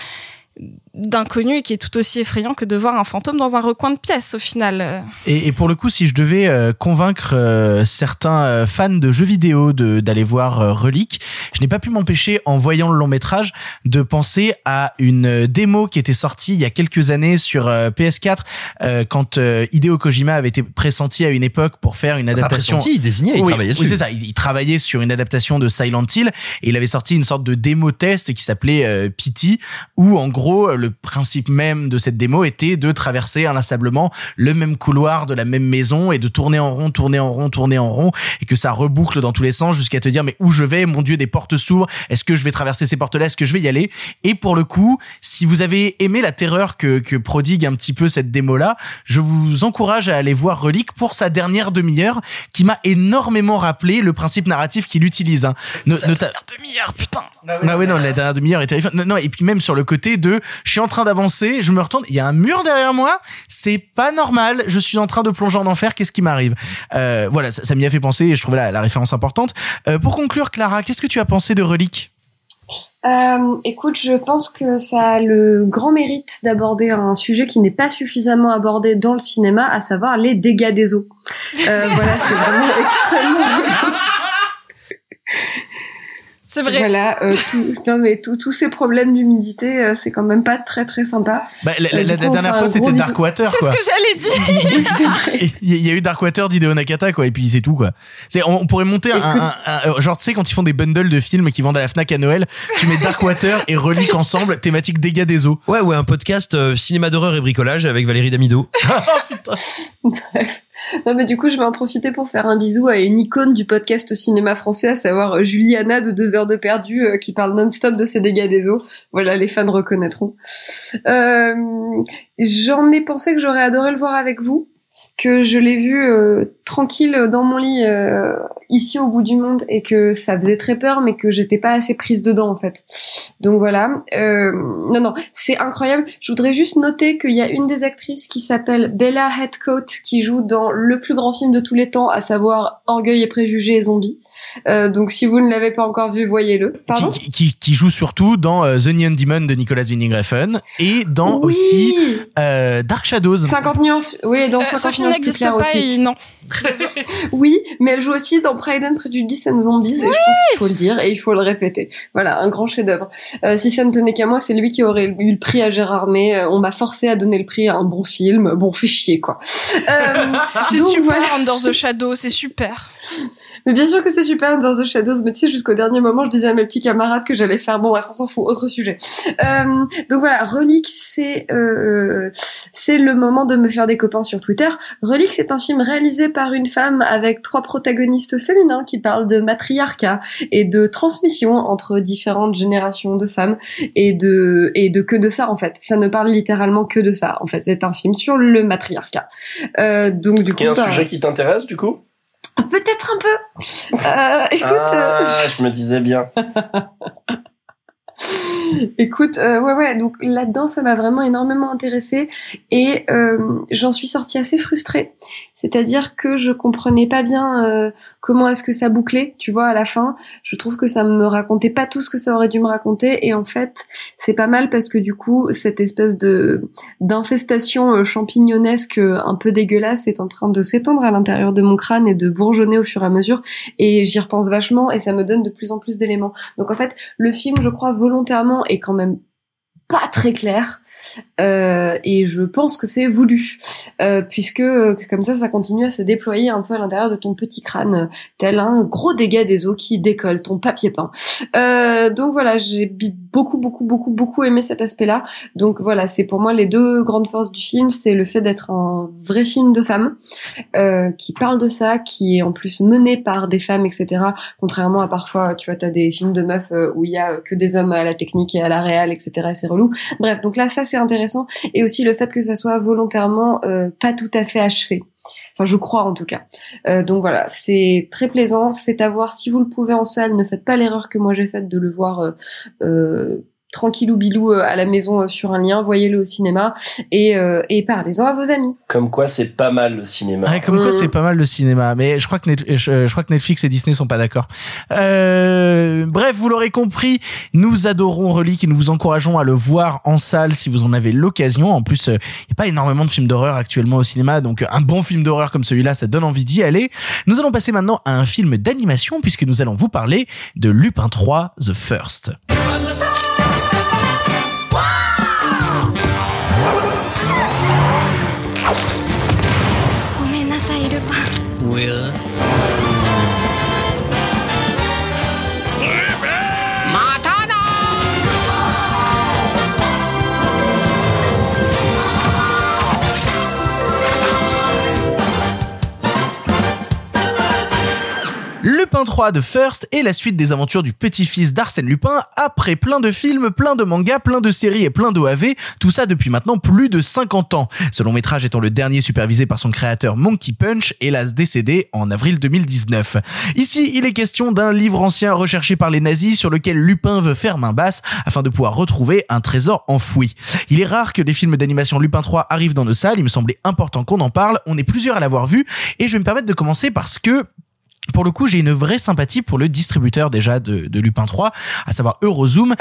d'inconnu et qui est tout aussi effrayant que de voir un fantôme dans un recoin de pièce au final. Et, et pour le coup, si je devais euh, convaincre euh, certains euh, fans de jeux vidéo de d'aller voir euh, Relic, je n'ai pas pu m'empêcher en voyant le long métrage de penser à une démo qui était sortie il y a quelques années sur euh, PS4 euh, quand euh, Hideo Kojima avait été pressenti à une époque pour faire une Pas adaptation. pressenti, il désignait, il oui, travaillait oui, dessus. c'est ça. Il, il travaillait sur une adaptation de Silent Hill et il avait sorti une sorte de démo test qui s'appelait euh, Pity où en gros le principe même de cette démo était de traverser inlassablement le même couloir de la même maison et de tourner en rond, tourner en rond, tourner en rond et que ça reboucle dans tous les sens jusqu'à te dire mais où je vais? Mon Dieu, des portes s'ouvrent. Est-ce que je vais traverser ces portes-là? Est-ce que je vais y aller? Et pour le coup, si vous avez aimé la terreur que, que prodigue un petit peu cette démo-là, je vous encourage à aller voir Relic pour sa dernière demi-heure qui m'a énormément rappelé le principe narratif qu'il utilise. Hein. No- nota- demi-heure, putain. ah ouais non la dernière demi-heure est terrifiante. Non, non et puis même sur le côté de je en train d'avancer, je me retourne, il y a un mur derrière moi, c'est pas normal, je suis en train de plonger en enfer, qu'est-ce qui m'arrive? Euh, Voilà, ça, m'y a fait penser et je trouvais la, référence importante. Euh, pour conclure Clara, qu'est-ce que tu as pensé de Relique Euh, écoute, je pense que ça a le grand mérite d'aborder un sujet qui n'est pas suffisamment abordé dans le cinéma, à savoir les dégâts des eaux. Voilà, c'est vraiment extrêmement. C'est vrai. Voilà, euh, tout, non mais tout- tous ces problèmes d'humidité, euh, c'est quand même pas très très sympa. bah, la, la- Euh, la coup, dernière fois c'était. Darkwater C'est ce que j'allais dire. Oui. Il y, a- eu Darkwater d'Hideo Nakata quoi et puis c'est tout quoi. C'est on, on pourrait monter un, Écoute. un- un- genre tu sais quand ils font des bundles de films qui vendent à la Fnac à Noël, tu mets Darkwater et Relique ensemble, thématique dégâts des eaux. Ouais, ouais, un podcast euh, cinéma d'horreur et bricolage avec Valérie Damido. Bref. Non mais du coup, je vais en profiter pour faire un bisou à une icône du podcast cinéma français, à savoir euh, Juliana de Deux heures de perdu, euh, qui parle non-stop de ses dégâts des eaux. Voilà, les fans reconnaîtront. Euh, J'en ai pensé que j'aurais adoré le voir avec vous, que je l'ai vu euh, tranquille dans mon lit euh, ici au bout du monde et que ça faisait très peur, mais que j'étais pas assez prise dedans en fait. Donc voilà. Euh, non non, c'est incroyable. Je voudrais juste noter qu'il y a une des actrices qui s'appelle Bella Headcoat qui joue dans le plus grand film de tous les temps, à savoir Orgueil et préjugés et zombies. Euh, donc si vous ne l'avez pas encore vu, voyez-le. Pardon? qui, qui, qui joue surtout dans euh, The Neon Demon de Nicolas Winding Refn et dans Oui. aussi euh, Dark Shadows. 50 nuances. Oui, dans Euh, 50 Sophie nuances plus n'existe claires pas aussi. et non. Oui, mais elle joue aussi dans Pride and Prejudice and Zombies, et je pense qu'il faut le dire et il faut le répéter. Voilà, un grand chef-d'œuvre. Euh, si ça ne tenait qu'à moi, c'est lui qui aurait eu le prix à Gérard May. Euh, on m'a forcé à donner le prix à un bon film. Bon, fait chier, quoi. Euh, C'est super voilà. Under the Shadow, c'est super. Mais bien sûr que c'est super Under the Shadows, mais tu sais, jusqu'au dernier moment, je disais à mes petits camarades que j'allais faire, bon bref, on s'en fout, autre sujet. Euh, donc voilà, Relic, c'est euh, c'est le moment de me faire des copains sur Twitter. Relic, c'est un film réalisé par une femme avec trois protagonistes féminins qui parlent de matriarcat et de transmission entre différentes générations de femmes et de et de que de ça en fait. Ça ne parle littéralement que de ça. En fait, c'est un film sur le matriarcat. Euh, donc du coup, Qui est un bah, sujet qui t'intéresse du coup? Peut-être un peu. Euh, écoute. euh, Ah, je me disais bien. Écoute, euh, ouais, ouais, donc là-dedans, ça m'a vraiment énormément intéressée et euh, j'en suis sortie assez frustrée. C'est-à-dire que je comprenais pas bien euh, comment est-ce que ça bouclait, tu vois, à la fin. Je trouve que ça me racontait pas tout ce que ça aurait dû me raconter et en fait, c'est pas mal parce que du coup, cette espèce de d'infestation champignonesque euh, un peu dégueulasse est en train de s'étendre à l'intérieur de mon crâne et de bourgeonner au fur et à mesure et j'y repense vachement et ça me donne de plus en plus d'éléments. Donc en fait, le film, je crois volontairement est quand même pas très clair. Euh, et je pense que c'est voulu, euh, puisque euh, comme ça, ça continue à se déployer un peu à l'intérieur de ton petit crâne, tel un gros dégât des eaux qui décolle ton papier peint. Donc voilà, j'ai beaucoup, beaucoup, beaucoup, beaucoup aimé cet aspect-là. Donc voilà, c'est pour moi les deux grandes forces du film, c'est le fait d'être un vrai film de femmes euh, qui parle de ça, qui est en plus mené par des femmes, etc. Contrairement à parfois, tu vois, t'as des films de meufs euh, où il y a que des hommes à la technique et à la réal, etc. et C'est relou. Bref, donc là, ça c'est intéressant, et aussi le fait que ça soit volontairement euh, pas tout à fait achevé. Enfin, je crois en tout cas. Euh, donc voilà, c'est très plaisant. C'est à voir si vous le pouvez en salle. Ne faites pas l'erreur que moi j'ai faite de le voir euh, euh, tranquillou bilou euh, à la maison euh, sur un lien. Voyez-le au cinéma et, euh, et parlez-en à vos amis. Comme quoi, c'est pas mal le cinéma. Ouais, comme quoi, Mm. c'est pas mal le cinéma. Mais je crois que Net- je, je crois que Netflix et Disney sont pas d'accord. Euh, bref, vous l'aurez compris, nous adorons Relique et nous vous encourageons à le voir en salle si vous en avez l'occasion. En plus, il n'y a pas énormément de films d'horreur actuellement au cinéma, donc un bon film d'horreur comme celui-là, ça donne envie d'y aller. Nous allons passer maintenant à un film d'animation puisque nous allons vous parler de Lupin 3 The First. Lupin 3 de First est la suite des aventures du petit-fils d'Arsène Lupin après plein de films, plein de mangas, plein de séries et plein d'OAV, tout ça depuis maintenant plus de 50 ans. Ce long métrage étant le dernier supervisé par son créateur Monkey Punch, hélas décédé en avril 2019. Ici, il est question d'un livre ancien recherché par les nazis sur lequel Lupin veut faire main basse afin de pouvoir retrouver un trésor enfoui. Il est rare que des films d'animation Lupin 3 arrivent dans nos salles, il me semblait important qu'on en parle, on est plusieurs à l'avoir vu et je vais me permettre de commencer parce que pour le coup, j'ai une vraie sympathie pour le distributeur déjà de, de Lupin 3, à savoir Eurozoom.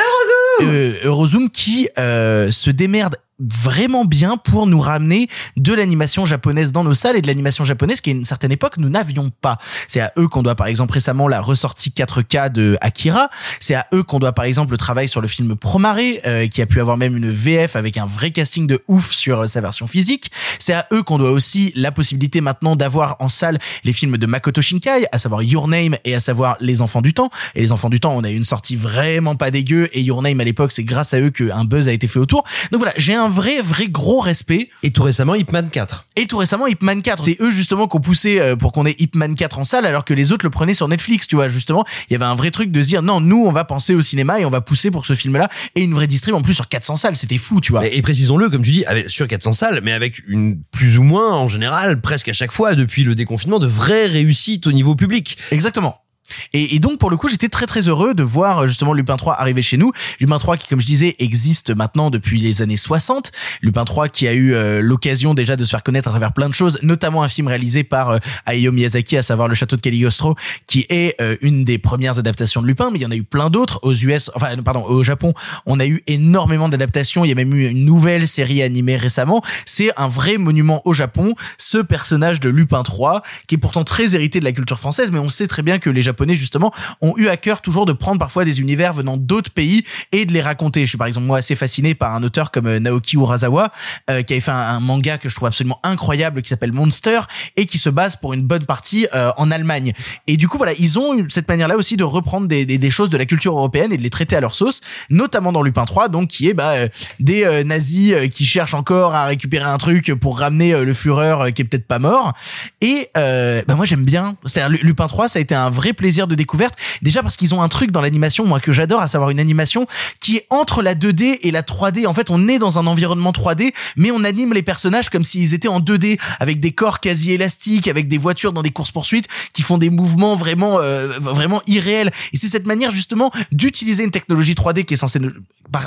Eurozoom euh, Eurozoom qui euh, se démerde vraiment bien pour nous ramener de l'animation japonaise dans nos salles et de l'animation japonaise qui à une certaine époque nous n'avions pas. C'est à eux qu'on doit par exemple récemment la ressortie 4K de Akira. C'est à eux qu'on doit par exemple le travail sur le film Promare euh, qui a pu avoir même une VF avec un vrai casting de ouf sur euh, sa version physique. C'est à eux qu'on doit aussi la possibilité maintenant d'avoir en salle les films de Makoto Shinkai, à savoir Your Name et à savoir Les Enfants du Temps. Et Les Enfants du Temps, on a eu une sortie vraiment pas dégueu et Your Name à l'époque, c'est grâce à eux qu'un buzz a été fait autour. Donc voilà, j'ai un vrai, vrai gros respect. Et tout récemment, Ip Man 4. Et tout récemment, Ip Man 4. C'est eux justement qui ont poussé euh, pour qu'on ait Ip Man 4 en salle alors que les autres le prenaient sur Netflix, tu vois. Justement, il y avait un vrai truc de se dire non, nous, on va penser au cinéma et on va pousser pour que ce film-là ait une vraie distrib en plus sur 400 salles. C'était fou, tu vois. Et, et précisons-le, comme tu dis, avec, sur 400 salles, mais avec une plus ou moins, en général, presque à chaque fois, depuis le déconfinement, de vraies réussites au niveau public. Exactement. Et, et, donc pour le coup j'étais très très heureux de voir justement Lupin 3 arriver chez nous. Lupin 3 qui comme je disais existe maintenant depuis les années 60. Lupin 3 qui a eu euh, l'occasion déjà de se faire connaître à travers plein de choses, notamment un film réalisé par euh, Hayao Miyazaki, à savoir Le Château de Cagliostro, qui est euh, une des premières adaptations de Lupin, mais il y en a eu plein d'autres aux US, enfin pardon au Japon. On a eu énormément d'adaptations. Il y a même eu une nouvelle série animée récemment. C'est un vrai monument au Japon. Ce personnage de Lupin 3 qui est pourtant très hérité de la culture française, mais on sait très bien que les Japonais justement ont eu à cœur toujours de prendre parfois des univers venant d'autres pays et de les raconter. Je suis par exemple moi assez fasciné par un auteur comme euh, Naoki Urasawa euh, qui avait fait un, manga que je trouve absolument incroyable qui s'appelle Monster et qui se base pour une bonne partie euh, en Allemagne. Et du coup voilà, ils ont eu cette manière-là aussi de reprendre des, choses de la culture européenne et de les traiter à leur sauce, notamment dans Lupin 3 donc qui est bah, des nazis qui cherchent encore à récupérer un truc pour ramener le Führer qui est peut-être pas mort. Et bah moi j'aime bien. C'est-à-dire Lupin 3 ça a été un vrai plaisir de découverte. Déjà parce qu'ils ont un truc dans l'animation, moi, que j'adore, à savoir une animation qui est entre la 2D et la 3D. En fait, on est dans un environnement 3D, mais on anime les personnages comme s'ils étaient en 2D, avec des corps quasi élastiques, avec des voitures dans des courses-poursuites qui font des mouvements vraiment, euh, vraiment irréels. Et c'est cette manière, justement, d'utiliser une technologie 3D qui est censée,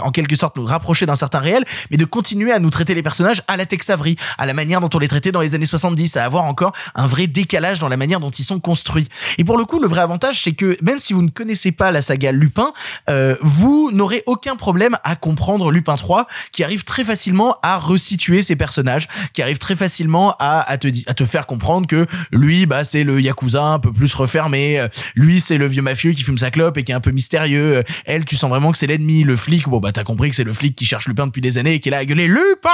en quelque sorte, nous rapprocher d'un certain réel, mais de continuer à nous traiter les personnages à la Tex Avery, à la manière dont on les traitait dans les années 70, à avoir encore un vrai décalage dans la manière dont ils sont construits. Et pour le coup, le vrai c'est que même si vous ne connaissez pas la saga Lupin, euh, vous n'aurez aucun problème à comprendre Lupin 3, qui arrive très facilement à resituer ses personnages, qui arrive très facilement à, te à te faire comprendre que lui, bah c'est le yakuza un peu plus refermé, euh, lui c'est le vieux mafieux qui fume sa clope et qui est un peu mystérieux. Euh, Elle, tu sens vraiment que c'est l'ennemi, le flic. Bon bah t'as compris que c'est le flic qui cherche Lupin depuis des années et qui est là à gueuler Lupin.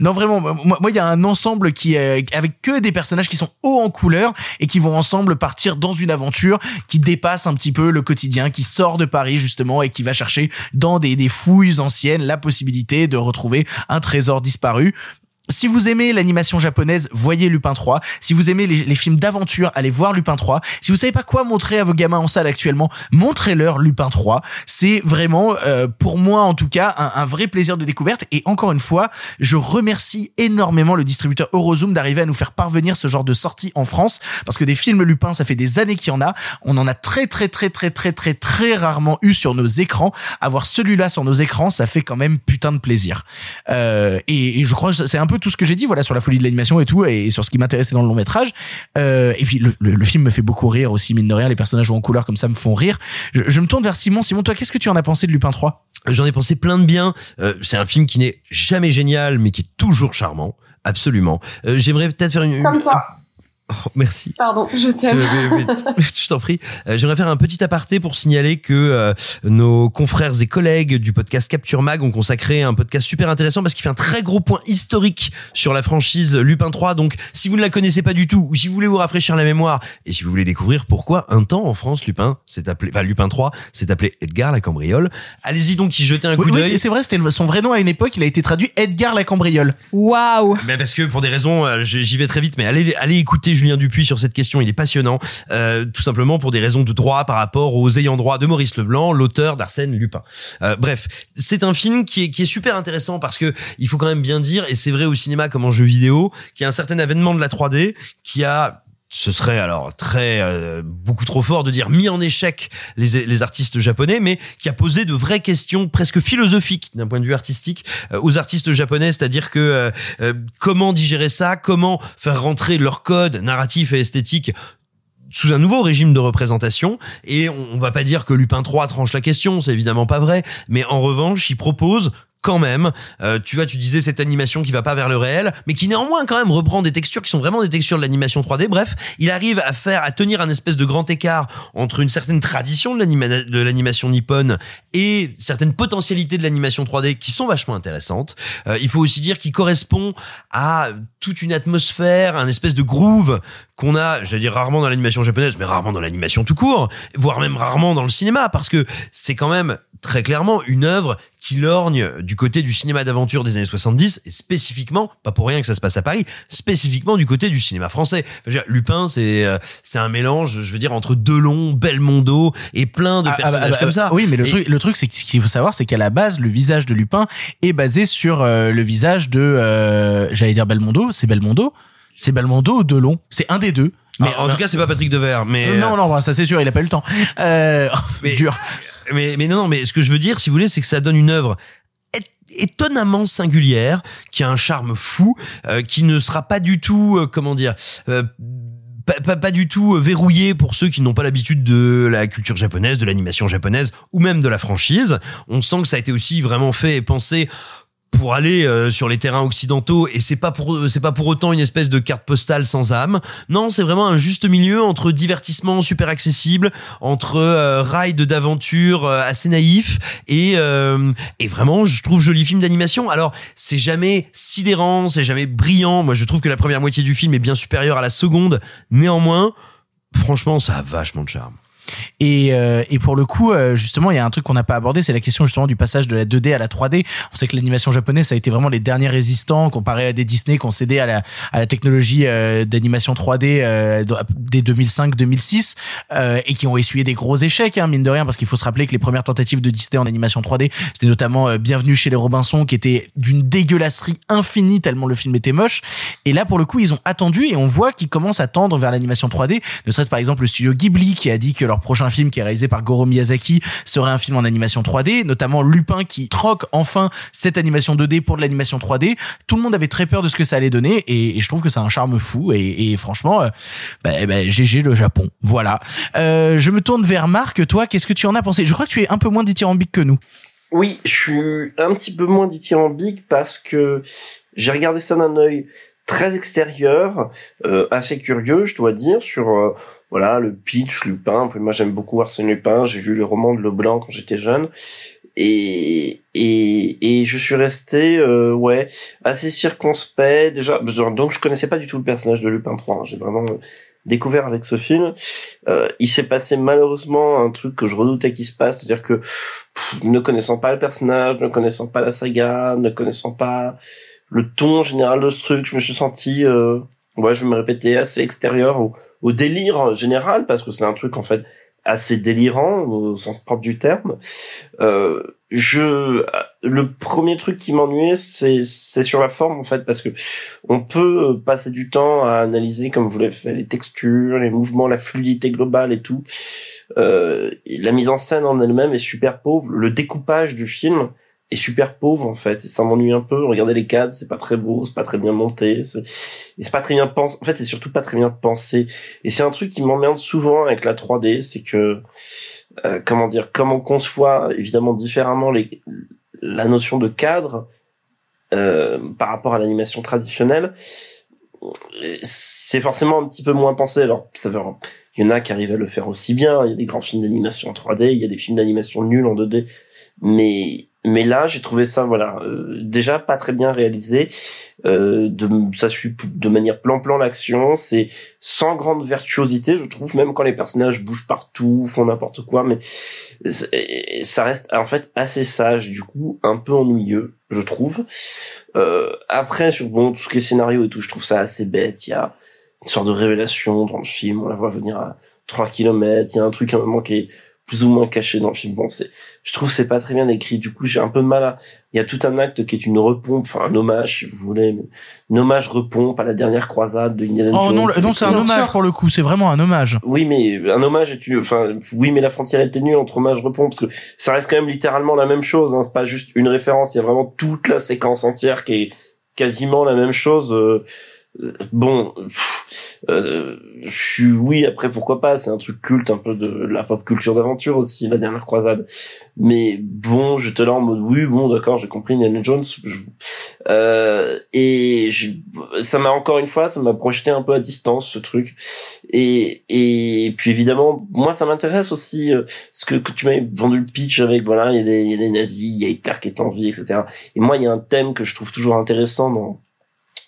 Non vraiment, moi il y a un ensemble qui est avec que des personnages qui sont hauts en couleur et qui vont ensemble partir dans une aventure qui dépasse un petit peu le quotidien, qui sort de Paris justement et qui va chercher dans des, fouilles anciennes la possibilité de retrouver un trésor disparu. Si vous aimez l'animation japonaise, voyez Lupin 3. Si vous aimez les, films d'aventure, allez voir Lupin 3. Si vous savez pas quoi montrer à vos gamins en salle actuellement, montrez-leur Lupin 3. C'est vraiment, euh, pour moi en tout cas, un, vrai plaisir de découverte. Et encore une fois, je remercie énormément le distributeur Eurozoom d'arriver à nous faire parvenir ce genre de sortie en France. Parce que des films Lupin, ça fait des années qu'il y en a. On en a très très très très très très très rarement eu sur nos écrans. Avoir celui-là sur nos écrans, ça fait quand même putain de plaisir. Euh, et je crois que c'est un peu tout ce que j'ai dit, voilà, sur la folie de l'animation et tout, et sur ce qui m'intéressait dans le long métrage. Euh, et puis le, le- le film me fait beaucoup rire aussi, mine de rien. Les personnages en couleur comme ça me font rire. Je, je me tourne vers Simon. Simon, toi, qu'est-ce que tu en as pensé de Lupin 3 J'en ai pensé plein de bien. Euh, c'est un film qui n'est jamais génial, mais qui est toujours charmant. Absolument. Euh, J'aimerais peut-être faire une... Comme toi. Oh, merci. Pardon, je t'aime. Je, t'en prie. Euh, J'aimerais faire un petit aparté pour signaler que euh, nos confrères et collègues du podcast Capture Mag ont consacré un podcast super intéressant parce qu'il fait un très gros point historique sur la franchise Lupin 3. Donc, si vous ne la connaissez pas du tout ou si vous voulez vous rafraîchir la mémoire et si vous voulez découvrir pourquoi un temps en France Lupin s'est appelé, enfin Lupin 3 s'est appelé Edgar la cambriole, allez-y donc y jeter un coup Oui, oui, d'œil. c'est- c'est vrai, c'était son vrai nom à une époque. Il a été traduit Edgar la cambriole. Waouh Mais parce que pour des raisons, euh, j'y vais très vite, mais allez, allez écouter Julien Dupuis sur cette question, il est passionnant. Euh, tout simplement pour des raisons de droit par rapport aux ayants droit de Maurice Leblanc, l'auteur d'Arsène Lupin. Euh, bref, c'est un film qui est, qui est super intéressant parce que il faut quand même bien dire, et c'est vrai au cinéma comme en jeu vidéo, qu'il y a un certain avènement de la 3D qui a ce serait alors très euh, beaucoup trop fort de dire mis en échec les, les artistes japonais, mais qui a posé de vraies questions presque philosophiques d'un point de vue artistique euh, aux artistes japonais, c'est-à-dire que euh, euh, comment digérer ça, comment faire rentrer leur code narratif et esthétique sous un nouveau régime de représentation? Et on, va pas dire que Lupin 3 tranche la question, c'est évidemment pas vrai, mais en revanche, il propose quand même, euh, tu vois, tu disais cette animation qui va pas vers le réel, mais qui néanmoins quand même reprend des textures qui sont vraiment des textures de l'animation 3D. Bref, il arrive à faire, à tenir un espèce de grand écart entre une certaine tradition de l'anima- de l'animation nippone et certaines potentialités de l'animation 3D qui sont vachement intéressantes. Euh, il faut aussi dire qu'il correspond à toute une atmosphère, un espèce de groove qu'on a, j'allais dire rarement dans l'animation japonaise, mais rarement dans l'animation tout court, voire même rarement dans le cinéma, parce que c'est quand même très clairement une œuvre qui lorgne du côté du cinéma d'aventure des années 70 et spécifiquement, pas pour rien que ça se passe à Paris, spécifiquement du côté du cinéma français. Enfin, dire, Lupin, c'est euh, c'est un mélange, je veux dire, entre Delon, Belmondo et plein de Ah, ah, personnages bah, comme bah, ça. Oui, mais le Et- truc, le truc, c'est ce qu'il faut savoir, c'est qu'à la base, le visage de Lupin est basé sur euh, le visage de, euh, j'allais dire Belmondo, c'est Belmondo, c'est Belmondo ou Delon, c'est un des deux. Mais Ah, en tout cas, c'est pas Patrick Devers, mais Euh, non, non, ça c'est sûr, il a pas eu le temps. Euh, mais, dur. Mais, mais non, non, mais ce que je veux dire, si vous voulez, c'est que ça donne une œuvre étonnamment singulière, qui a un charme fou, euh, qui ne sera pas du tout, euh, comment dire, euh, pas, pas, du tout verrouillé pour ceux qui n'ont pas l'habitude de la culture japonaise, de l'animation japonaise ou même de la franchise. On sent que ça a été aussi vraiment fait et pensé pour aller euh, sur les terrains occidentaux et c'est pas pour c'est pas pour autant une espèce de carte postale sans âme. Non, c'est vraiment un juste milieu entre divertissement super accessible, entre euh, ride d'aventure euh, assez naïf et euh, et vraiment je trouve joli film d'animation. Alors, c'est jamais sidérant, c'est jamais brillant. Moi, je trouve que la première moitié du film est bien supérieure à la seconde. Néanmoins, franchement, ça a vachement de charme. Et, euh, et pour le coup, euh, justement, il y a un truc qu'on n'a pas abordé, c'est la question justement du passage de la 2D à la 3D. On sait que l'animation japonaise, ça a été vraiment les derniers résistants comparé à des Disney qui ont cédé à la, technologie euh, d'animation 3D euh, dès 2005-2006 euh, et qui ont essuyé des gros échecs, hein, mine de rien, parce qu'il faut se rappeler que les premières tentatives de Disney en animation 3D, c'était notamment Bienvenue chez les Robinson, qui était d'une dégueulasserie infinie tellement le film était moche. Et là, pour le coup, ils ont attendu et on voit qu'ils commencent à tendre vers l'animation 3D. Ne serait-ce par exemple le studio Ghibli qui a dit que leur prochain film qui est réalisé par Goro Miyazaki serait un film en animation 3D, notamment Lupin qui troque enfin cette animation 2D pour de l'animation 3D. Tout le monde avait très peur de ce que ça allait donner et, je trouve que c'est un charme fou et, franchement, euh, bah, bah, GG le Japon. Voilà. Euh, je me tourne vers Marc. Toi, qu'est-ce que tu en as pensé? Je crois que tu es un peu moins dithyrambique que nous. Oui, je suis un petit peu moins dithyrambique parce que j'ai regardé ça d'un œil très extérieur, euh, assez curieux, je dois dire, sur voilà le pitch, Lupin. Moi, j'aime beaucoup Arsène Lupin. J'ai lu le roman de Leblanc quand j'étais jeune. Et, et, et je suis resté euh, ouais assez circonspect déjà donc je connaissais pas du tout le personnage de Lupin 3 j'ai vraiment découvert avec ce film euh, il s'est passé malheureusement un truc que je redoutais qu'il se passe c'est-à-dire que ne connaissant pas le personnage ne connaissant pas la saga ne connaissant pas le ton général de ce truc je me suis senti euh, ouais je me répéter assez extérieur au délire général parce que c'est un truc en fait assez délirant au sens propre du terme. Euh, je le premier truc qui m'ennuyait c'est c'est sur la forme en fait parce que on peut passer du temps à analyser comme vous l'avez fait les textures, les mouvements, la fluidité globale et tout. Euh, la mise en scène en elle-même est super pauvre, le découpage du film est super pauvre en fait. Et ça m'ennuie un peu. Regardez les cadres c'est pas très beau c'est pas très bien monté c'est c'est pas très bien pensé. En fait c'est surtout pas très bien pensé. Et c'est un truc qui m'emmerde souvent avec la 3D c'est que euh, comment dire comme on conçoit évidemment différemment les la notion de cadre euh, par rapport à l'animation traditionnelle c'est forcément un petit peu moins pensé. Alors ça veut il y en a qui arrivent à le faire aussi bien. Il y a des grands films d'animation en 3D il y a des films d'animation nuls en 2D mais mais là j'ai trouvé ça voilà euh, déjà pas très bien réalisé. Euh, de ça suit de manière plan-plan l'action. C'est sans grande virtuosité je trouve même quand les personnages bougent partout font n'importe quoi. Mais ça reste en fait assez sage du coup un peu ennuyeux je trouve. Euh, après sur bon tout ce qui est scénario et tout je trouve ça assez bête. Il y a une sorte de révélation dans le film. On la voit venir à 3 kilomètres. Il y a un truc à un moment qui est plus ou moins caché dans le film. Bon, c'est, je trouve que c'est pas très bien écrit. Du coup, j'ai un peu mal à, il y a tout un acte qui est une repompe, enfin, un hommage, si vous voulez, mais un hommage repompe à la dernière croisade de Indiana oh, Jones. non, non, c'est un hommage pour le coup. C'est vraiment un hommage. Oui, mais un hommage est une, enfin, oui, mais la frontière est ténue entre hommage repompe parce que ça reste quand même littéralement la même chose, hein. C'est pas juste une référence. Il y a vraiment toute la séquence entière qui est quasiment la même chose. Euh, bon euh, je suis oui après pourquoi pas c'est un truc culte un peu de la pop culture d'aventure aussi la dernière croisade. Mais bon j'étais là en mode oui bon d'accord j'ai compris Indiana Jones euh, et je, ça m'a encore une fois ça m'a projeté un peu à distance ce truc. Et et puis évidemment moi ça m'intéresse aussi euh, ce que, que tu m'avais vendu le pitch avec voilà il y a des y a des nazis il y a Hitler qui est en vie etc et moi il y a un thème que je trouve toujours intéressant dans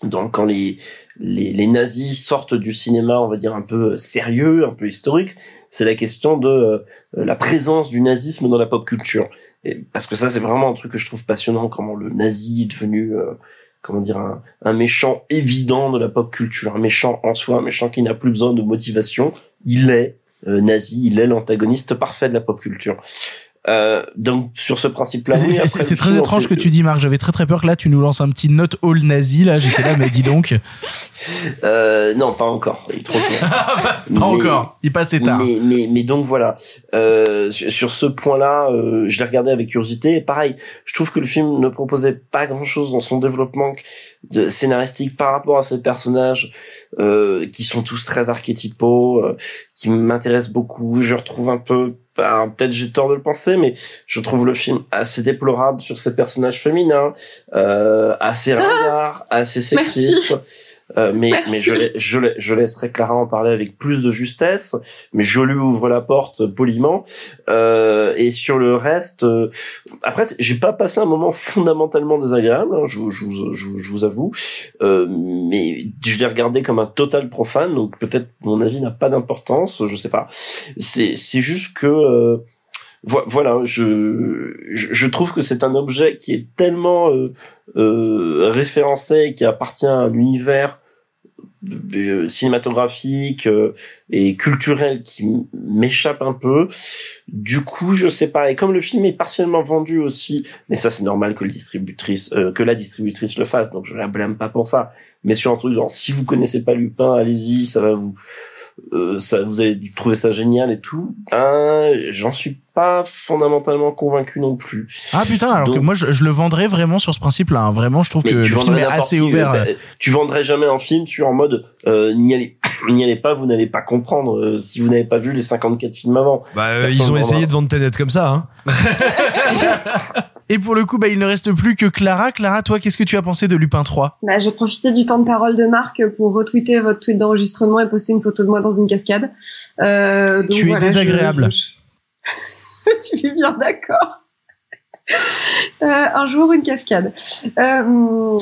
donc quand les, les, les nazis sortent du cinéma, on va dire un peu sérieux, un peu historique, c'est la question de euh, la présence du nazisme dans la pop culture. Et parce que ça, c'est vraiment un truc que je trouve passionnant, comment le nazi est devenu, euh, comment dire, un, un, méchant évident de la pop culture, un méchant en soi, un méchant qui n'a plus besoin de motivation. Il est euh, nazi, il est l'antagoniste parfait de la pop culture. Euh, donc sur ce principe-là, c'est très étrange ce que tu dis, Marc. J'avais très très peur que là tu nous lances un petit note all nazi. Là, j'étais là, mais dis donc. Euh, non, pas encore. Il est trop tard. pas mais, encore. Il passe tard. Mais, mais, mais donc voilà. Euh, sur ce point-là, euh, je l'ai regardé avec curiosité. Et pareil, je trouve que le film ne proposait pas grand-chose dans son développement scénaristique par rapport à ces personnages euh, qui sont tous très archétypaux, euh, qui m'intéressent beaucoup. Je retrouve un peu peut-être j'ai tort de le penser, mais je trouve le film assez déplorable sur ces personnages féminins, euh, assez ah ringard, assez sexiste. Euh, mais mais je, je, je laisserai Clara en parler avec plus de justesse, mais je lui ouvre la porte poliment. Euh, et sur le reste, euh, après j'ai pas passé un moment fondamentalement désagréable, hein, je, je, je, je, vous avoue, euh, mais je l'ai regardé comme un total profane, donc peut-être mon avis n'a pas d'importance, je sais pas. C'est c'est juste que euh, voilà, je, je trouve que c'est un objet qui est tellement euh, euh, référencé, qui appartient à un univers euh, cinématographique euh, et culturel qui m'échappe un peu. Du coup, je sais pas. Et comme le film est partiellement vendu aussi, mais ça c'est normal que le distributrice, euh, que la distributrice le fasse, donc je la blâme pas pour ça. Mais sur un truc genre si vous connaissez pas Lupin, allez-y, ça va vous euh, ça, vous avez dû trouver ça génial et tout. Euh, J'en suis pas fondamentalement convaincu non plus. Ah putain, alors que moi je, je le vendrais vraiment sur ce principe-là. hein. Vraiment, je trouve que le tu film vendrais est assez ouvert. euh, bah, tu vendrais jamais un film sur en mode euh, n'y allez n'y allez pas, vous n'allez pas comprendre euh, si vous n'avez pas vu les 54 films avant. Bah, euh, ils ont essayé de vendre Tenet comme ça, hein. Et pour le coup, bah, il ne reste plus que Clara. Clara, toi, qu'est-ce que tu as pensé de Lupin 3 Bah, j'ai profité du temps de parole de Marc pour retweeter votre tweet d'enregistrement et poster une photo de moi dans une cascade. Euh, donc Tu es je- désagréable. Je, je suis bien d'accord. Euh, un jour, une cascade. Euh,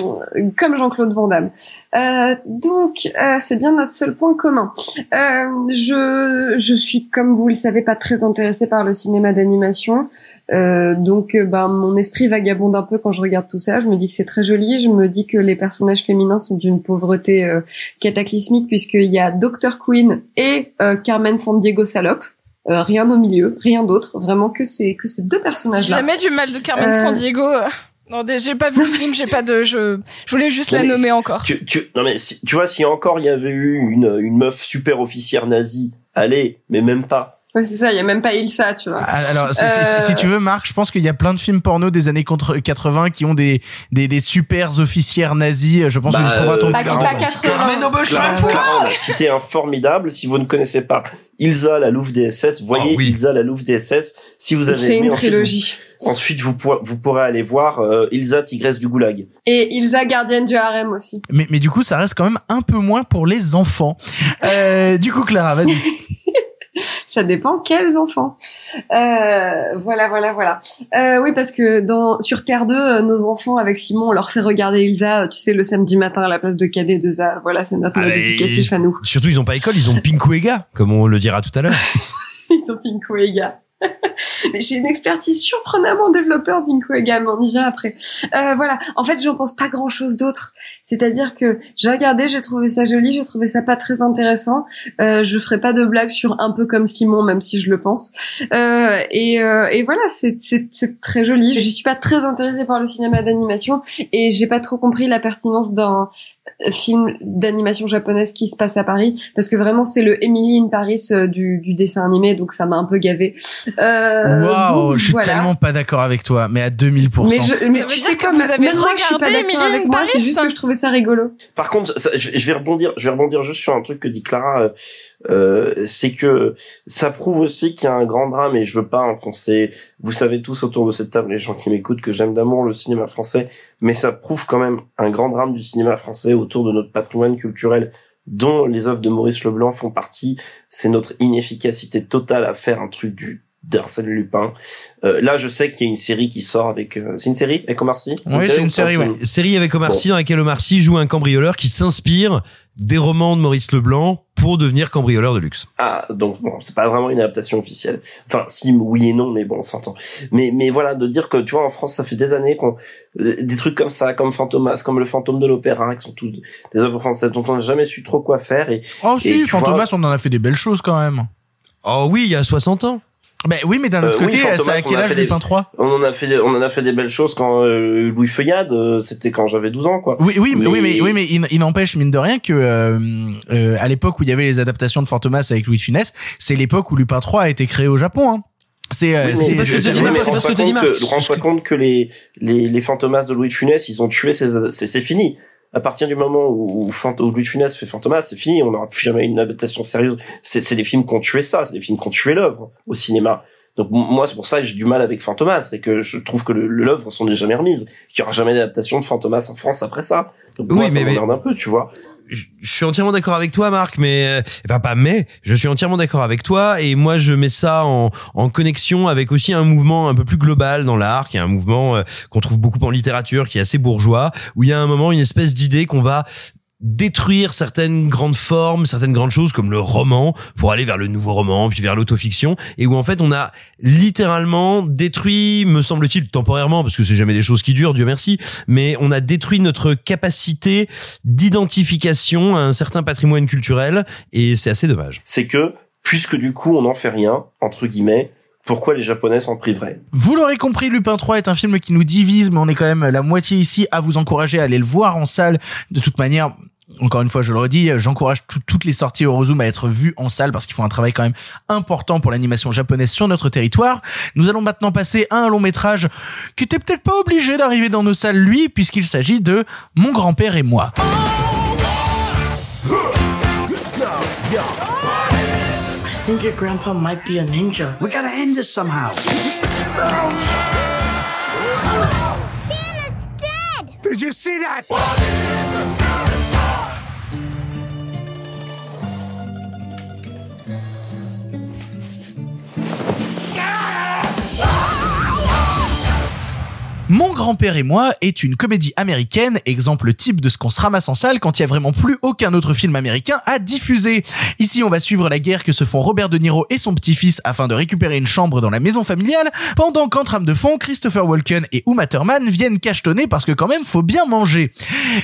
comme Jean-Claude Van Damme. Euh, donc, c'est bien notre seul point commun. Je, je suis, comme vous le savez, pas très intéressée par le cinéma d'animation. Donc, ben, mon esprit vagabonde un peu quand je regarde tout ça. Je me dis que c'est très joli. Je me dis que les personnages féminins sont d'une pauvreté cataclysmique puisqu'il y a Dr. Queen et Carmen Sandiego Salope. Euh, rien au milieu, rien d'autre. Vraiment que ces que ces deux J'ai personnages-là. jamais du mal de Carmen Euh, Sandiego. Non, des- j'ai pas vu le film, j'ai pas de, je, je voulais juste Non, la nommer si- encore. Tu, tu, non mais si, tu vois, si encore il y avait eu une, une meuf super officière nazie, allez, mais même pas. Ouais, c'est ça. Il y a même pas Ilsa, tu vois. Ah, Alors, si, si- Euh, si tu veux, Marc, je pense qu'il y a plein de films porno des années contre 80 qui ont des, des, des super officiers nazis. Je pense que Bah, tu trouveras ton euh, Pas, pas dedans. 80. Clara, Clara en a cité un formidable. Si vous ne connaissez pas Ilsa, la Louve DSS, voyez Ah oui. Ilsa, la Louve DSS. Si vous avez C'est aimé, une ensuite, trilogie. Vous, ensuite, vous, pourrez, vous pourrez aller voir euh, Ilsa, Tigresse du Goulag. Et Ilsa, gardienne du harem aussi. Mais, mais du coup, ça reste quand même un peu moins pour les enfants. Euh, du coup, Clara, vas-y. Ça dépend quels enfants. Euh, voilà, voilà, voilà. Euh, oui, parce que dans sur Terre 2, euh, nos enfants avec Simon, on leur fait regarder Ilsa, euh, tu sais, le samedi matin à la place de cadet de ça. Voilà, c'est notre mode Ah, éducatif à nous. Surtout, ils ont pas école, ils ont Pinkuega, comme on le dira tout à l'heure. Ils gars. Mais j'ai une expertise surprenamment développeur mais on y vient après. Euh, voilà. En fait, j'en pense pas grand chose d'autre. C'est-à-dire que j'ai regardé, j'ai trouvé ça joli, j'ai trouvé ça pas très intéressant. Euh, je ferai pas de blagues sur un peu comme Simon, même si je le pense. Euh, et, euh, et voilà, c'est très joli. Je suis pas très intéressée par le cinéma d'animation et j'ai pas trop compris la pertinence d'un film d'animation japonaise qui se passe à Paris parce que vraiment c'est le Emily in Paris euh, du, du dessin animé donc ça m'a un peu gavé. Euh, Waouh, donc, je suis voilà. tellement pas d'accord avec toi, mais à 2000%. Mais, je, mais tu sais quoi, vous même avez moi, je suis pas regardé Emily avec in moi, c'est juste que je trouvais ça rigolo. Par contre, ça, je, je vais rebondir, je vais rebondir juste sur un truc que dit Clara, euh, euh, c'est que ça prouve aussi qu'il y a un grand drame et je veux pas enfoncer. Vous savez tous autour de cette table, les gens qui m'écoutent, que j'aime d'amour le cinéma français, mais ça prouve quand même un grand drame du cinéma français autour de notre patrimoine culturel dont les œuvres de Maurice Leblanc font partie. C'est notre inefficacité totale à faire un truc du d'Arsène Lupin. Euh, là, je sais qu'il y a une série qui sort avec. euh, c'est une série avec Omar Sy? Oui, c'est une série, ouais. Série avec Omar Bon. Sy dans laquelle Omar Sy joue un cambrioleur qui s'inspire des romans de Maurice Leblanc pour devenir cambrioleur de luxe. Ah, donc bon, c'est pas vraiment une adaptation officielle. Enfin, si, oui et non, mais bon, on s'entend. Mais, mais voilà, de dire que, tu vois, en France, ça fait des années qu'on, euh, des trucs comme ça, comme Fantomas, comme le fantôme de l'opéra, qui sont tous des œuvres françaises dont on n'a jamais su trop quoi faire et. Oh et si, Fantomas, vois- on en a fait des belles choses quand même. Oh oui, il y a 60 ans. Ben oui, mais d'un autre Euh, côté, oui, c'est à quel âge Lupin 3 On en a fait, on en a fait des belles choses quand euh, Louis Feuillade, euh, c'était quand j'avais 12 ans, quoi. Oui, oui, mais, oui, mais, oui, mais il, il n'empêche mine de rien que euh, euh, à l'époque où il y avait les adaptations de Fantomas avec Louis de Funès, c'est l'époque où Lupin 3 a été créé au Japon. Hein. C'est, euh, Oui, mais- c'est- pas ce que Marc, mais c'est pas ce que rends-toi compte que- Rends-toi compte que les, les, les fantomas de Louis de Funès, ils ont tué ces, c'est, c'est fini. À partir du moment où, où, où Louis de Funès fait Fantomas, c'est fini. On n'aura plus jamais une adaptation sérieuse. C'est, des films qui ont tué ça. C'est des films qui ont tué l'œuvre au cinéma. Donc moi, c'est pour ça que j'ai du mal avec Fantomas. C'est que je trouve que l'œuvre sont jamais remises. Qu'il y aura jamais d'adaptation de Fantomas en France après ça. Donc Oui, moi, mais- ça mais- un peu, tu vois. Je suis entièrement d'accord avec toi, Marc, mais euh, enfin pas mais, je suis entièrement d'accord avec toi et moi je mets ça en, en connexion avec aussi un mouvement un peu plus global dans l'art, qui est un mouvement euh, qu'on trouve beaucoup en littérature, qui est assez bourgeois, où il y a un moment une espèce d'idée qu'on va détruire certaines grandes formes, certaines grandes choses comme le roman pour aller vers le nouveau roman, puis vers l'autofiction et où en fait on a littéralement détruit, me semble-t-il temporairement parce que c'est jamais des choses qui durent, Dieu merci, mais on a détruit notre capacité d'identification à un certain patrimoine culturel et c'est assez dommage. C'est que, puisque du coup, on n'en fait rien, entre guillemets, pourquoi les Japonais s'en priveraient? Vous l'aurez compris, Lupin 3 est un film qui nous divise, mais on est quand même la moitié ici à vous encourager à aller le voir en salle. De toute manière, encore une fois, je le redis, j'encourage tout- toutes les sorties Eurozoom à être vues en salle parce qu'ils font un travail quand même important pour l'animation japonaise sur notre territoire. Nous allons maintenant passer à un long métrage qui était peut-être pas obligé d'arriver dans nos salles, lui, puisqu'il s'agit de Mon grand-père et moi. I think your grandpa might be a ninja. We gotta end this somehow. Did you see that? Mon grand-père et moi est une comédie américaine, exemple type de ce qu'on se ramasse en salle quand il y a vraiment plus aucun autre film américain à diffuser. Ici, on va suivre la guerre que se font Robert De Niro et son petit-fils afin de récupérer une chambre dans la maison familiale, pendant qu'en trame de fond, Christopher Walken et Uma viennent cachetonner parce que quand même, faut bien manger.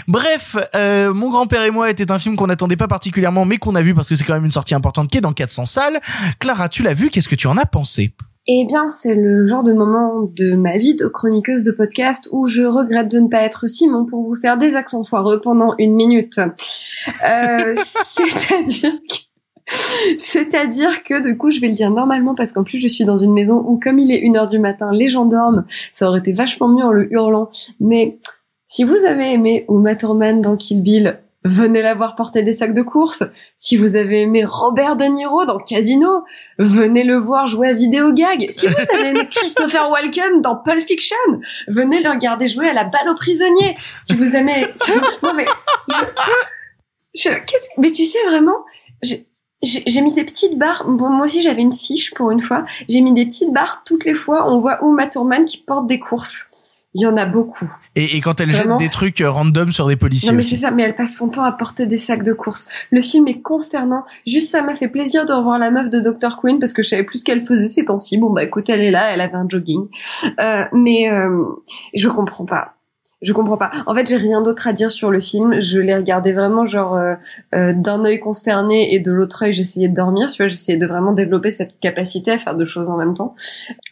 Bref, euh, Mon grand-père et moi était un film qu'on n'attendait pas particulièrement, mais qu'on a vu parce que c'est quand même une sortie importante qui est dans 400 salles. Clara, tu l'as vu, qu'est-ce que tu en as pensé? Eh bien, c'est le genre de moment de ma vie de chroniqueuse de podcast où je regrette de ne pas être Simon pour vous faire des accents foireux pendant une minute. Euh, C'est-à-dire que... C'est-à-dire que du coup, je vais le dire normalement parce qu'en plus, je suis dans une maison où, comme il est une heure du matin, les gens dorment. Ça aurait été vachement mieux en le hurlant. Mais si vous avez aimé Uma Thurman dans Kill Bill, venez la voir porter des sacs de course. Si vous avez aimé Robert De Niro dans Casino, venez le voir jouer à vidéo gag. Si vous avez aimé Christopher Walken dans Pulp Fiction, venez le regarder jouer à la balle aux prisonniers. Si vous aimez, non mais, je, je, qu'est-ce, mais tu sais vraiment, j'ai mis des petites barres. Bon, moi aussi j'avais une fiche pour une fois. J'ai mis des petites barres toutes les fois. On voit Uma Thurman qui porte des courses. Il y en a beaucoup. et, et quand elle Vraiment jette des trucs euh, random sur des policiers Non mais c'est ça, mais elle passe son temps à porter des sacs de courses. Le film est consternant. Juste ça m'a fait plaisir de revoir la meuf de Dr Queen parce que je savais plus ce qu'elle faisait ces temps-ci. Bon bah écoute, elle est là, elle avait un jogging. Euh, mais euh, je comprends pas. Je comprends pas. En fait, j'ai rien d'autre à dire sur le film. Je l'ai regardé vraiment genre euh, euh, d'un œil consterné et de l'autre œil j'essayais de dormir. Tu vois, j'essayais de vraiment développer cette capacité à faire deux choses en même temps.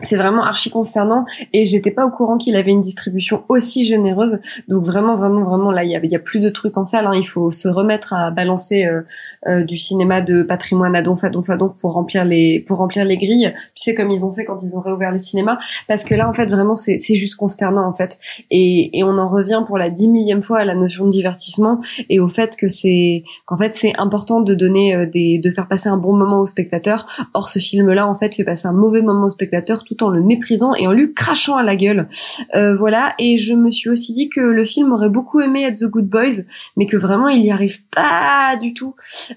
C'est vraiment archi consternant et j'étais pas au courant qu'il avait une distribution aussi généreuse. Donc vraiment, vraiment, vraiment là, il y a, plus de trucs en salle. hein. Il faut se remettre à balancer euh, euh, du cinéma de patrimoine à donf à donf à donf pour remplir les pour remplir les grilles. Tu sais comme ils ont fait quand ils ont réouvert les cinémas. Parce que là, en fait, vraiment, c'est juste consternant en fait. Et, et on en revient pour la dix millième fois à la notion de divertissement et au fait que c'est qu'en fait c'est important de donner euh, des de faire passer un bon moment au spectateur. Or, ce film-là, en fait, fait passer un mauvais moment au spectateur tout en le méprisant et en lui crachant à la gueule. Euh, voilà. Et je me suis aussi dit que le film aurait beaucoup aimé être The Good Boys, mais que vraiment il y arrive pas du tout.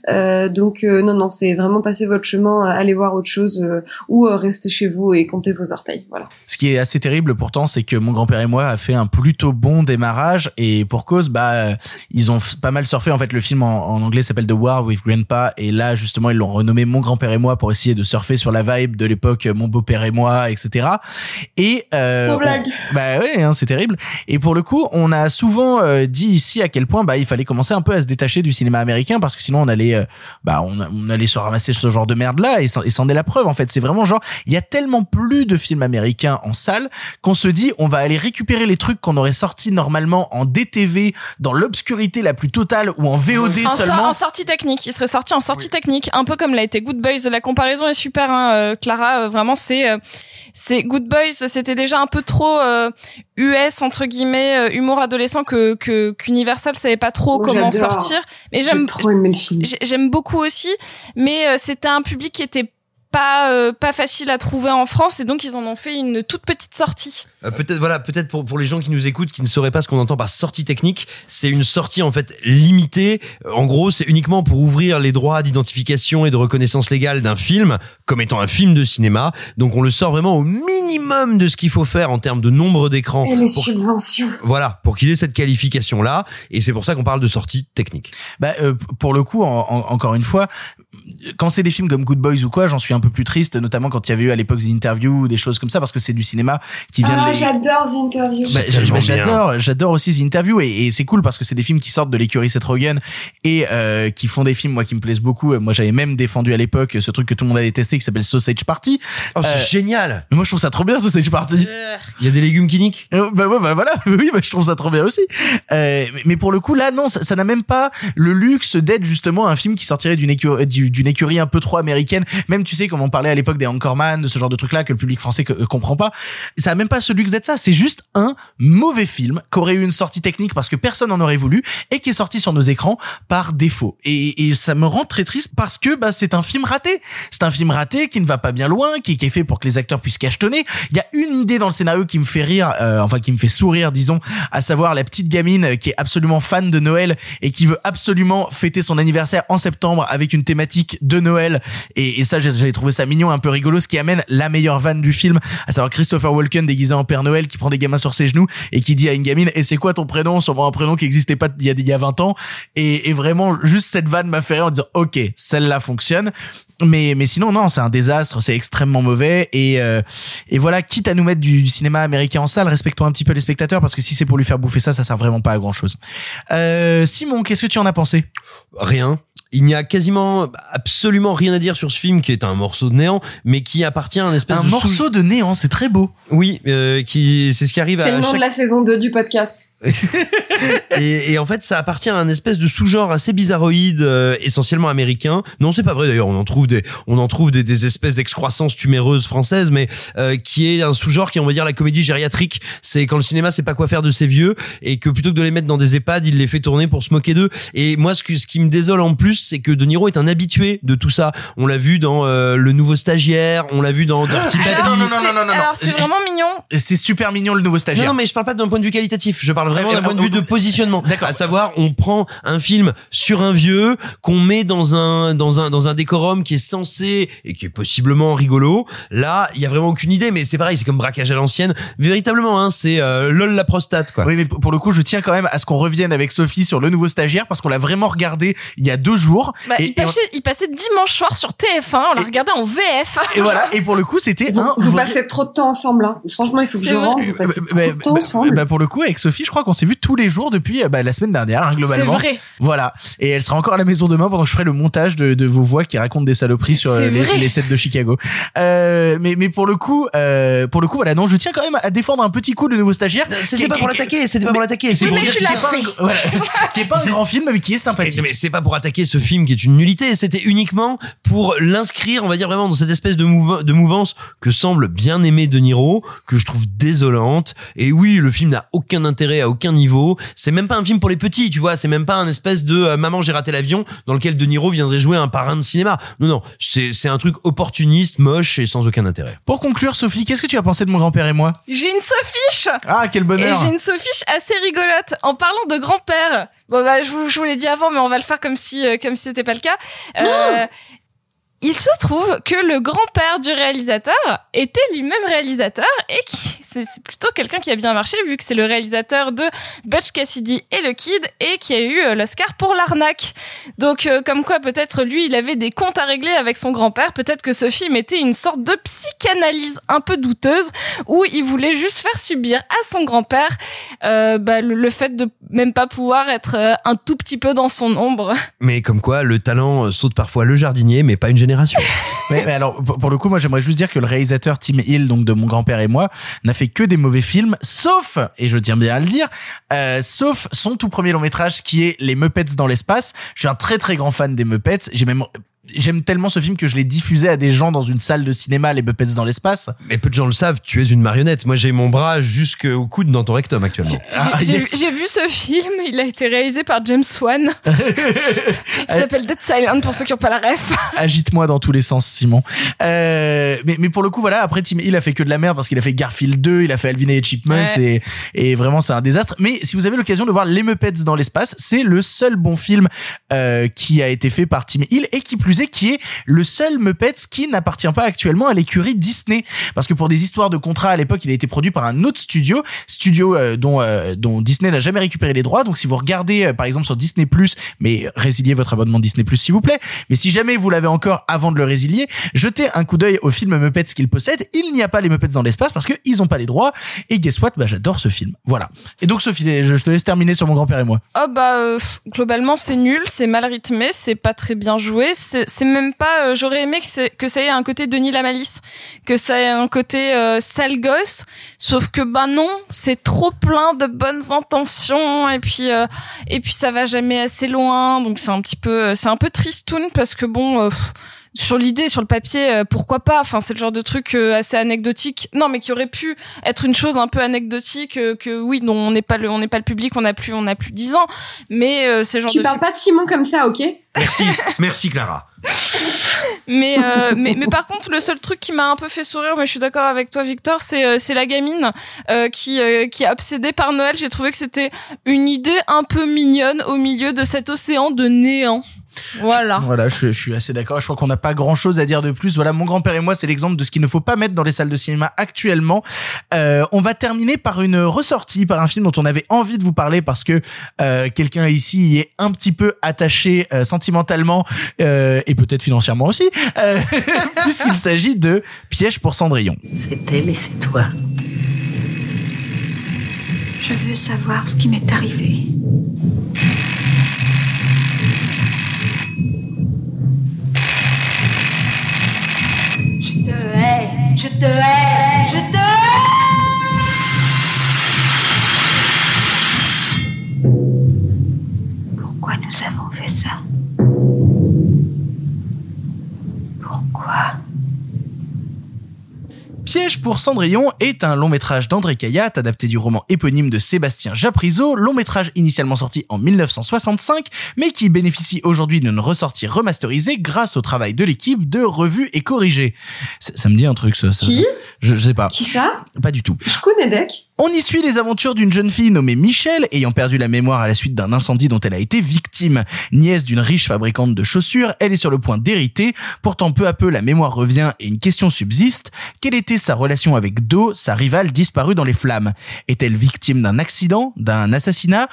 Euh, donc non, non, c'est vraiment passer votre chemin, allez voir autre chose ou restez chez vous et comptez vos orteils. Voilà. Ce qui est assez terrible pourtant, c'est que mon grand-père et moi a fait un plutôt bon démarrage et pour cause, bah, euh, ils ont pas mal surfé. En fait, le film en, en anglais s'appelle The War with Grandpa et là, justement, ils l'ont renommé Mon grand-père et moi pour essayer de surfer sur la vibe de l'époque euh, Mon beau-père et moi, etc. Et euh, on- blague. bah ouais, hein, c'est terrible. Et pour le coup, on a souvent euh, dit ici à quel point bah il fallait commencer un peu à se détacher du cinéma américain parce que sinon on allait euh, bah on, on allait se ramasser ce genre de merde là et et c'en est la preuve en fait. C'est vraiment genre il y a tellement plus de films américains en salle qu'on se dit on va aller récupérer les trucs qu'on aurait sortis normalement en DTV dans l'obscurité la plus totale ou en VOD En, seulement. en sortie technique, il serait sorti en sortie technique, un peu comme l'a été Good Boys. La comparaison est super, hein, euh, Clara. euh, vraiment, c'est euh, c'est Good Boys. C'était déjà un peu trop euh, US entre guillemets, euh, humour adolescent que que qu'Universal savait pas trop Moi, comment sortir. Mais J'ai j'aime j'aime beaucoup aussi. Mais euh, c'était un public qui était pas euh, pas facile à trouver en France et donc ils en ont fait une toute petite sortie. Euh, peut-être voilà, peut-être pour pour les gens qui nous écoutent qui ne sauraient pas ce qu'on entend par sortie technique, c'est une sortie en fait limitée. Euh, En gros, c'est uniquement pour ouvrir les droits d'identification et de reconnaissance légale d'un film comme étant un film de cinéma. Donc on le sort vraiment au minimum de ce qu'il faut faire en termes de nombre d'écrans. Et les pour- subventions. Voilà, pour qu'il ait cette qualification là, et c'est pour ça qu'on parle de sortie technique. Bah, euh, pour le coup, en- en- encore une fois, quand c'est des films comme Good Boys ou quoi, j'en suis un peu plus triste, notamment quand il y avait eu à l'époque des interviews ou des choses comme ça, parce que c'est du cinéma qui vient Ah, de J'adore The Interview. Bah, bah, j'adore, j'adore aussi The Interview et, et c'est cool parce que c'est des films qui sortent de l'écurie Seth Rogen et euh, qui font des films moi qui me plaisent beaucoup. Moi j'avais même défendu à l'époque ce truc que tout le monde avait testé qui s'appelle Sausage Party. Oh, c'est Euh, génial. Mais moi je trouve ça trop bien Sausage Party. Il y a des légumes qui niquent. Euh, Bah, ouais, bah voilà, oui, bah, je trouve ça trop bien aussi. Euh, mais- mais pour le coup là, non, ça n'a même pas le luxe d'être justement un film qui sortirait d'une écurie, du- d'une écurie un peu trop américaine. Même tu sais, comme on parlait à l'époque des Anchorman, de ce genre de truc là que le public français que- euh, comprend pas. Ça a même pas ce luxe d'être ça. C'est juste un mauvais film qui aurait eu une sortie technique parce que personne n'en aurait voulu et qui est sorti sur nos écrans par défaut. Et, ça me rend très triste parce que bah c'est un film raté. C'est un film raté qui ne va pas bien loin, qui, est fait pour que les acteurs puissent cachetonner. Il y a une idée dans le scénario qui me fait rire, euh, enfin qui me fait sourire, disons, à savoir la petite gamine qui est absolument fan de Noël et qui veut absolument fêter son anniversaire en septembre avec une thématique de Noël. Et, ça, j'avais trouvé ça mignon, un peu rigolo, ce qui amène la meilleure vanne du film, à savoir Christopher Walken déguisé en Père Noël qui prend des gamins sur ses genoux et qui dit à une gamine, et c'est quoi ton prénom? Sûrement un prénom qui existait pas il y a, il y a 20 ans. Et, et vraiment, juste cette vanne m'a fait rire en disant, ok, celle-là fonctionne. Mais, mais sinon, non, c'est un désastre, c'est extrêmement mauvais. Et, euh, et voilà, quitte à nous mettre du, du cinéma américain en salle, respectons un petit peu les spectateurs parce que si c'est pour lui faire bouffer ça, ça sert vraiment pas à grand chose. Euh, Simon, qu'est-ce que tu en as pensé? Rien. Il n'y a quasiment absolument rien à dire sur ce film qui est un morceau de néant, mais qui appartient à un espèce Un de morceau de néant, c'est très beau. Oui, euh, qui c'est ce qui arrive C'est à le nom chaque de la saison 2 du podcast. et, et en fait, ça appartient à un espèce de sous-genre assez bizarroïde, euh, essentiellement américain. Non, c'est pas vrai d'ailleurs. On en trouve des, on en trouve des, des espèces d'excroissances tuméreuses françaises, mais euh, qui est un sous-genre qui on va dire, la comédie gériatrique. C'est quand le cinéma sait pas quoi faire de ses vieux et que plutôt que de les mettre dans des EHPAD, il les fait tourner pour se moquer d'eux. Et moi, ce, que, ce qui me désole en plus, c'est que De Niro est un habitué de tout ça. On l'a vu dans euh, Le Nouveau Stagiaire, on l'a vu dans Dirty Papi. non, non, non, non, non, non. Alors c'est vraiment mignon. C'est super mignon le nouveau stagiaire. non, mais je parle pas d'un point de vue qualitatif. Je parle vraiment d'un point de vue euh, de positionnement. D'accord. À savoir, on prend un film sur un vieux qu'on met dans un dans un dans un décorum qui est censé et qui est possiblement rigolo. Là, il y a vraiment aucune idée, mais c'est pareil, c'est comme braquage à l'ancienne. Véritablement, hein, c'est euh, lol la prostate quoi. Oui, mais pour le coup, je tiens quand même à ce qu'on revienne avec Sophie sur le nouveau stagiaire parce qu'on l'a vraiment regardé il y a deux jours. Bah, et, il, et on- passait, il passait dimanche soir sur TF1, on l'a regardé en VF. et voilà. Et pour le coup, c'était Vous, un vous vrai- passez trop de temps ensemble. Hein. Franchement, il faut que je rentre. Vous passez trop Bah, de temps bah, ensemble. bah, pour le coup, avec Sophie, je crois qu'on s'est vu tous les jours depuis euh, bah, la semaine dernière, hein, globalement. C'est vrai. Voilà. Et elle sera encore à la maison demain pendant que je ferai le montage de, de vos voix qui racontent des saloperies sur euh, les, sets de Chicago. Euh, mais, mais pour le coup, euh, pour le coup, voilà, non, je tiens quand même à défendre un petit coup le nouveau stagiaire. C'était pas pour l'attaquer, c'était pas pour l'attaquer. C'est pour dire c'est pas un grand film, mais qui est sympathique. Mais c'est pas pour attaquer ce film qui est une nullité, c'était uniquement pour l'inscrire, on va dire vraiment dans cette espèce de, mouve- de mouvance que semble bien aimer De Niro, que je trouve désolante. Et oui, le film n'a aucun intérêt à aucun niveau. C'est même pas un film pour les petits, tu vois. C'est même pas un espèce de euh, Maman j'ai raté l'avion dans lequel De Niro viendrait jouer un parrain de cinéma. Non, non, c'est c'est un truc opportuniste, moche et sans aucun intérêt. Pour conclure, Sophie, qu'est-ce que tu as pensé de mon grand-père et moi? J'ai une sophiche Ah, quel Et bonheur j'ai une sophiche assez rigolote. En parlant de grand-père, bon bah je vous, je vous l'ai dit avant, mais on va le faire comme si euh, comme si c'était pas le cas. Euh, il se trouve que le grand-père du réalisateur était lui-même réalisateur et qui c'est plutôt quelqu'un qui a bien marché vu que c'est le réalisateur de Butch Cassidy et le Kid et qui a eu euh, l'Oscar pour l'arnaque. Donc euh, comme quoi peut-être lui il avait des comptes à régler avec son grand-père, peut-être que ce film était une sorte de psychanalyse un peu douteuse où il voulait juste faire subir à son grand-père euh, bah, le, le fait de même pas pouvoir être un tout petit peu dans son ombre. Mais comme quoi, le talent saute parfois le jardinier, mais pas une génération. Mais, alors, pour pour le coup, moi, j'aimerais juste dire que le réalisateur Tim Hill, donc de mon grand-père et moi, n'a fait que des mauvais films, sauf, et je tiens bien à le dire, euh, sauf son tout premier long métrage qui est Les Muppets dans l'espace. Je suis un très très grand fan des Muppets. J'ai même J'aime tellement ce film que je l'ai diffusé à des gens dans une salle de cinéma, les Muppets dans l'espace. Mais peu de gens le savent, tu es une marionnette. Moi, j'ai mon bras jusqu'au coude dans ton rectum actuellement. Ah, J'ai yes. vu ce film, il a été réalisé par James Wan. il s'appelle Dead Silent pour ceux qui n'ont pas la ref. Agite-moi dans tous les sens, Simon. Euh, mais, mais pour le coup, voilà, après Tim Hill a fait que de la merde parce qu'il a fait Garfield 2, il a fait Alvin et les Chipmunks Ouais. et, et vraiment c'est un désastre. Mais si vous avez l'occasion de voir Les Muppets dans l'espace, c'est le seul bon film euh, qui a été fait par Tim Hill et qui plus qui est le seul Muppets qui n'appartient pas actuellement à l'écurie Disney. Parce que pour des histoires de contrat à l'époque, il a été produit par un autre studio, studio euh, dont, euh, dont Disney n'a jamais récupéré les droits. Donc si vous regardez euh, par exemple sur Disney+, mais résiliez votre abonnement Disney+, s'il vous plaît. Mais si jamais vous l'avez encore avant de le résilier, jetez un coup d'œil au film Muppets qu'il possède. Il n'y a pas les Muppets dans l'espace parce que ils ont pas les droits. Et guess what? Bah j'adore ce film. Voilà. Et donc Sophie, je, te laisse terminer sur mon grand-père et moi. Oh bah globalement c'est nul, c'est mal rythmé, c'est pas très bien joué, c'est c'est même pas. euh, J'aurais aimé que, c'est- que ça ait un côté Denis la malice, que ça ait un côté euh, sale gosse. Sauf que bah non, c'est trop plein de bonnes intentions et puis euh, et puis ça va jamais assez loin. Donc c'est un petit peu c'est un peu tristoun parce que bon. euh, pff, sur l'idée, sur le papier, euh, pourquoi pas? Enfin, c'est le genre de truc euh, assez anecdotique. Non, mais qui aurait pu être une chose un peu anecdotique. euh, que oui, non, on n'est pas le, on n'est pas le public, on a plus, on a plus 10 ans. Mais euh, c'est le genre Tu de parles pas de Simon comme ça, ok? Merci, merci Clara. mais, euh, mais mais par contre le seul truc qui m'a un peu fait sourire mais je suis d'accord avec toi Victor c'est euh, c'est la gamine euh, qui euh, qui est obsédée par Noël. J'ai trouvé que c'était une idée un peu mignonne au milieu de cet océan de néant voilà Voilà, je, je suis assez d'accord. Je crois qu'on n'a pas grand chose à dire de plus. Voilà, mon grand-père et moi, c'est l'exemple de ce qu'il ne faut pas mettre dans les salles de cinéma actuellement. Euh, on va terminer par une ressortie, par un film dont on avait envie de vous parler parce que euh, quelqu'un ici y est un petit peu attaché euh, sentimentalement euh, et peut-être financièrement aussi, euh, puisqu'il s'agit de Piège pour Cendrillon. C'est elle et c'est toi. Je veux savoir ce qui m'est arrivé. Je te hais, je te Pourquoi nous avons fait ça? Pourquoi? Piège pour Cendrillon est un long métrage d'André Caillat, adapté du roman éponyme de Sébastien Japrisot, long métrage initialement sorti en 1965, mais qui bénéficie aujourd'hui d'une ressortie remasterisée grâce au travail de l'équipe de revue et corrigé. Ça, ça me dit un truc, ça. ça. Qui? Je, je sais pas. Qui ça? Pas du tout. Je connais Deck. On y suit les aventures d'une jeune fille nommée Michelle, ayant perdu la mémoire à la suite d'un incendie dont elle a été victime. Nièce d'une riche fabricante de chaussures, elle est sur le point d'hériter. Pourtant, peu à peu, la mémoire revient et une question subsiste. Quelle était sa relation avec Do, sa rivale disparue dans les flammes? Est-elle victime d'un accident, d'un assassinat?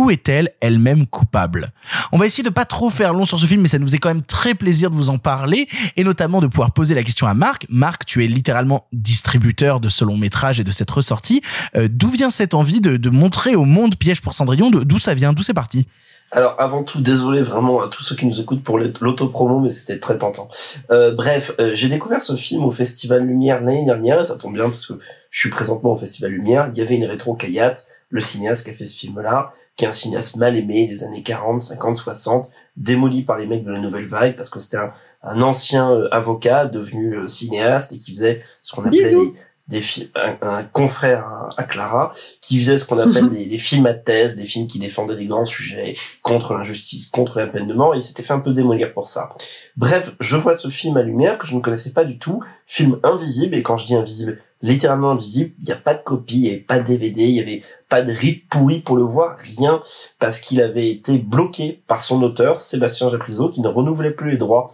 Ou est-elle elle-même coupable? On va essayer de pas trop faire long sur ce film, mais ça nous faisait quand même très plaisir de vous en parler et notamment de pouvoir poser la question à Marc. Marc, tu es littéralement distributeur de ce long métrage et de cette ressortie. Euh, d'où vient cette envie de, montrer au monde Piège pour Cendrillon? D'où ça vient? D'où c'est parti? Alors avant tout, désolé vraiment à tous ceux qui nous écoutent pour l'autopromo, mais c'était très tentant. Euh, bref, euh, j'ai découvert ce film au Festival Lumière l'année dernière, et ça tombe bien parce que je suis présentement au Festival Lumière. Il y avait une rétro Kayat, le cinéaste qui a fait ce film-là, qui est un cinéaste mal aimé des années 40, 50, 60, démoli par les mecs de la Nouvelle Vague parce que c'était un, un ancien euh, avocat devenu euh, cinéaste et qui faisait ce qu'on appelait Bisous. des, des films, un, un confrère à, à Clara, qui faisait ce qu'on appelle des, des films à thèse, des films qui défendaient des grands sujets contre l'injustice, contre la peine de mort, et il s'était fait un peu démolir pour ça. Bref, je vois ce film à lumière que je ne connaissais pas du tout, film invisible, et quand je dis invisible, littéralement invisible, il n'y a pas de copie, il n'y avait pas de DVD, il n'y avait pas de rite pourri pour le voir, rien, parce qu'il avait été bloqué par son auteur, Sébastien Japrisot, qui ne renouvelait plus les droits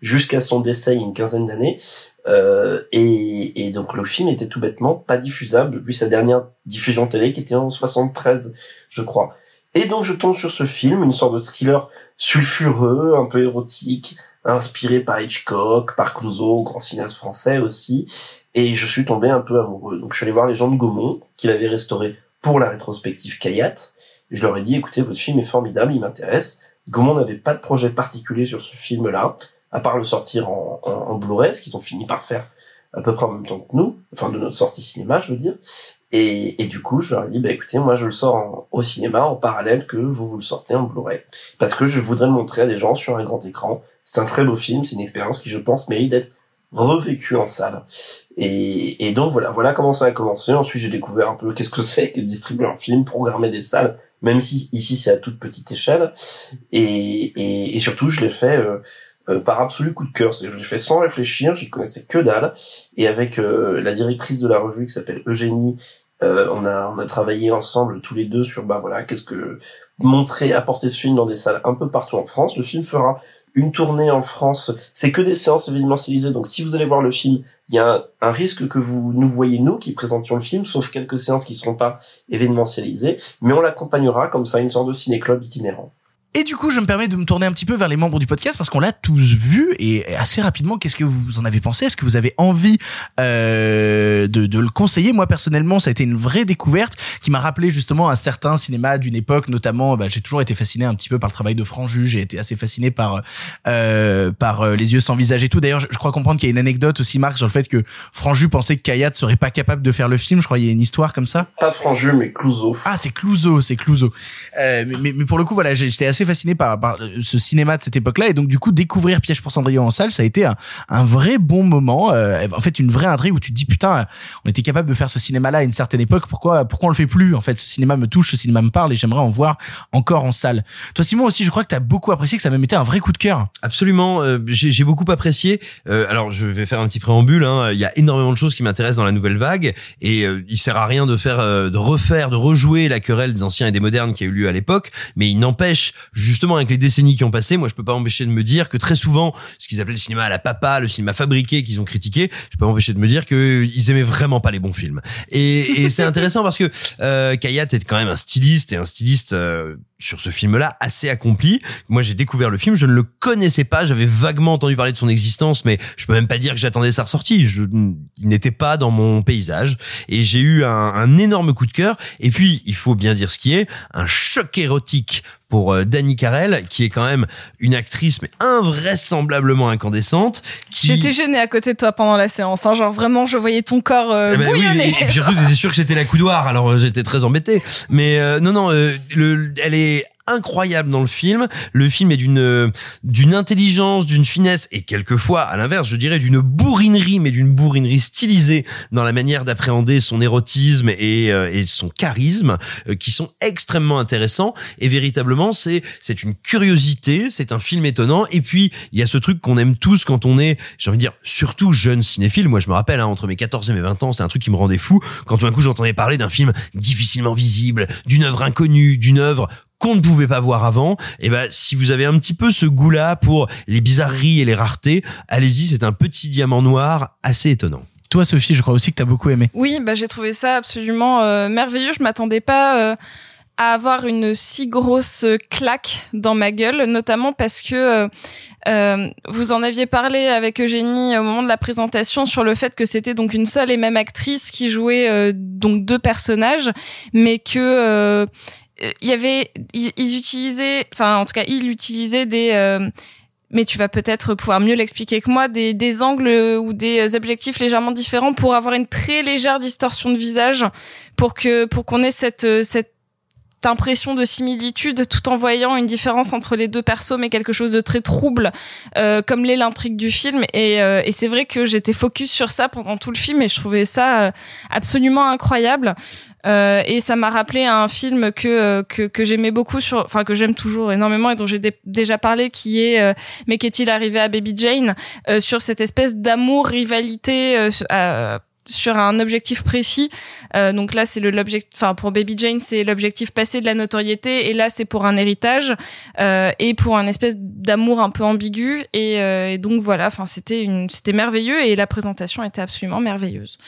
jusqu'à son décès il y a une quinzaine d'années. Euh, et, et donc le film était tout bêtement pas diffusable depuis sa dernière diffusion télé qui était en 73, je crois. Et donc je tombe sur ce film, une sorte de thriller sulfureux, un peu érotique, inspiré par Hitchcock, par Clouseau, grand cinéaste français aussi. Et je suis tombé un peu amoureux. Donc je suis allé voir les gens de Gaumont, qui l'avaient restauré pour la rétrospective Kayat. Je leur ai dit, écoutez, votre film est formidable, il m'intéresse. Gaumont n'avait pas de projet particulier sur ce film-là, à part le sortir en, Blu-ray, ce qu'ils ont fini par faire à peu près en même temps que nous, enfin de notre sortie cinéma, je veux dire. Et, et du coup, je leur ai dit, bah écoutez, moi je le sors en- au cinéma en parallèle que vous vous le sortez en Blu-ray, parce que je voudrais le montrer à des gens sur un grand écran. C'est un très beau film, c'est une expérience qui, je pense, mérite d'être revécue en salle. Et, et donc voilà, voilà comment ça a commencé. Ensuite, j'ai découvert un peu qu'est-ce que c'est que distribuer un film, programmer des salles, même si ici c'est à toute petite échelle. Et, et, et surtout, je l'ai fait euh, euh, par absolu coup de cœur. Je l'ai fait sans réfléchir, j'y connaissais que dalle. Et avec euh, la directrice de la revue qui s'appelle Eugénie, Euh, on a on a travaillé ensemble tous les deux sur bah voilà qu'est-ce que montrer apporter ce film dans des salles un peu partout en France. Le film fera une tournée en France. C'est que des séances événementialisées. Donc si vous allez voir le film, il y a un, risque que vous nous voyez nous qui présentions le film, sauf quelques séances qui seront pas événementialisées, mais on l'accompagnera comme ça une sorte de ciné-club itinérant. Et du coup, je me permets de me tourner un petit peu vers les membres du podcast parce qu'on l'a tous vu et assez rapidement, qu'est-ce que vous en avez pensé? Est-ce que vous avez envie euh, de, de le conseiller? Moi, personnellement, ça a été une vraie découverte qui m'a rappelé justement un certain cinéma d'une époque, notamment. Bah, j'ai toujours été fasciné un petit peu par le travail de Franju. J'ai été assez fasciné par euh, par euh, les yeux sans visage et tout. D'ailleurs, je, je crois comprendre qu'il y a une anecdote aussi, Marc, sur le fait que Franju pensait que Kayat serait pas capable de faire le film. Je crois qu'il y a une histoire comme ça. Pas Franju, mais Clouseau. Ah, c'est Clouseau, c'est Clouseau. Euh, mais, mais, pour le coup, voilà, j'étais assez fasciné par, par ce cinéma de cette époque-là et donc du coup découvrir Piège pour Cendrillon en salle, ça a été un, un vrai bon moment. euh, en fait, une vraie intrigue où tu te dis putain, on était capable de faire ce cinéma-là à une certaine époque. Pourquoi, pourquoi on le fait plus En fait, ce cinéma me touche, ce cinéma me parle et j'aimerais en voir encore en salle. Toi, Simon aussi, je crois que t'as beaucoup apprécié, que ça a même été un vrai coup de cœur. Absolument, euh, j'ai j'ai beaucoup apprécié. Euh, alors je vais faire un petit préambule. hein. Il y a énormément de choses qui m'intéressent dans la nouvelle vague, et euh, il sert à rien de faire, euh, de refaire, de rejouer la querelle des anciens et des modernes qui a eu lieu à l'époque. Mais il n'empêche, justement, avec les décennies qui ont passé, moi je peux pas empêcher de me dire que très souvent, ce qu'ils appelaient le cinéma à la papa, le cinéma fabriqué qu'ils ont critiqué, je peux pas empêcher de me dire que ils aimaient vraiment pas les bons films. Et, et c'est intéressant parce que euh, Kayat est quand même un styliste et un styliste. euh, sur ce film-là assez accompli. Moi, j'ai découvert le film, je ne le connaissais pas, j'avais vaguement entendu parler de son existence, mais je peux même pas dire que j'attendais sa ressortie. Je, il n'était pas dans mon paysage, et j'ai eu un, un énorme coup de cœur. Et puis, il faut bien dire ce qui est, un choc érotique pour euh, Dani Carrel, qui est quand même une actrice mais invraisemblablement incandescente. Qui... J'étais gênée à côté de toi pendant la séance. Hein, genre vraiment, je voyais ton corps euh, Eh ben oui, bouillonner. et, et puis surtout, j'étais sûr que c'était la coudoir, alors euh, j'étais très embêté. Mais euh, non, non, euh, le, elle est incroyable dans le film. Le film est d'une euh, d'une intelligence, d'une finesse et quelquefois, à l'inverse, je dirais d'une bourrinerie, mais d'une bourrinerie stylisée dans la manière d'appréhender son érotisme et, euh, et son charisme, euh, qui sont extrêmement intéressants. Et véritablement, c'est c'est une curiosité, c'est un film étonnant. Et puis, il y a ce truc qu'on aime tous quand on est, j'ai envie de dire, surtout jeune cinéphile. Moi, je me rappelle, hein, entre mes 14 et mes 20 ans, c'était un truc qui me rendait fou. Quand tout d'un coup, j'entendais parler d'un film difficilement visible, d'une œuvre inconnue, d'une œuvre qu'on ne pouvait pas voir avant, et ben si vous avez un petit peu ce goût-là pour les bizarreries et les raretés, allez-y, c'est un petit diamant noir assez étonnant. Toi, Sophie, je crois aussi que t'as beaucoup aimé. Oui, bah j'ai trouvé ça absolument euh, merveilleux. Je m'attendais pas euh, à avoir une si grosse claque dans ma gueule, notamment parce que euh, euh, vous en aviez parlé avec Eugénie au moment de la présentation sur le fait que c'était donc une seule et même actrice qui jouait euh, donc deux personnages, mais que euh, il y avait ils, ils utilisaient, enfin en tout cas il utilisait des euh, mais tu vas peut-être pouvoir mieux l'expliquer que moi, des, des angles ou des objectifs légèrement différents pour avoir une très légère distorsion de visage, pour que pour qu'on ait cette cette impression de similitude tout en voyant une différence entre les deux persos mais quelque chose de très trouble euh, comme l'est l'intrigue du film. Et, euh, et c'est vrai que j'étais focus sur ça pendant tout le film et je trouvais ça euh, absolument incroyable euh, et ça m'a rappelé un film que euh, que, que j'aimais beaucoup sur enfin que j'aime toujours énormément et dont j'ai dé- déjà parlé qui est euh, mais qu'est-il arrivé à Baby Jane euh, sur cette espèce d'amour rivalité euh, euh, sur un objectif précis. Euh, donc là, c'est l'objectif. Enfin, pour Baby Jane, c'est l'objectif passé de la notoriété, et là, c'est pour un héritage euh, et pour un espèce d'amour un peu ambigu. Et, euh, et donc voilà. Enfin, c'était c'était merveilleux et la présentation était absolument merveilleuse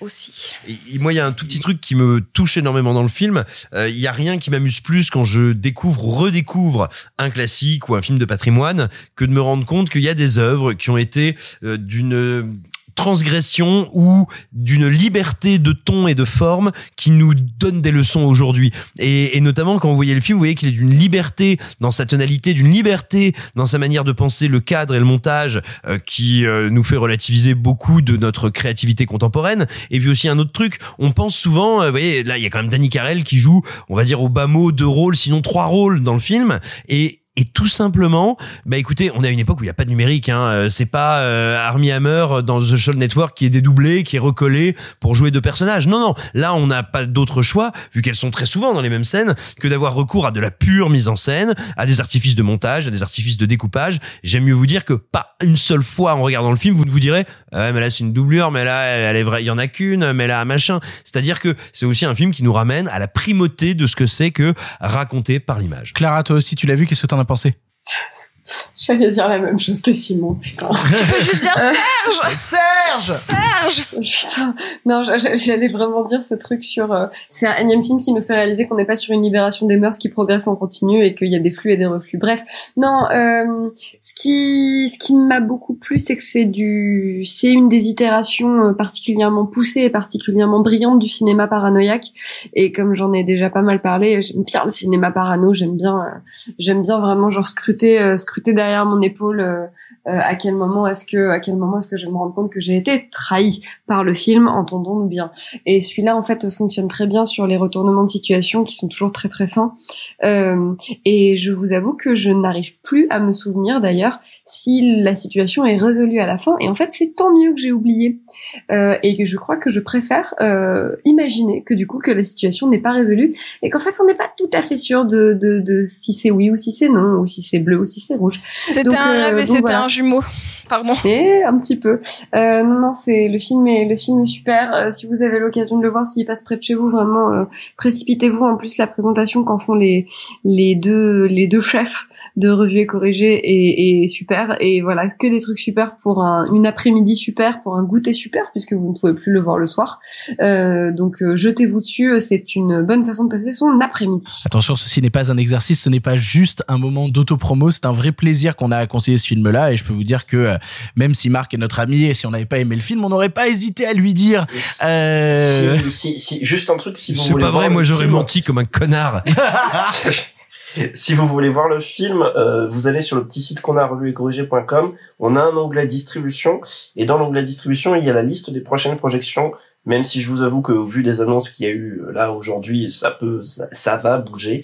aussi. Et, moi, il y a un tout petit truc qui me touche énormément dans le film. Euh, Il y a rien qui m'amuse plus quand je découvre ou redécouvre un classique ou un film de patrimoine que de me rendre compte qu'il y a des œuvres qui ont été euh, d'une transgression ou d'une liberté de ton et de forme qui nous donne des leçons aujourd'hui. Et, et notamment quand vous voyez le film, vous voyez qu'il est d'une liberté dans sa tonalité, d'une liberté dans sa manière de penser le cadre et le montage euh, qui euh, nous fait relativiser beaucoup de notre créativité contemporaine. Et puis aussi un autre truc, on pense souvent, euh, vous voyez, là il y a quand même Danny Carell qui joue, on va dire au bas mot deux rôles, sinon trois rôles dans le film. Et et tout simplement, bah écoutez, on est à une époque où il y a pas de numérique. Hein. Euh, C'est pas euh, Army Hammer dans The Show Network qui est dédoublé, qui est recollé pour jouer deux personnages. Non, non. Là, on n'a pas d'autre choix, vu qu'elles sont très souvent dans les mêmes scènes, que d'avoir recours à de la pure mise en scène, à des artifices de montage, à des artifices de découpage. J'aime mieux vous dire que pas une seule fois en regardant le film, vous ne vous direz, ah mais là c'est une doublure, mais là elle est vraie, il y en a qu'une, mais là machin. C'est-à-dire que c'est aussi un film qui nous ramène à la primauté de ce que c'est que raconter par l'image. Clara, toi aussi, tu l'as vu, qu'est-ce que t'en as pensé? J'allais dire la même chose que Simon, putain. juste dire Euh, Serge Serge Serge Putain, non, j'a- j'a- j'allais vraiment dire ce truc sur. euh, c'est un énième film qui nous fait réaliser qu'on n'est pas sur une libération des mœurs qui progresse en continu et qu'il y a des flux et des reflux. Bref, non. Euh, ce qui, ce qui m'a beaucoup plu, c'est que c'est du, c'est une des itérations euh, particulièrement poussées et particulièrement brillantes du cinéma paranoïaque. Et comme j'en ai déjà pas mal parlé, j'aime bien le cinéma parano. J'aime bien, euh, j'aime bien vraiment genre scruter, euh, derrière mon épaule. euh, euh, à quel moment est-ce que à quel moment est-ce que je me rends compte que j'ai été trahi par le film entendons-nous bien. Et celui-là en fait fonctionne très bien sur les retournements de situation qui sont toujours très très fins. Euh, et je vous avoue que je n'arrive plus à me souvenir d'ailleurs si la situation est résolue à la fin. Et en fait c'est tant mieux que j'ai oublié. Et que je crois que je préfère imaginer que du coup que la situation n'est pas résolue et qu'en fait on n'est pas tout à fait sûr de si c'est oui ou si c'est non ou si c'est bleu ou si c'est rouge C'était un euh, rêve et c'était voilà. un jumeau. Pardon. Et un petit peu. Euh, non, non, c'est le film est le film est super. Euh, si vous avez l'occasion de le voir, s'il passe près de chez vous, vraiment euh, précipitez-vous. En plus, la présentation qu'en font les les deux les deux chefs de revue et corrigé est, est super. Et voilà, que des trucs super pour un, une après-midi super, pour un goûter super, puisque vous ne pouvez plus le voir le soir. Euh, donc euh, jetez-vous dessus. C'est une bonne façon de passer son après-midi. Attention, ceci n'est pas un exercice, ce n'est pas juste un moment d'autopromo, c'est un vrai plaisir qu'on a à conseiller ce film-là et je peux vous dire que euh, même si Marc est notre ami et si on n'avait pas aimé le film, on n'aurait pas hésité à lui dire euh... Si, si, si- juste un truc, si vous C'est voulez pas voir vrai, le moi j'aurais film- menti comme un connard. si vous voulez voir le film, euh, vous allez sur le petit site qu'on a revueetcorrigé.com. On a un onglet distribution et dans l'onglet distribution, il y a la liste des prochaines projections. Même si je vous avoue que vu des annonces qu'il y a eu euh, là aujourd'hui, ça peut, ça, ça va bouger.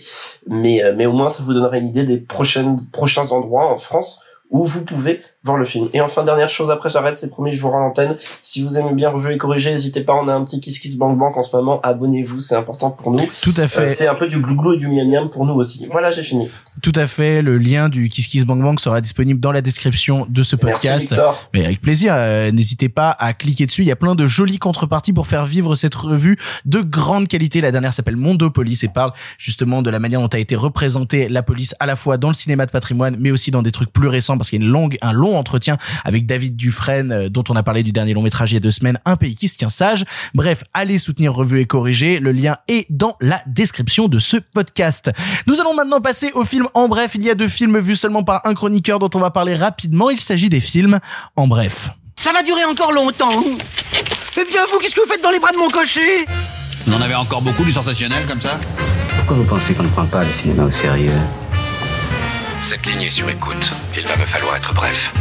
Mais euh, mais au moins, ça vous donnera une idée des prochaines prochains endroits en France où vous pouvez voir le film. Et enfin, dernière chose, après j'arrête, c'est promis, je vous rends l'antenne. Si vous aimez bien Revue et Corrigé, n'hésitez pas, on a un petit Kiss Kiss Bank Bank en ce moment, abonnez-vous, c'est important pour nous. Tout à fait. Euh, c'est un peu du glouglou et du miam miam pour nous aussi. Voilà, j'ai fini. Tout à fait. Le lien du Kiss Kiss Bang Bang sera disponible dans la description de ce podcast. Mais avec plaisir. euh, N'hésitez pas à cliquer dessus. Il y a plein de jolies contreparties pour faire vivre cette revue de grande qualité. La dernière s'appelle Mondo Police et parle justement de la manière dont a été représentée la police à la fois dans le cinéma de patrimoine, mais aussi dans des trucs plus récents parce qu'il y a une longue, un long entretien avec David Dufresne, euh, dont on a parlé du dernier long métrage il y a deux semaines, Un pays qui se tient sage. Bref, allez soutenir Revue et Corrigé. Le lien est dans la description de ce podcast. Nous allons maintenant passer au film En Bref. Il y a deux films vus seulement par un chroniqueur dont on va parler rapidement. Il s'agit des films En Bref. Ça va durer encore longtemps. Eh bien, vous, qu'est-ce que vous faites dans les bras de mon cocher? Vous en avez encore beaucoup du sensationnel comme ça Pourquoi vous pensez qu'on ne prend pas le cinéma au sérieux? Cette ligne est sur écoute. Il va me falloir être bref.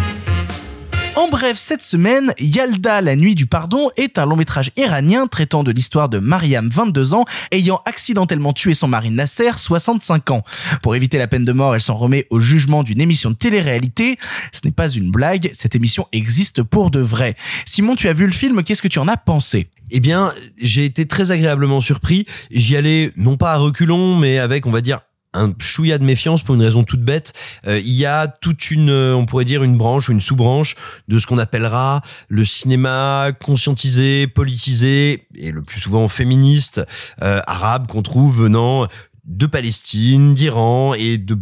En bref, cette semaine, Yalda, la nuit du pardon, est un long métrage iranien traitant de l'histoire de Mariam, 22 ans, ayant accidentellement tué son mari Nasser, 65 ans. Pour éviter la peine de mort, elle s'en remet au jugement d'une émission de télé-réalité. Ce n'est pas une blague, cette émission existe pour de vrai. Simon, tu as vu le film, qu'est-ce que tu en as pensé? Eh bien, j'ai été très agréablement surpris. J'y allais non pas à reculons, mais avec, on va dire, un chouïa de méfiance pour une raison toute bête. Euh, il y a toute une, euh, on pourrait dire une branche ou une sous-branche de ce qu'on appellera le cinéma conscientisé, politisé et le plus souvent féministe euh, arabe qu'on trouve venant de Palestine, d'Iran et de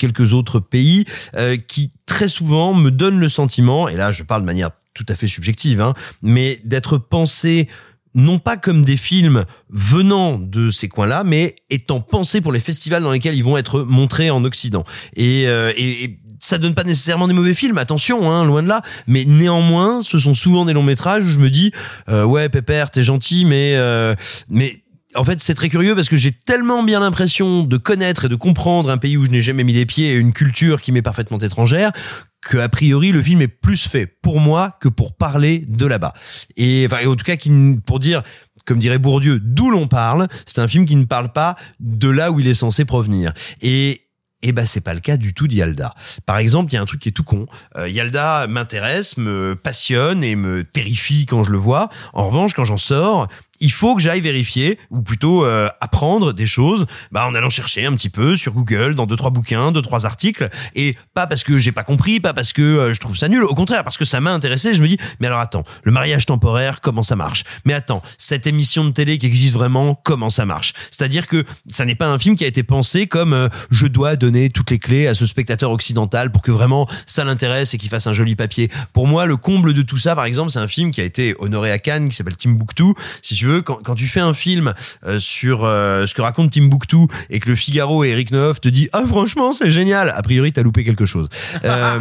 quelques autres pays euh, qui très souvent me donnent le sentiment, et là je parle de manière tout à fait subjective, hein, mais d'être pensé non pas comme des films venant de ces coins-là, mais étant pensés pour les festivals dans lesquels ils vont être montrés en Occident. Et, euh, et, et ça donne pas nécessairement des mauvais films, attention, hein, loin de là. Mais néanmoins, ce sont souvent des longs métrages où je me dis, euh, ouais, Pépère, t'es gentil, mais euh, mais en fait, c'est très curieux parce que j'ai tellement bien l'impression de connaître et de comprendre un pays où je n'ai jamais mis les pieds et une culture qui m'est parfaitement étrangère que a priori le film est plus fait pour moi que pour parler de là-bas. Et enfin, en tout cas, qui, pour dire comme dirait Bourdieu, d'où l'on parle, c'est un film qui ne parle pas de là où il est censé provenir. Et Et ben c'est pas le cas du tout d'Yalda. Par exemple, il y a un truc qui est tout con. Euh, Yalda m'intéresse, me passionne et me terrifie quand je le vois. En revanche, quand j'en sors, il faut que j'aille vérifier ou plutôt euh, apprendre des choses bah en allant chercher un petit peu sur Google dans deux trois bouquins deux trois articles et pas parce que j'ai pas compris pas parce que euh, je trouve ça nul. Au contraire parce que ça m'a intéressé je me dis mais alors attends le mariage temporaire comment ça marche? Mais attends cette émission de télé qui existe vraiment comment ça marche? C'est-à-dire que ça n'est pas un film qui a été pensé comme euh, je dois donner toutes les clés à ce spectateur occidental pour que vraiment ça l'intéresse et qu'il fasse un joli papier. Pour moi le comble de tout ça par exemple c'est un film qui a été honoré à Cannes qui s'appelle Timbuktu. Si tu veux quand, quand tu fais un film euh, sur euh, ce que raconte Timbuktu et que le Figaro et Eric Neuf te dit ah franchement c'est génial a priori t'as loupé quelque chose. Euh,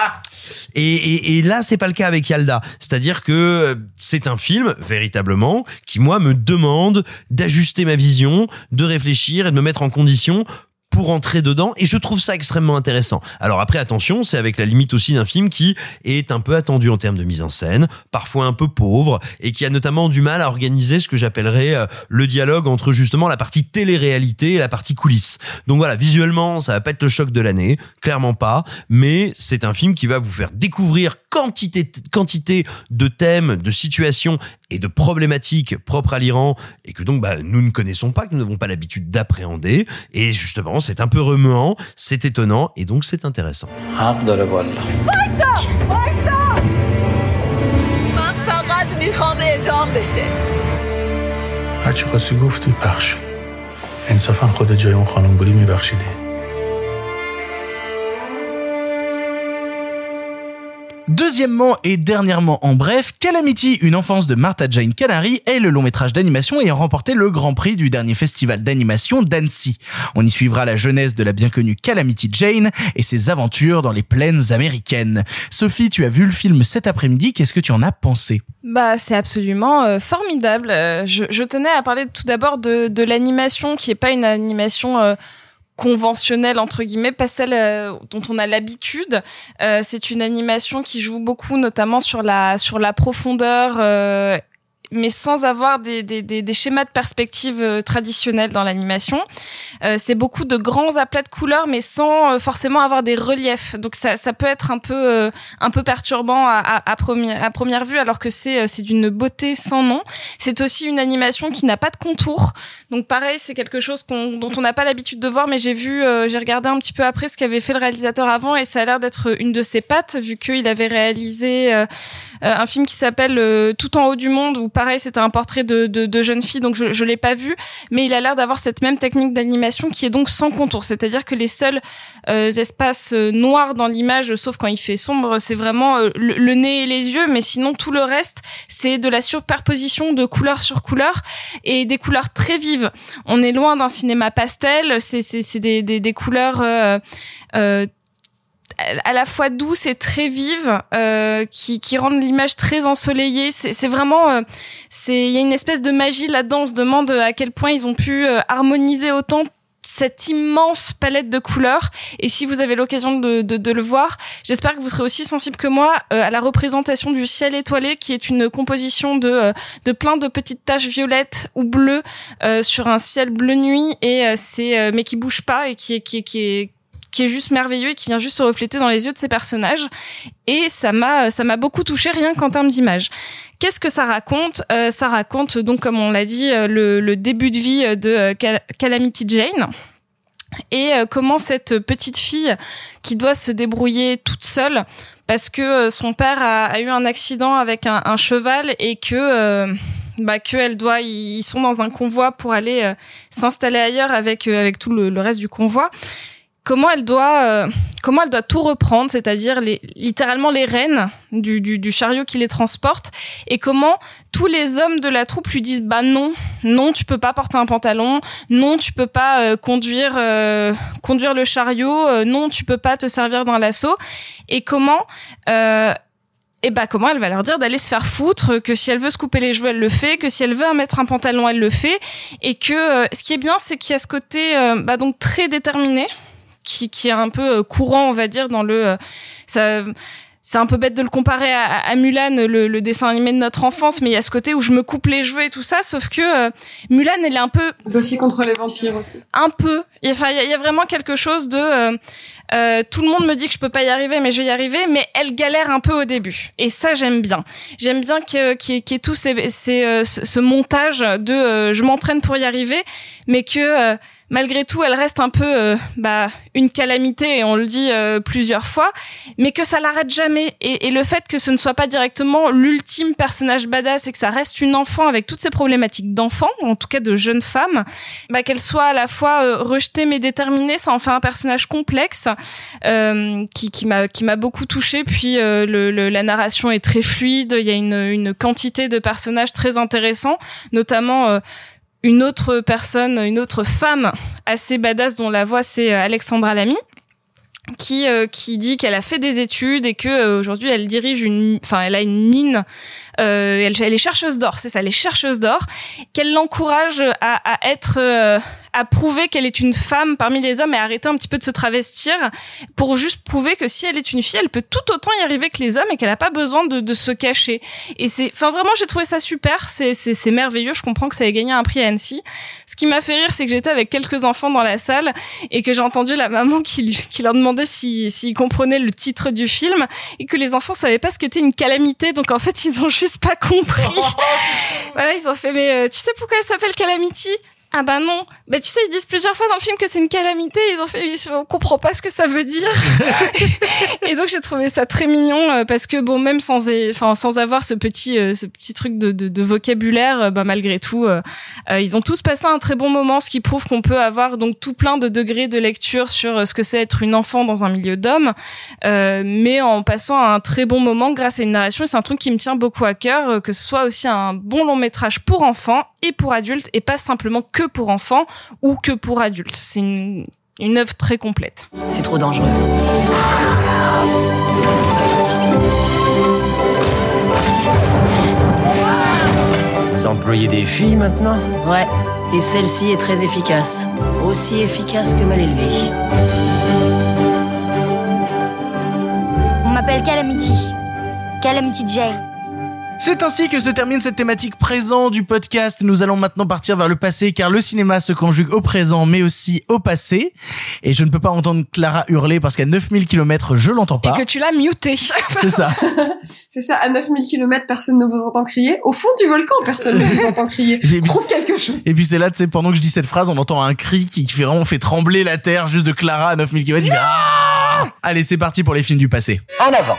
et, et, et, là c'est pas le cas avec Yalda. C'est-à-dire que c'est un film véritablement qui moi me demande d'ajuster ma vision de réfléchir et de me mettre en condition pour entrer dedans et je trouve ça extrêmement intéressant. Alors après attention, c'est avec la limite aussi d'un film qui est un peu attendu en termes de mise en scène, parfois un peu pauvre et qui a notamment du mal à organiser ce que j'appellerais euh, le dialogue entre justement la partie télé-réalité et la partie coulisses. Donc voilà, visuellement, ça va pas être le choc de l'année, clairement pas, mais c'est un film qui va vous faire découvrir quantité quantité de thèmes, de situations et de problématiques propres à l'Iran et que donc bah, nous ne connaissons pas, que nous n'avons pas l'habitude d'appréhender et justement c'est un peu remuant, c'est étonnant et donc c'est intéressant. هرچی خواستی گفتی پخش انصافا خود جای اون خانم بودی میبخشیدی Deuxièmement et dernièrement en bref, Calamity, une enfance de Martha Jane Canary est le long métrage d'animation ayant remporté le grand prix du dernier festival d'animation d'Annecy. On y suivra la jeunesse de la bien connue Calamity Jane et ses aventures dans les plaines américaines. Sophie, tu as vu le film cet après-midi, qu'est-ce que tu en as pensé? Bah c'est absolument euh, formidable. Euh, je, tenais à parler tout d'abord de, l'animation qui est pas une animation... Euh, conventionnelle entre guillemets, pas celle euh, dont on a l'habitude. Euh, c'est une animation qui joue beaucoup, notamment sur la sur la profondeur euh, mais sans avoir des, des, des, des, schémas de perspective euh, traditionnels dans l'animation. Euh, c'est beaucoup de grands aplats de couleurs, mais sans euh, forcément avoir des reliefs. Donc ça, ça peut être un peu euh, un peu perturbant à, à, à, première, à première vue, alors que c'est c'est d'une beauté sans nom. C'est aussi une animation qui n'a pas de contour. Donc pareil, c'est quelque chose dont on n'a pas l'habitude de voir, mais j'ai vu, j'ai regardé un petit peu après ce qu'avait fait le réalisateur avant, et ça a l'air d'être une de ses pattes, vu qu'il avait réalisé un film qui s'appelle Tout en haut du monde, pareil, c'était un portrait de, de, de, jeune fille, donc je, je l'ai pas vu, mais il a l'air d'avoir cette même technique d'animation qui est donc sans contour, c'est-à-dire que les seuls euh, espaces euh, noirs dans l'image, sauf quand il fait sombre, c'est vraiment euh, le, le, nez et les yeux, mais sinon tout le reste, c'est de la superposition de couleur sur couleur et des couleurs très vives. On est loin d'un cinéma pastel, c'est des, des, des couleurs euh, euh, à la fois douce et très vive, euh, qui, qui rendent l'image très ensoleillée. C'est vraiment, euh, c'est il y a une espèce de magie là-dedans. On se demande à quel point ils ont pu euh, harmoniser autant cette immense palette de couleurs. Et si vous avez l'occasion de, de, de, le voir, j'espère que vous serez aussi sensible que moi euh, à la représentation du ciel étoilé, qui est une composition de, euh, de plein de petites taches violettes ou bleues euh, sur un ciel bleu nuit, et c'est mais qui bouge pas et qui, qui, qui est qui est juste merveilleux et qui vient juste se refléter dans les yeux de ces personnages. Et ça m'a, ça m'a beaucoup touché rien qu'en termes d'image. Qu'est-ce que ça raconte? Euh, Ça raconte donc, comme on l'a dit, euh, le, début de vie de euh, Calamity Jane et comment cette petite fille qui doit se débrouiller toute seule parce que son père a, eu un accident avec un, cheval et que bah qu'elle doit ils sont dans un convoi pour aller s'installer ailleurs avec avec tout le, reste du convoi comment elle doit euh, comment elle doit tout reprendre, c'est-à-dire les, littéralement les rênes du, du, du, chariot qui les transporte, et comment tous les hommes de la troupe lui disent bah non, non tu peux pas porter un pantalon, non tu peux pas euh, conduire euh, conduire le chariot, euh, non tu peux pas te servir d'un lasso, et comment et bah comment elle va leur dire d'aller se faire foutre, que si elle veut se couper les cheveux, elle le fait, que si elle veut mettre un pantalon, elle le fait, et que ce qui est bien, c'est qu'il y a ce côté bah donc très déterminé qui, qui est un peu courant, on va dire, dans le ça c'est un peu bête de le comparer à, à Mulan, le, le, dessin animé de notre enfance, mais il y a ce côté où je me coupe les cheveux et tout ça. Sauf que euh, Mulan, elle est un peu Buffy contre les vampires aussi. Un peu. Enfin, il y, a vraiment quelque chose de euh, euh, tout le monde me dit que je peux pas y arriver, mais je vais y arriver. Mais elle galère un peu au début, et ça j'aime bien. J'aime bien qu'il y, ait tout ces, ces, ce montage de je m'entraîne pour y arriver, mais que malgré tout, elle reste un peu euh, bah, une calamité, et on le dit euh, plusieurs fois, mais que ça l'arrête jamais. Et, et, le fait que ce ne soit pas directement l'ultime personnage badass et que ça reste une enfant avec toutes ses problématiques d'enfant, en tout cas de jeune femme, bah, qu'elle soit à la fois euh, rejetée mais déterminée, ça en fait un personnage complexe qui, qui m'a qui m'a beaucoup touchée. Puis le, la narration est très fluide, il y a une, une quantité de personnages très intéressants, notamment une autre personne, une autre femme assez badass dont la voix c'est euh, Alexandra Lamy qui euh, qui dit qu'elle a fait des études et que euh, aujourd'hui elle dirige une enfin elle a une mine euh, elle, elle, est chercheuse d'or c'est ça elle est chercheuse d'or qu'elle l'encourage à, à être à prouver qu'elle est une femme parmi les hommes et arrêter un petit peu de se travestir pour juste prouver que si elle est une fille, elle peut tout autant y arriver que les hommes et qu'elle n'a pas besoin de, de, se cacher. Et c'est, enfin vraiment, j'ai trouvé ça super, c'est, c'est, merveilleux. Je comprends que ça ait gagné un prix à Annecy. Ce qui m'a fait rire, c'est que j'étais avec quelques enfants dans la salle et que j'ai entendu la maman qui, qui leur demandait s'ils si, comprenaient le titre du film et que les enfants savaient pas ce qu'était une calamité. Donc en fait, ils ont juste pas compris. voilà, ils ont fait mais euh, tu sais pourquoi elle s'appelle Calamity? Ah bah non. Bah tu sais, ils disent plusieurs fois dans le film que c'est une calamité. Ils ont fait, on comprend pas ce que ça veut dire. et donc j'ai trouvé ça très mignon euh, parce que bon, même sans, enfin sans avoir ce petit, euh, ce petit truc de, de, de vocabulaire, euh, bah malgré tout, ils ont tous passé un très bon moment, ce qui prouve qu'on peut avoir donc tout plein de degrés de lecture sur ce que c'est être une enfant dans un milieu d'hommes, mais en passant un très bon moment grâce à une narration. C'est un truc qui me tient beaucoup à cœur, que ce soit aussi un bon long métrage pour enfants et pour adultes et pas simplement que pour enfants ou que pour adultes. C'est une, une œuvre très complète. C'est trop dangereux. Vous employez des filles maintenant? Ouais, et celle-ci est très efficace. Aussi efficace que mal élevée. On m'appelle Calamity. Calamity Jane. C'est ainsi que se termine cette thématique présent du podcast. Nous allons maintenant partir vers le passé car le cinéma se conjugue au présent mais aussi au passé. Et je ne peux pas entendre Clara hurler parce qu'à 9000 km, je l'entends pas. Et que tu l'as muté. C'est ça. C'est ça, à 9000 km, personne ne vous entend crier. Au fond du volcan, personne ne vous entend crier. Trouve quelque chose. Et puis c'est là, tu sais, pendant que je dis cette phrase, on entend un cri qui fait vraiment fait trembler la terre juste de Clara à 9000 km. Il fait ah Allez, c'est parti pour les films du passé. En avant.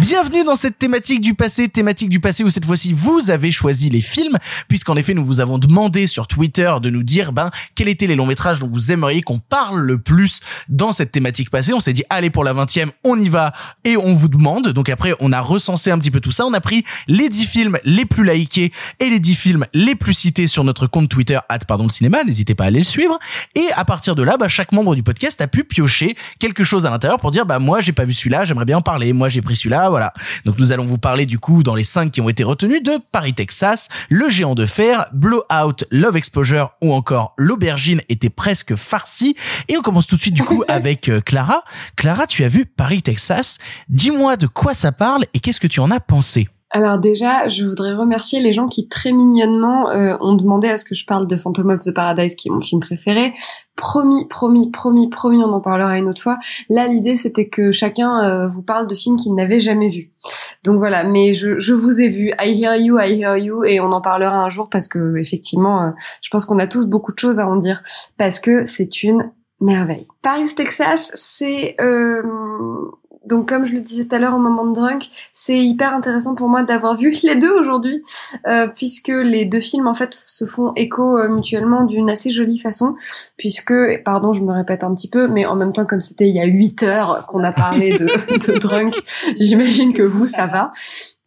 Bienvenue dans cette thématique du passé, thématique du passé où cette fois-ci vous avez choisi les films, puisqu'en effet nous vous avons demandé sur Twitter de nous dire ben quels étaient les longs métrages dont vous aimeriez qu'on parle le plus dans cette thématique passée. On s'est dit allez pour la 20e, on y va et on vous demande. Donc après on a recensé un petit peu tout ça, on a pris les 10 films les plus likés et les 10 films les plus cités sur notre compte Twitter pardon le cinéma, n'hésitez pas à aller le suivre et à partir de là bah, chaque membre du podcast a pu piocher quelque chose à l'intérieur pour dire bah moi j'ai pas vu celui-là, j'aimerais bien en parler, moi j'ai pris celui-là voilà. Donc nous allons vous parler du coup dans les cinq qui ont été retenus de Paris Texas, Le Géant de Fer, Blowout, Love Exposure ou encore L'Aubergine était presque farci. Et on commence tout de suite du coup avec euh, Clara. Clara, tu as vu Paris Texas. Dis-moi de quoi ça parle et qu'est-ce que tu en as pensé? Alors déjà, je voudrais remercier les gens qui très mignonnement euh, ont demandé à ce que je parle de Phantom of the Paradise, qui est mon film préféré. Promis, promis, promis, promis, on en parlera une autre fois. Là, l'idée, c'était que chacun euh, vous parle de films qu'il n'avait jamais vus. Donc voilà, mais je, je, vous ai vu, I hear you, I hear you, et on en parlera un jour parce que effectivement, euh, je pense qu'on a tous beaucoup de choses à en dire parce que c'est une merveille. Paris, Texas, c'est donc comme je le disais tout à l'heure au moment de Drunk, c'est hyper intéressant pour moi d'avoir vu les deux aujourd'hui, euh, puisque les deux films en fait se font écho euh, mutuellement d'une assez jolie façon, puisque, pardon je me répète un petit peu, mais en même temps comme c'était il y a 8 heures qu'on a parlé de, de Drunk, j'imagine que vous ça va.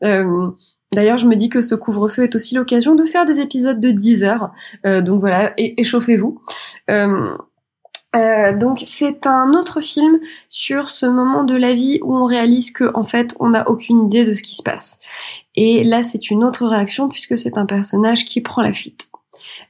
Euh, D'ailleurs, je me dis que ce couvre-feu est aussi l'occasion de faire des épisodes de 10 heures. Donc voilà, échauffez-vous. Euh, Euh, donc c'est un autre film sur ce moment de la vie où on réalise que en fait on n'a aucune idée de ce qui se passe. Et là c'est une autre réaction puisque c'est un personnage qui prend la fuite.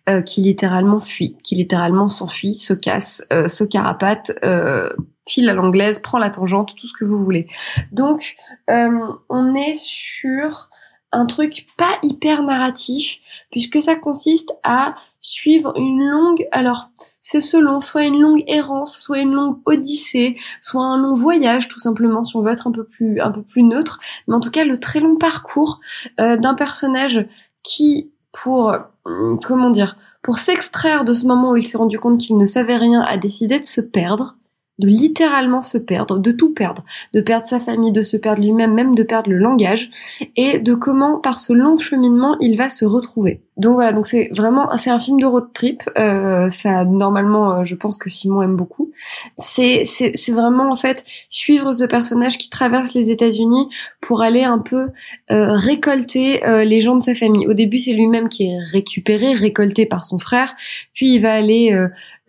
Euh, qui littéralement fuit, qui littéralement s'enfuit, se casse, euh, se carapate, euh, file à l'anglaise, prend la tangente, tout ce que vous voulez. Donc on est sur un truc pas hyper narratif puisque ça consiste à suivre une longue alors c'est selon soit une longue errance, soit une longue odyssée, soit un long voyage tout simplement si on veut être un peu plus neutre, mais en tout cas le très long parcours euh, d'un personnage qui pour hum, comment dire pour s'extraire de ce moment où il s'est rendu compte qu'il ne savait rien a décidé de se perdre de littéralement se perdre, de tout perdre, de perdre sa famille, de se perdre lui-même, même de perdre le langage, et de comment par ce long cheminement il va se retrouver. Donc voilà, donc c'est vraiment c'est un film de road trip. Euh, ça normalement, euh, je pense que Simon aime beaucoup. C'est c'est c'est vraiment en fait suivre ce personnage qui traverse les États-Unis pour aller un peu euh, récolter les gens de sa famille. Au début, c'est lui-même qui est récupéré, récolté par son frère, puis il va aller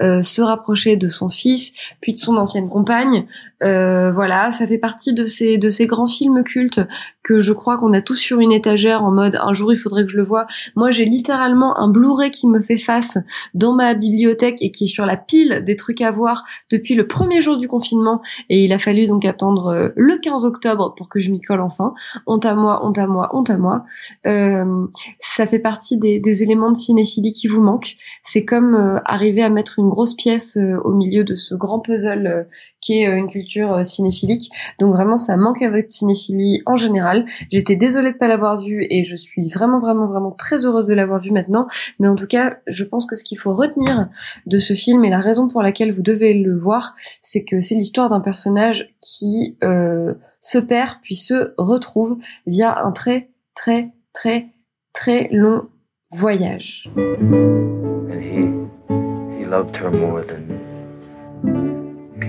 se rapprocher de son fils, puis de son ancienne compagne. Euh, voilà, ça fait partie de ces de ces grands films cultes que je crois qu'on a tous sur une étagère en mode un jour il faudrait que je le vois. Moi, j'ai littéralement un Blu-ray qui me fait face dans ma bibliothèque et qui est sur la pile des trucs à voir depuis le premier jour du confinement et il a fallu donc attendre euh, le 15 octobre pour que je m'y colle enfin. Honte à moi, honte à moi, honte à moi. Euh, ça fait partie des, éléments de cinéphilie qui vous manquent. C'est comme arriver à mettre une grosse pièce au milieu de ce grand puzzle qui est une culture cinéphilique. Donc vraiment, ça manque à votre cinéphilie en général. J'étais désolée de pas l'avoir vu et je suis vraiment, vraiment, vraiment très heureuse de l'avoir vu maintenant. Mais en tout cas, je pense que ce qu'il faut retenir de ce film et la raison pour laquelle vous devez le voir, c'est que c'est l'histoire d'un personnage qui euh, se perd puis se retrouve via un très, très, très, très long voyage. And he, loved her more than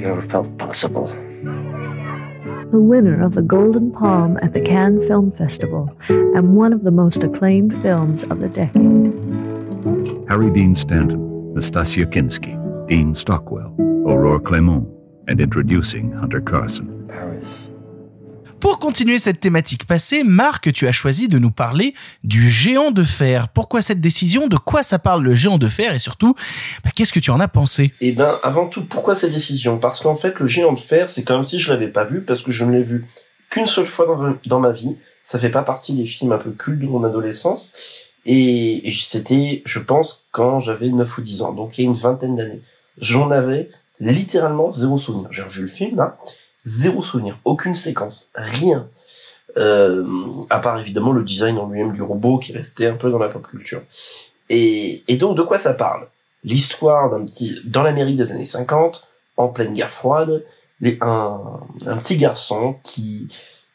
ever felt possible. The winner of the Golden Palm at the Cannes Film Festival and one of the most acclaimed films of the decade. Harry Dean Stanton, Nastasia Kinsky, Dean Stockwell, Aurore Clément, and introducing Hunter Carson. Paris. Pour continuer cette thématique passée, Marc, tu as choisi de nous parler du géant de fer. Pourquoi cette décision? De quoi ça parle le géant de fer? Et surtout, bah, qu'est-ce que tu en as pensé? Eh ben, avant tout, pourquoi cette décision? Parce qu'en fait, le géant de fer, c'est comme si je l'avais pas vu, parce que je ne l'ai vu qu'une seule fois dans, ma vie. Ça fait pas partie des films un peu cultes de mon adolescence. Et c'était, je pense, quand j'avais 9 ou 10 ans, donc il y a une vingtaine d'années. J'en avais littéralement zéro souvenir. J'ai revu le film, là, zéro souvenir, aucune séquence, rien. Euh, à part évidemment le design en lui-même du robot qui restait un peu dans la pop culture. Et, et donc de quoi ça parle? L'histoire d'un petit dans l'Amérique des années 50, en pleine guerre froide, les, un, un petit garçon qui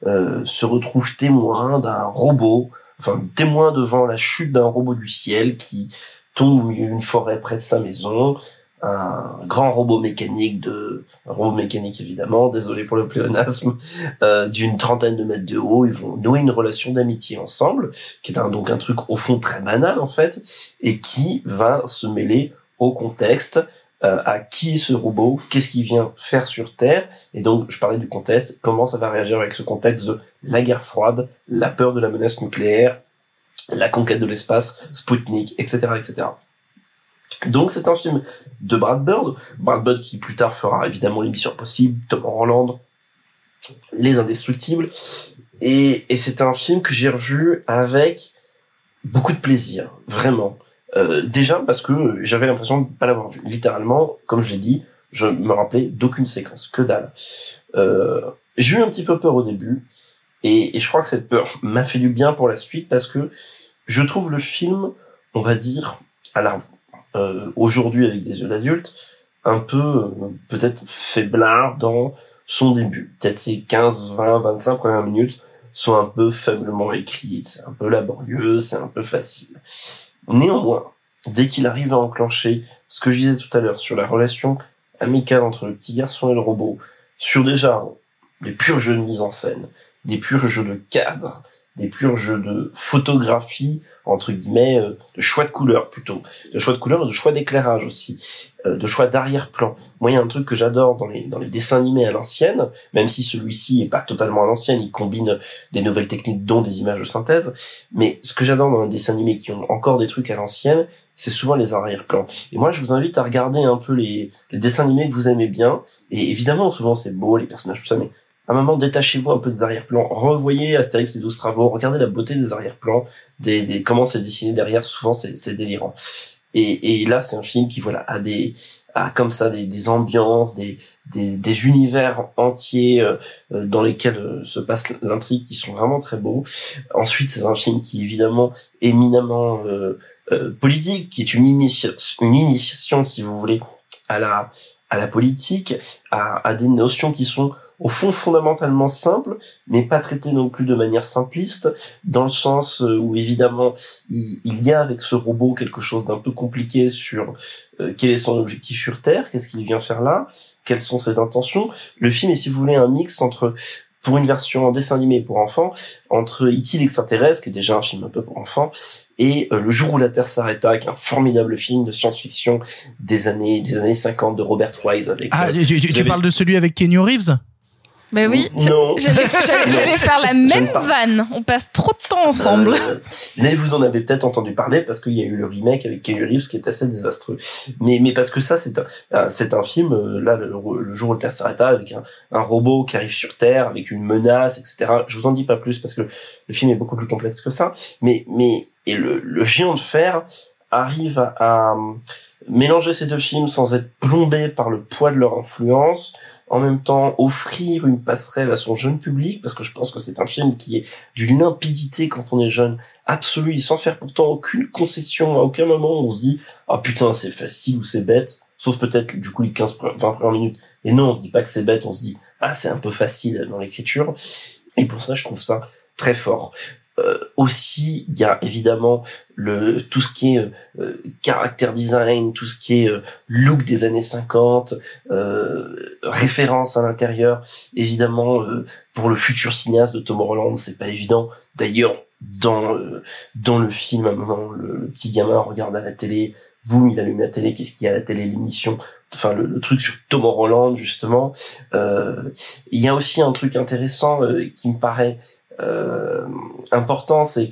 euh, se retrouve témoin d'un robot, enfin témoin devant la chute d'un robot du ciel qui tombe au milieu d'une forêt près de sa maison, un grand robot mécanique de un robot mécanique évidemment. Désolé pour le pléonasme. Euh, d'une trentaine de mètres de haut ils vont nouer une relation d'amitié ensemble qui est donc un truc au fond très banal en fait et qui va se mêler au contexte euh, à qui est ce robot qu'est-ce qu'il vient faire sur Terre. Et donc je parlais du contexte comment ça va réagir avec ce contexte de la guerre froide la peur de la menace nucléaire la conquête de l'espace Sputnik etc etc donc c'est un film de Brad Bird, Brad Bird qui plus tard fera évidemment l'émission Impossible, Tom Holland, Les Indestructibles, et, et c'est un film que j'ai revu avec beaucoup de plaisir, vraiment. Euh, déjà parce que j'avais l'impression de pas l'avoir vu. Littéralement, comme je l'ai dit, je me rappelais d'aucune séquence, que dalle. Euh, j'ai eu un petit peu peur au début, et, et je crois que cette peur m'a fait du bien pour la suite parce que je trouve le film, on va dire, à la euh, aujourd'hui avec des yeux d'adulte, un peu euh, peut-être faiblard dans son début. Peut-être ses 15, 20, 25 premières minutes sont un peu faiblement écrites, c'est un peu laborieux, c'est un peu facile. Néanmoins, dès qu'il arrive à enclencher ce que je disais tout à l'heure sur la relation amicale entre le petit garçon et le robot, sur déjà les purs jeux de mise en scène, des purs jeux de cadre, des purs jeux de photographie entre guillemets euh, de choix de couleurs plutôt. De choix de couleurs de choix d'éclairage aussi euh, de choix d'arrière-plan. Moi il y a un truc que j'adore dans les dans les dessins animés à l'ancienne même si celui-ci est pas totalement à l'ancienne il combine des nouvelles techniques dont des images de synthèse mais ce que j'adore dans les dessins animés qui ont encore des trucs à l'ancienne c'est souvent les arrière-plans. Et moi je vous invite à regarder un peu les, les dessins animés que vous aimez bien et évidemment souvent c'est beau les personnages tout ça mais un moment, détachez-vous un peu des arrière-plans, revoyez Astérix et 12 travaux, regardez la beauté des arrière-plans, des, des, comment c'est dessiné derrière, souvent c'est délirant. Et, et là, c'est un film qui voilà a des a comme ça des, des ambiances, des, des, des univers entiers euh, euh, dans lesquels euh, se passe l'intrigue qui sont vraiment très beaux. Ensuite, c'est un film qui évidemment éminemment politique, qui est une, initiation, une initiation, si vous voulez, à la à la politique, à, à des notions qui sont au fond fondamentalement simple, mais pas traité non plus de manière simpliste, dans le sens euh, où évidemment il, y a avec ce robot quelque chose d'un peu compliqué sur euh, quel est son objectif sur Terre, qu'est-ce qu'il vient faire là, quelles sont ses intentions. Le film est si vous voulez un mix entre pour une version en dessin animé pour enfants, entre E.T. l'extraterrestre, qui est déjà un film un peu pour enfants, et euh, Le jour où la Terre s'arrêta, qui est un formidable film de science-fiction des années des années 50 de Robert Wise. Avec, ah, tu, tu parles de celui avec Kenny Reeves? Ben oui, j'allais faire la même vanne. On passe trop de temps ensemble. Euh, mais vous en avez peut-être entendu parler parce qu'il y a eu le remake avec Keanu Reeves qui est assez désastreux. Mais mais parce que ça c'est un c'est un film euh, là le, jour où le Terre s'arrêta avec un, un robot qui arrive sur Terre avec une menace etc. Je vous en dis pas plus parce que le film est beaucoup plus complexe que ça. Mais mais et le, le géant de fer arrive à, à mélanger ces deux films sans être plombé par le poids de leur influence en même temps offrir une passerelle à son jeune public, parce que je pense que c'est un film qui est d'une limpidité quand on est jeune, absolue, sans faire pourtant aucune concession, à aucun moment on se dit « Ah putain, c'est facile ou c'est bête », sauf peut-être du coup les 15 20 premières minutes. Et non, on se dit pas que c'est bête, on se dit « Ah, c'est un peu facile dans l'écriture ». Et pour ça, je trouve ça très fort. Euh, aussi, il y a évidemment le tout ce qui est euh, euh caractère design, tout ce qui est euh, look des années 50, référence à l'intérieur. Évidemment, pour le futur cinéaste de Tom Holland, c'est pas évident. D'ailleurs, dans dans le film, à un moment, le, petit gamin regarde à la télé, boum, il allume la télé. Qu'est-ce qu'il y a à la télé L'émission enfin le, truc sur Tom Holland justement. Il y a aussi un truc intéressant qui me paraît euh, important, c'est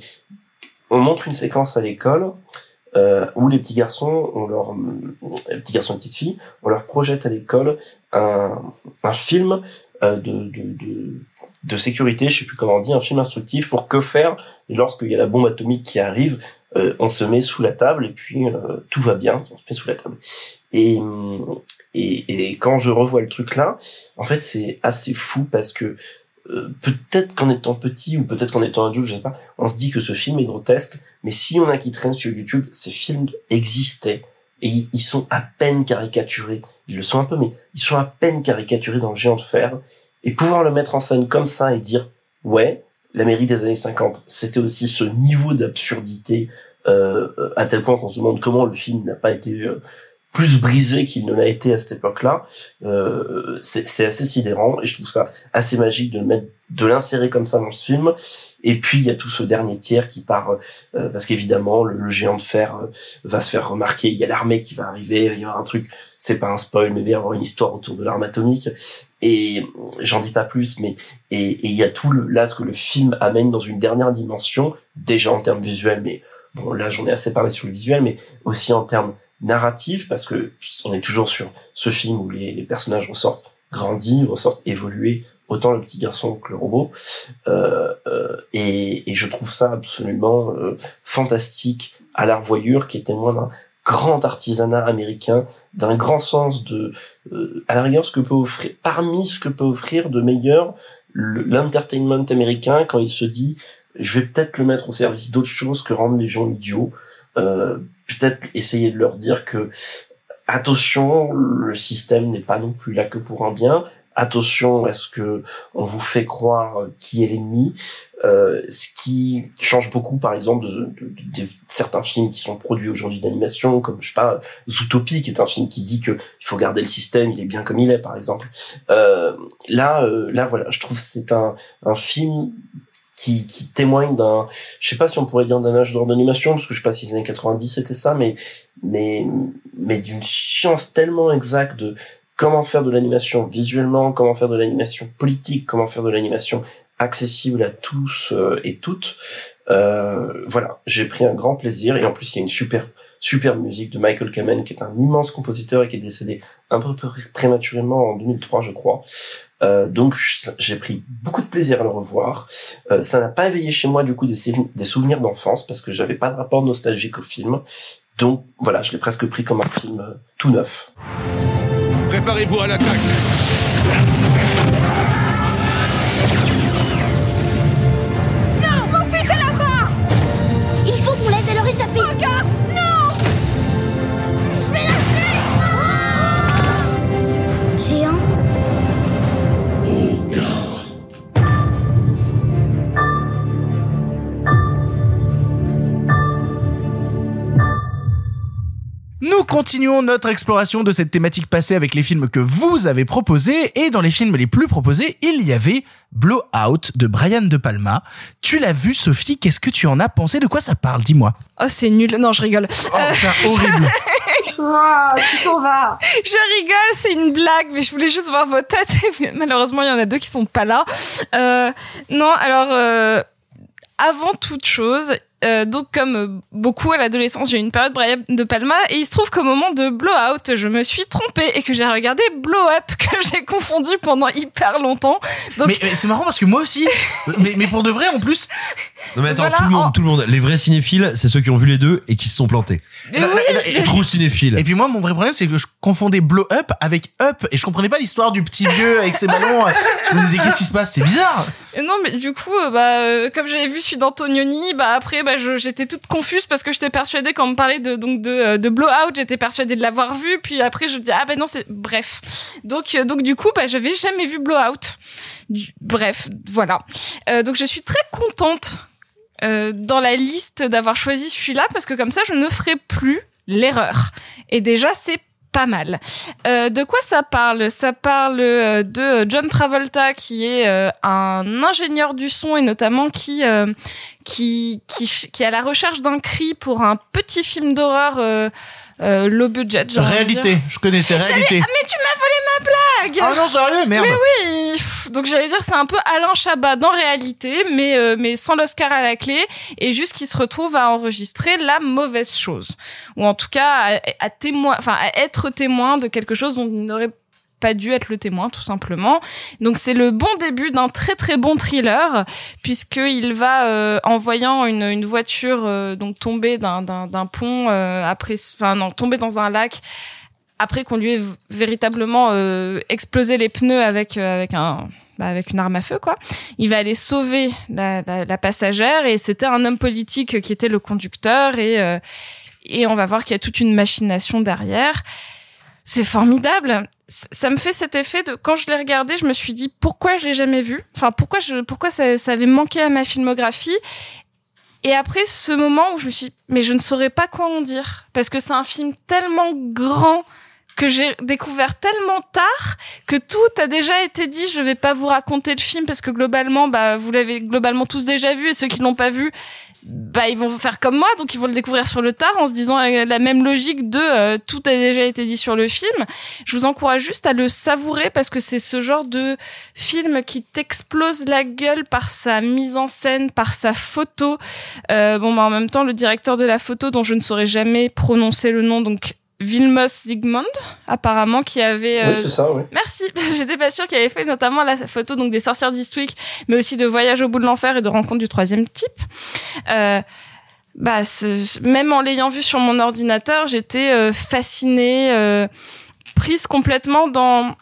on montre une séquence à l'école euh, où les petits garçons, on leur, les petits garçons et petites filles, on leur projette à l'école un, un film euh, de, de, de, de, sécurité, je sais plus comment on dit, un film instructif pour que faire lorsqu'il y a la bombe atomique qui arrive, euh, on se met sous la table et puis euh, tout va bien, on se met sous la table. Et, et, et quand je revois le truc là, en fait c'est assez fou parce que euh, peut-être qu'en étant petit ou peut-être qu'en étant adulte, je sais pas, on se dit que ce film est grotesque, mais si on a qui traîne sur YouTube, ces films existaient et ils sont à peine caricaturés. Ils le sont un peu, mais ils sont à peine caricaturés dans le géant de fer. Et pouvoir le mettre en scène comme ça et dire, ouais, l'Amérique des années 50, c'était aussi ce niveau d'absurdité euh, à tel point qu'on se demande comment le film n'a pas été euh, plus brisé qu'il ne l'a été à cette époque-là. Euh, c'est assez sidérant et je trouve ça assez magique de le mettre, de l'insérer comme ça dans ce film. Et puis il y a tout ce dernier tiers qui part euh, parce qu'évidemment le, géant de fer euh, va se faire remarquer. Il y a l'armée qui va arriver, il y avoir un truc. C'est pas un spoil, mais il va y avoir une histoire autour de l'arme atomique. Et j'en dis pas plus, mais et il y a tout le, là ce que le film amène dans une dernière dimension, déjà en termes visuels, mais bon là j'en ai assez parlé sur le visuel, mais aussi en termes narrative parce que on est toujours sur ce film où les, personnages ressortent grandis, ressortent évolués, autant le petit garçon que le robot. Euh, euh, et, et, je trouve ça absolument euh, fantastique à la revoyure qui est témoin d'un grand artisanat américain, d'un grand sens de, euh, à la rigueur, ce que peut offrir, parmi ce que peut offrir de meilleur l'entertainment américain quand il se dit, je vais peut-être le mettre au service d'autres choses que rendre les gens idiots. Euh, peut-être essayer de leur dire que attention, le système n'est pas non plus là que pour un bien. Attention, est-ce que on vous fait croire qui est l'ennemi euh, Ce qui change beaucoup, par exemple, de, de, certains films qui sont produits aujourd'hui d'animation, comme je sais pas, Zootopie, qui est un film qui dit que il faut garder le système, il est bien comme il est, par exemple. Euh, là, euh, là, voilà, je trouve c'est un, un film qui, qui témoigne d'un, je sais pas si on pourrait dire d'un âge d'or d'animation, parce que je sais pas si les années 90 c'était ça, mais, mais, mais d'une science tellement exacte de comment faire de l'animation visuellement, comment faire de l'animation politique, comment faire de l'animation accessible à tous euh, et toutes. Euh, voilà, j'ai pris un grand plaisir et en plus il y a une super super musique de Michael Kamen qui est un immense compositeur et qui est décédé un peu prématurément en 2003 je crois. Euh, donc j'ai pris beaucoup de plaisir à le revoir. Euh, ça n'a pas éveillé chez moi du coup des, souvenirs d'enfance parce que j'avais pas de rapport nostalgique au film. Donc voilà, je l'ai presque pris comme un film euh, tout neuf. Préparez-vous à l'attaque. Continuons notre exploration de cette thématique passée avec les films que vous avez proposés et dans les films les plus proposés, il y avait Blowout de Brian De Palma. Tu l'as vu Sophie, qu'est-ce que tu en as pensé? De quoi ça parle? Dis-moi. Oh, c'est nul. Non, je rigole. Oh, putain, horrible. Wow, tu t'en vas. Je rigole, c'est une blague, mais je voulais juste voir vos têtes. Malheureusement, il y en a deux qui sont pas là. Euh, non, alors, euh, avant toute chose, euh, donc comme beaucoup à l'adolescence, j'ai eu une période Brian de Palma et il se trouve qu'au moment de Blowout, je me suis trompée et que j'ai regardé Blow Up que j'ai confondu pendant hyper longtemps. Donc Mais, mais c'est marrant parce que moi aussi, mais, mais pour de vrai en plus. Non mais attends, Voilà, tout le monde, en- tout le monde, les vrais cinéphiles, c'est ceux qui ont vu les deux et qui se sont plantés. Mais oui, Et trop cinéphiles. Et puis moi, mon vrai problème, c'est que je confondais Blow Up avec Up et je comprenais pas l'histoire du petit vieux avec ses ballons. Je me disais qu'est-ce qui se passe? C'est bizarre. Et Non, mais du coup, euh, bah, euh, comme j'avais vu celui d'Antonioni, bah après, bah, j'étais toute confuse parce que j'étais persuadée quand on me parlait de donc de, euh, de Blowout, j'étais persuadée de l'avoir vu, puis après je dis ah ben non c'est bref. Donc euh, donc du coup, bah j'avais jamais vu Blowout. Bref, voilà. Euh, donc je suis très contente dans la liste d'avoir choisi celui-là parce que comme ça je ne ferai plus l'erreur. Et déjà c'est pas mal. Euh, de quoi ça parle? Ça parle euh, de John Travolta qui est euh, un ingénieur du son et notamment qui euh, qui qui qui est à la recherche d'un cri pour un petit film d'horreur euh, low budget. de Réalité, je connais, c'est réalité. Ah, mais tu m'as volé ma blague Ah non, sérieux, merde. Mais oui Donc j'allais dire c'est un peu Alain Chabat dans réalité, mais euh, mais sans l'Oscar à la clé, et juste qu'il se retrouve à enregistrer la mauvaise chose, ou en tout cas à, à témoin, enfin à être témoin de quelque chose dont il n'aurait pas dû être le témoin tout simplement. Donc c'est le bon début d'un très très bon thriller puisqu'il va euh, en voyant une, une voiture euh, donc tomber d'un d'un d'un pont euh, après enfin non tomber dans un lac après qu'on lui ait véritablement euh, explosé les pneus avec euh, avec un bah, avec une arme à feu quoi. Il va aller sauver la, la, la passagère et c'était un homme politique qui était le conducteur et euh, et on va voir qu'il y a toute une machination derrière. C'est formidable. Ça me fait cet effet de quand je l'ai regardé, je me suis dit pourquoi je l'ai jamais vu? Enfin pourquoi je pourquoi ça, ça avait manqué à ma filmographie? Et après ce moment où je me suis dit, mais je ne saurais pas quoi en dire parce que c'est un film tellement grand que j'ai découvert tellement tard que tout a déjà été dit. Je vais pas vous raconter le film parce que globalement, bah, vous l'avez globalement tous déjà vu et ceux qui l'ont pas vu, bah, ils vont faire comme moi, donc ils vont le découvrir sur le tard en se disant euh, la même logique de euh, tout a déjà été dit sur le film. Je vous encourage juste à le savourer parce que c'est ce genre de film qui t'explose la gueule par sa mise en scène, par sa photo. Euh, bon, bah, en même temps, le directeur de la photo dont je ne saurais jamais prononcer le nom, donc Vilmos Zsigmond, apparemment, qui avait... Oui, c'est ça, oui. Merci. J'étais pas sûre qu'il avait fait notamment la photo donc des sorcières d'Eastwick, mais aussi de Voyage au bout de l'enfer et de Rencontre du troisième type. Euh, bah, même en l'ayant vu sur mon ordinateur, j'étais euh, fascinée, euh, prise complètement dans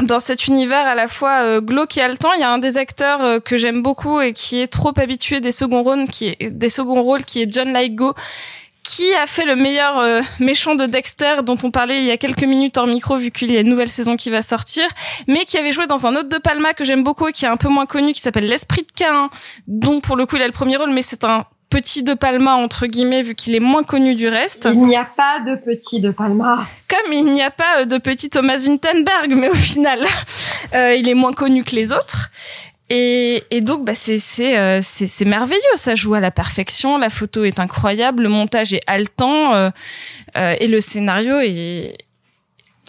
dans cet univers à la fois euh, glauque et haletant, il y a un des acteurs euh, que j'aime beaucoup et qui est trop habitué des seconds rôles, qui est des seconds rôles, qui est John Lithgow, qui a fait le meilleur euh, méchant de Dexter dont on parlait il y a quelques minutes hors micro vu qu'il y a une nouvelle saison qui va sortir, mais qui avait joué dans un autre de Palma que j'aime beaucoup et qui est un peu moins connu qui s'appelle L'Esprit de Cain, dont pour le coup il a le premier rôle, mais c'est un petit de Palma entre guillemets vu qu'il est moins connu du reste. Il n'y a pas de petit de Palma. Comme il n'y a pas euh, de petit Thomas Vinterberg, mais au final, euh, il est moins connu que les autres. Et, et donc, bah, euh, c'est c'est merveilleux. Ça joue à la perfection. La photo est incroyable. Le montage est haletant euh, euh, et le scénario est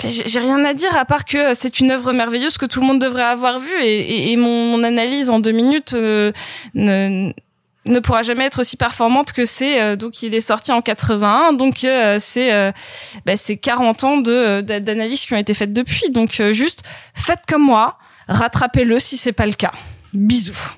J'ai rien à dire à part que c'est une œuvre merveilleuse que tout le monde devrait avoir vue et, et, et mon, analyse en deux minutes euh, ne ne pourra jamais être aussi performante que c'est euh, donc il est sorti en 81 donc euh, c'est euh, bah, c'est 40 ans de d'a- d'analyses qui ont été faites depuis donc euh, juste faites comme moi rattrapez-le si c'est pas le cas. Bisous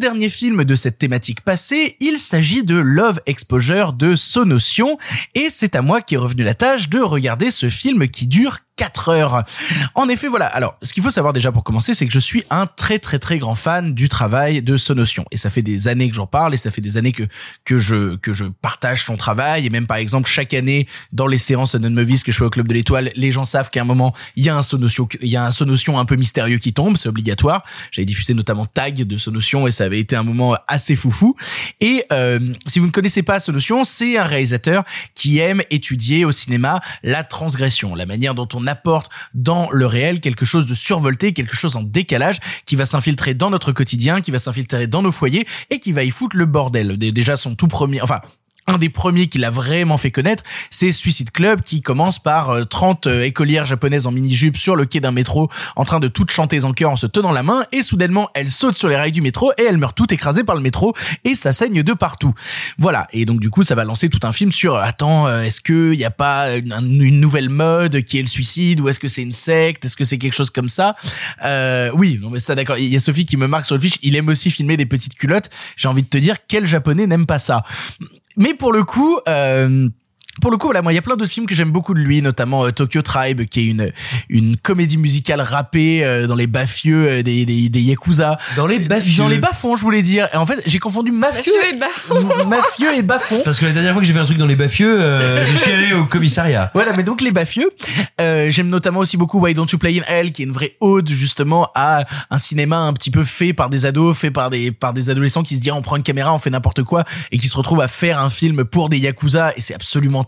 Avant-dernier film de cette thématique passée, il s'agit de Love Exposure de Sonotion, et c'est à moi qui est revenu la tâche de regarder ce film qui dure 4 heures. En effet, voilà. Alors, ce qu'il faut savoir déjà pour commencer, c'est que je suis un très très très grand fan du travail de Sonotion. Et ça fait des années que j'en parle et ça fait des années que que je que je partage son travail. Et même par exemple, chaque année dans les séances non movies que je fais au club de l'Étoile, les gens savent qu'à un moment il y a un Sonotion, il y a un Sonotion un peu mystérieux qui tombe. C'est obligatoire. J'avais diffusé notamment Tag de Sonotion et ça avait été un moment assez foufou. Et euh, si vous ne connaissez pas Sonotion, c'est un réalisateur qui aime étudier au cinéma la transgression, la manière dont on apporte dans le réel quelque chose de survolté, quelque chose en décalage qui va s'infiltrer dans notre quotidien, qui va s'infiltrer dans nos foyers et qui va y foutre le bordel. Dé- Déjà son tout premier, enfin un des premiers qui l'a vraiment fait connaître, c'est Suicide Club qui commence par euh, 30 euh, écolières japonaises en mini-jupe sur le quai d'un métro en train de toutes chanter en chœur en se tenant la main et soudainement elles sautent sur les rails du métro et elles meurent toutes écrasées par le métro et ça saigne de partout. Voilà. Et donc du coup ça va lancer tout un film sur attends euh, est-ce que y a pas une, nouvelle mode qui est le suicide ou est-ce que c'est une secte? Est-ce que c'est quelque chose comme ça? Euh, Oui non mais ça d'accord. Il y a Sophie qui me marque sur le fiche. Il aime aussi filmer des petites culottes. J'ai envie de te dire quel japonais n'aime pas ça? Mais pour le coup, euh, pour le coup, voilà, moi, il y a plein d'autres films que j'aime beaucoup de lui, notamment euh, Tokyo Tribe, qui est une une comédie musicale rappée euh, dans les bafieux euh, des, des des yakuza. Dans les bafieux. Dans les bafons, je voulais dire. Et en fait, j'ai confondu mafieux, Mafieux et bafon. mafieux et bafons. Parce que la dernière fois que j'ai fait un truc dans les bafieux, euh, je suis allé au commissariat. Voilà, mais donc les bafieux. Euh, J'aime notamment aussi beaucoup Why Don't You Play in Hell, qui est une vraie ode justement à un cinéma un petit peu fait par des ados, fait par des par des adolescents qui se disent on prend une caméra, on fait n'importe quoi, et qui se retrouvent à faire un film pour des yakuza, et c'est absolument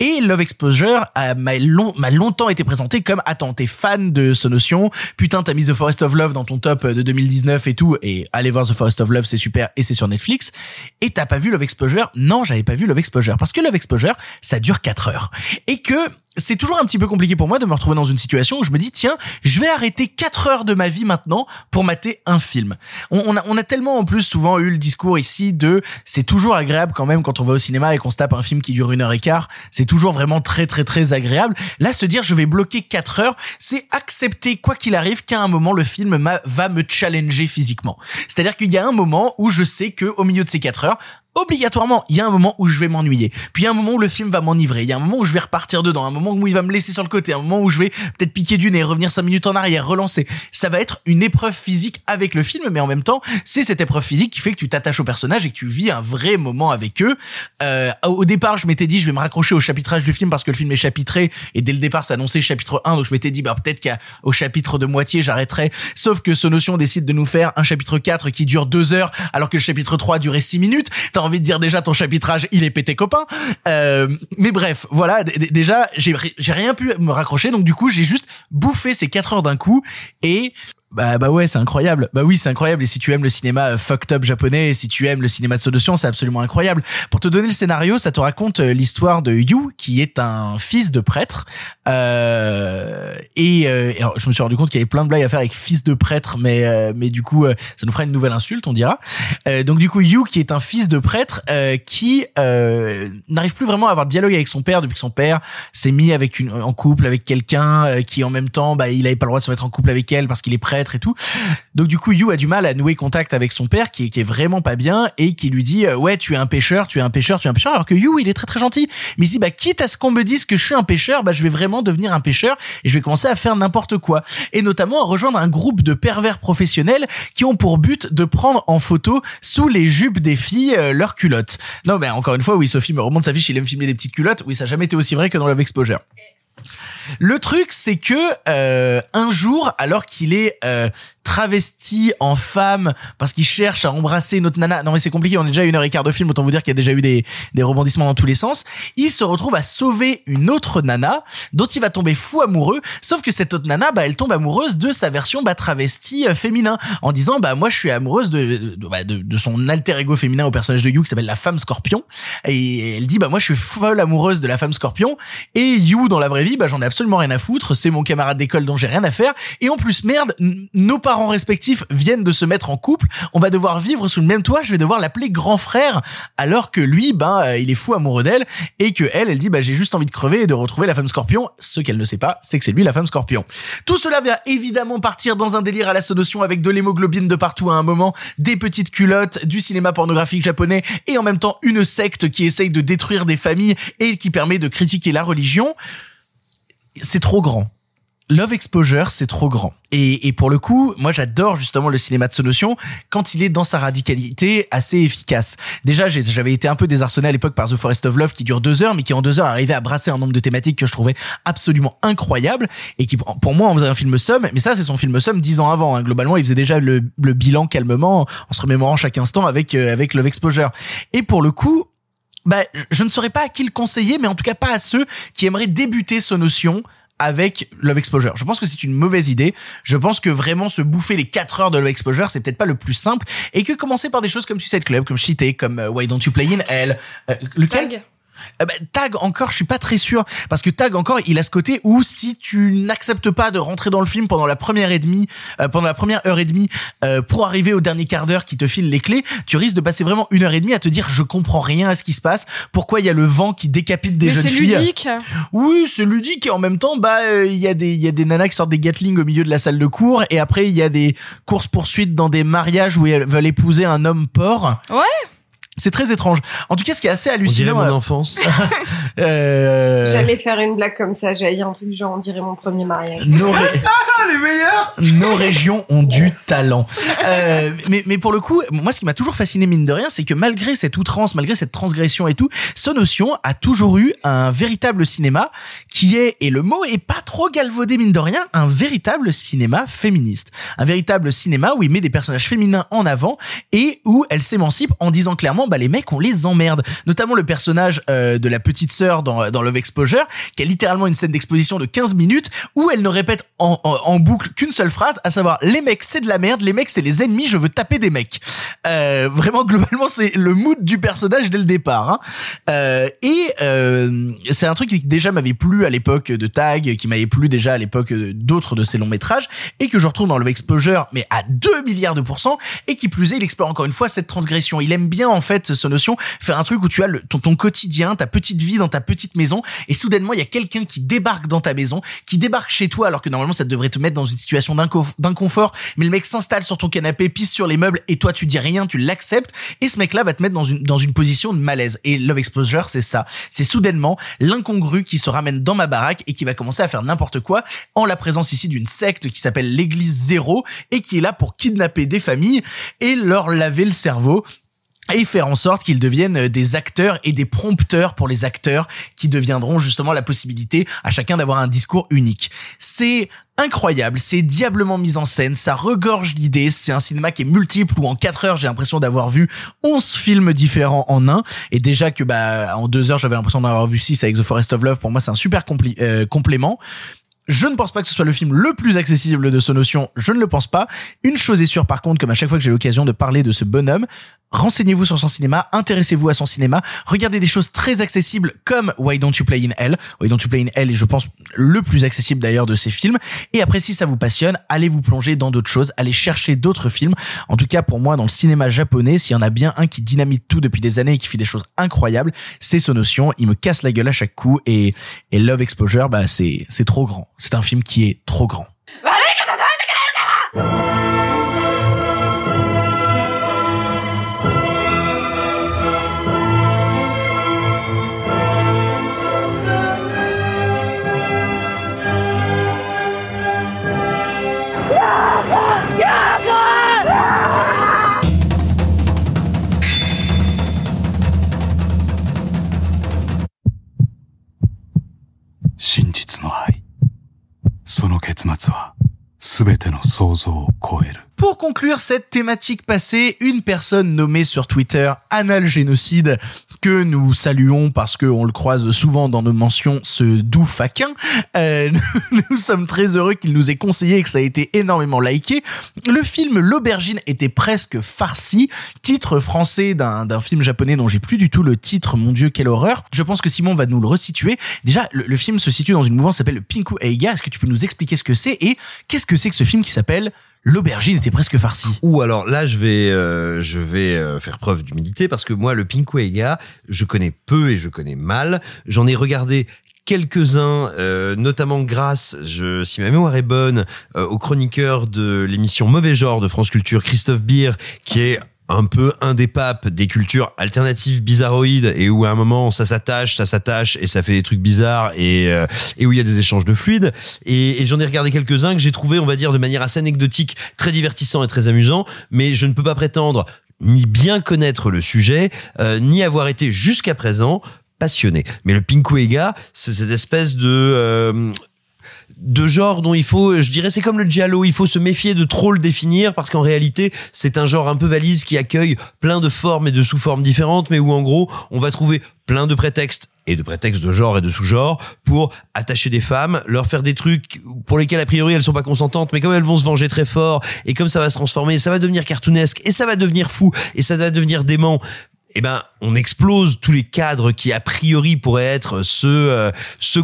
Et Love Exposure m'a longtemps été présenté comme attends t'es fan de ce notion, putain t'as mis The Forest of Love dans ton top de 2019 et tout, et allez voir The Forest of Love c'est super et c'est sur Netflix. Et t'as pas vu Love Exposure? Non, j'avais pas vu Love Exposure. Parce que Love Exposure ça dure 4 heures. Et que c'est toujours un petit peu compliqué pour moi de me retrouver dans une situation où je me dis tiens je vais arrêter 4 heures de ma vie maintenant pour mater un film. On, a, tellement en plus souvent eu le discours ici de c'est toujours agréable quand même quand on va au cinéma et qu'on se tape un film qui dure une heure et quart, c'est toujours vraiment très très très agréable. Là se dire je vais bloquer 4 heures, c'est accepter quoi qu'il arrive qu'à un moment le film va me challenger physiquement. C'est-à-dire qu'il y a un moment où je sais que au milieu de ces 4 heures obligatoirement, il y a un moment où je vais m'ennuyer. Puis a un moment où le film va m'enivrer. Il y a un moment où je vais repartir dedans. Un moment où il va me laisser sur le côté. Un moment où je vais peut-être piquer du nez, revenir cinq minutes en arrière, relancer. Ça va être une épreuve physique avec le film, mais en même temps, c'est cette épreuve physique qui fait que tu t'attaches au personnage et que tu vis un vrai moment avec eux. Euh, au départ, je m'étais dit, je vais me raccrocher au chapitrage du film parce que le film est chapitré et dès le départ, ça annonçait chapitre 1. Donc je m'étais dit, bah peut-être qu'au chapitre de moitié, j'arrêterai. Sauf que ce notion décide de nous faire un chapitre 4 qui dure deux heures alors que le chapitre 3 durait six minutes. Envie de dire déjà ton chapitrage, il est pété copain. Euh, mais bref, voilà, déjà, j'ai rien pu me raccrocher. Donc du coup, j'ai juste bouffé ces quatre heures d'un coup et bah, bah ouais, c'est incroyable. Bah oui, c'est incroyable. Et si tu aimes le cinéma euh, fucked up japonais, si tu aimes le cinéma de solution, c'est absolument incroyable. Pour te donner le scénario, ça te raconte euh, l'histoire de Yu, qui est un fils de prêtre. Euh, et, euh, je me suis rendu compte qu'il y avait plein de blagues à faire avec fils de prêtre, mais euh, mais du coup, euh, ça nous fera une nouvelle insulte, on dira. Donc du coup, Yu, qui est un fils de prêtre, qui n'arrive plus vraiment à avoir de dialogue avec son père depuis que son père s'est mis avec une en couple avec quelqu'un qui en même temps, bah, il avait pas le droit de se mettre en couple avec elle parce qu'il est prêtre et tout. Donc du coup, Yu a du mal à nouer contact avec son père qui, est vraiment pas bien et qui lui dit euh, ouais tu es un pêcheur, tu es un pêcheur, tu es un pêcheur. Alors que Yu il est très très gentil, mais il dit bah quitte à ce qu'on me dise que je suis un pêcheur, bah je vais vraiment devenir un pêcheur et je vais commencer à faire n'importe quoi. Et notamment à rejoindre un groupe de pervers professionnels qui ont pour but de prendre en photo sous les jupes des filles euh, leurs culottes. Non mais encore une fois oui Sophie me remonte sa fiche, il aime filmer des petites culottes. Oui ça a jamais été aussi vrai que dans Love Exposure. Le truc, c'est que euh, un jour, alors qu'il est euh, travesti en femme parce qu'il cherche à embrasser une autre nana, non mais c'est compliqué, on est déjà une heure et quart de film, autant vous dire qu'il y a déjà eu des, des rebondissements dans tous les sens. Il se retrouve à sauver une autre nana dont il va tomber fou amoureux, sauf que cette autre nana, bah elle tombe amoureuse de sa version bah travesti euh, féminin, en disant bah moi je suis amoureuse de de, bah, de de son alter ego féminin au personnage de Yu qui s'appelle la femme Scorpion, et elle dit bah moi je suis folle amoureuse de la femme Scorpion, et Yu dans la vraie vie bah j'en ai absolument rien à foutre, c'est mon camarade d'école dont j'ai rien à faire, et en plus merde, nos parents respectifs viennent de se mettre en couple, on va devoir vivre sous le même toit, je vais devoir l'appeler grand frère, alors que lui, ben, euh, il est fou amoureux d'elle, et que elle, elle dit, bah, j'ai juste envie de crever et de retrouver la femme scorpion. Ce qu'elle ne sait pas, c'est que c'est lui la femme scorpion. Tout cela va évidemment partir dans un délire à la sonotion avec de l'hémoglobine de partout à un moment, des petites culottes, du cinéma pornographique japonais, et en même temps une secte qui essaye de détruire des familles et qui permet de critiquer la religion. C'est trop grand. Love Exposure, c'est trop grand. Et, et pour le coup, moi j'adore justement le cinéma de Sonotion quand il est dans sa radicalité assez efficace. Déjà, j'avais été un peu désarçonné à l'époque par The Forest of Love qui dure deux heures, mais qui en deux heures arrivait à brasser un nombre de thématiques que je trouvais absolument incroyable et qui pour moi en faisait un film somme. Mais ça, c'est son film somme dix ans avant. hein. Globalement, il faisait déjà le, le bilan calmement en se remémorant chaque instant avec euh, avec Love Exposure. Et pour le coup, bah, je ne saurais pas à qui le conseiller, mais en tout cas pas à ceux qui aimeraient débuter Sonotion avec Love Exposure. Je pense que c'est une mauvaise idée. Je pense que vraiment se bouffer les 4 heures de Love Exposure, c'est peut-être pas le plus simple. Et que commencer par des choses comme Suicide Club, comme Cheaté, comme euh, Why Don't You Play in Hell. euh, lequel? Euh, bah, tag encore, je suis pas très sûr parce que tag encore, il a ce côté où si tu n'acceptes pas de rentrer dans le film pendant la première et demie, euh, pendant la première heure et demie, euh, pour arriver au dernier quart d'heure qui te file les clés, tu risques de passer vraiment une heure et demie à te dire je comprends rien à ce qui se passe. Pourquoi il y a le vent qui décapite des Mais jeunes c'est filles ludique. Oui, c'est ludique et en même temps, bah euh, il y a des il y a des nanas qui sortent des Gatling au milieu de la salle de cours et après il y a des courses poursuites dans des mariages où elles veulent épouser un homme porc. Ouais. C'est très étrange. En tout cas, ce qui est assez On dirait hallucinant. mon euh, enfance. euh, J'allais faire une blague comme ça, j'allais dire un truc genre on dirait mon premier mariage. Nos, ré- les meilleurs nos régions ont du talent. Euh, mais, mais pour le coup, moi, ce qui m'a toujours fasciné, mine de rien, c'est que malgré cette outrance, malgré cette transgression et tout, Sonotion a toujours eu un véritable cinéma qui est, et le mot est pas trop galvaudé, mine de rien, un véritable cinéma féministe. Un véritable cinéma où il met des personnages féminins en avant et où elle s'émancipe en disant clairement, bah, les mecs, on les emmerde. Notamment le personnage euh, de la petite sœur dans, dans Love Exposure, qui a littéralement une scène d'exposition de 15 minutes où elle ne répète en, en, en boucle qu'une seule phrase, à savoir, les mecs, c'est de la merde, les mecs, c'est les ennemis, je veux taper des mecs. Euh, vraiment, globalement, c'est le mood du personnage dès le départ. hein. Euh, et euh, c'est un truc qui déjà m'avait plu à l'époque de Tag, qui m'avait plu déjà à l'époque d'autres de ses longs métrages, et que je retrouve dans Love Exposure, mais à 2 milliards de pourcents, et qui plus est, il explore encore une fois cette transgression. Il aime bien, en fait, ce notion, faire un truc où tu as le, ton, ton quotidien, ta petite vie dans ta petite maison, et soudainement, il y a quelqu'un qui débarque dans ta maison, qui débarque chez toi, alors que normalement, ça devrait te mettre dans une situation d'inco- d'inconfort, mais le mec s'installe sur ton canapé, pisse sur les meubles, et toi, tu dis rien, tu l'acceptes, et ce mec-là va te mettre dans une, dans une position de malaise. Et Love Exposure, c'est ça. C'est soudainement l'incongru qui se ramène dans ma baraque et qui va commencer à faire n'importe quoi en la présence ici d'une secte qui s'appelle l'Église Zéro et qui est là pour kidnapper des familles et leur laver le cerveau et faire en sorte qu'ils deviennent des acteurs et des prompteurs pour les acteurs qui deviendront justement la possibilité à chacun d'avoir un discours unique. C'est incroyable, c'est diablement mis en scène, ça regorge d'idées, c'est un cinéma qui est multiple où en 4 heures j'ai l'impression d'avoir vu 11 films différents en un et déjà que bah en 2 heures j'avais l'impression d'en avoir vu 6 avec The Forest of Love, pour moi c'est un super euh, complément. Je ne pense pas que ce soit le film le plus accessible de Sonotion, je ne le pense pas. Une chose est sûre par contre, comme à chaque fois que j'ai l'occasion de parler de ce bonhomme, renseignez-vous sur son cinéma, intéressez-vous à son cinéma, regardez des choses très accessibles comme Why Don't You Play in Hell? Why Don't You Play in Hell est je pense le plus accessible d'ailleurs de ces films. Et après si ça vous passionne, allez vous plonger dans d'autres choses, allez chercher d'autres films. En tout cas pour moi dans le cinéma japonais, s'il y en a bien un qui dynamite tout depuis des années et qui fait des choses incroyables, c'est Sonotion. Il me casse la gueule à chaque coup et, et Love Exposure, bah c'est trop grand. C'est un film qui est trop grand. 真実の愛。その結末は、すべての想像を超える。 Pour conclure cette thématique passée, une personne nommée sur Twitter Anal Génocide, que nous saluons parce qu'on le croise souvent dans nos mentions, ce doux faquin, euh, nous sommes très heureux qu'il nous ait conseillé et que ça a été énormément liké. Le film L'Aubergine était presque farci, titre français d'un film japonais dont j'ai plus du tout le titre, mon dieu, quelle horreur. Je pense que Simon va nous le resituer. Déjà, le, le film se situe dans une mouvance qui s'appelle le Pinku Eiga. Est-ce que tu peux nous expliquer ce que c'est et qu'est-ce que c'est que ce film qui s'appelle L'aubergine était presque farcie. Ou alors là, je vais, euh, je vais euh, faire preuve d'humilité parce que moi, le Pinkwega, je connais peu et je connais mal. J'en ai regardé quelques-uns, euh, notamment grâce, je, si ma mémoire est bonne, euh, au chroniqueur de l'émission Mauvais Genre de France Culture, Christophe Beer, qui est un peu un des papes des cultures alternatives bizarroïdes et où à un moment ça s'attache, ça s'attache et ça fait des trucs bizarres et euh, et où il y a des échanges de fluides et, et j'en ai regardé quelques-uns que j'ai trouvé on va dire de manière assez anecdotique, très divertissant et très amusant, mais je ne peux pas prétendre ni bien connaître le sujet, euh, ni avoir été jusqu'à présent passionné. Mais le Pinkwega, c'est cette espèce de euh, de genre dont il faut, je dirais, c'est comme le giallo, il faut se méfier de trop le définir parce qu'en réalité, c'est un genre un peu valise qui accueille plein de formes et de sous-formes différentes, mais où en gros, on va trouver plein de prétextes et de prétextes de genre et de sous-genre pour attacher des femmes, leur faire des trucs pour lesquels a priori elles sont pas consentantes, mais comme elles vont se venger très fort et comme ça va se transformer, ça va devenir cartoonesque et ça va devenir fou et ça va devenir dément eh ben, on explose tous les cadres qui a priori pourraient être ceux euh,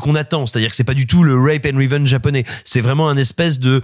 qu'on attend. C'est-à-dire que c'est pas du tout le rape and revenge japonais. C'est vraiment un espèce de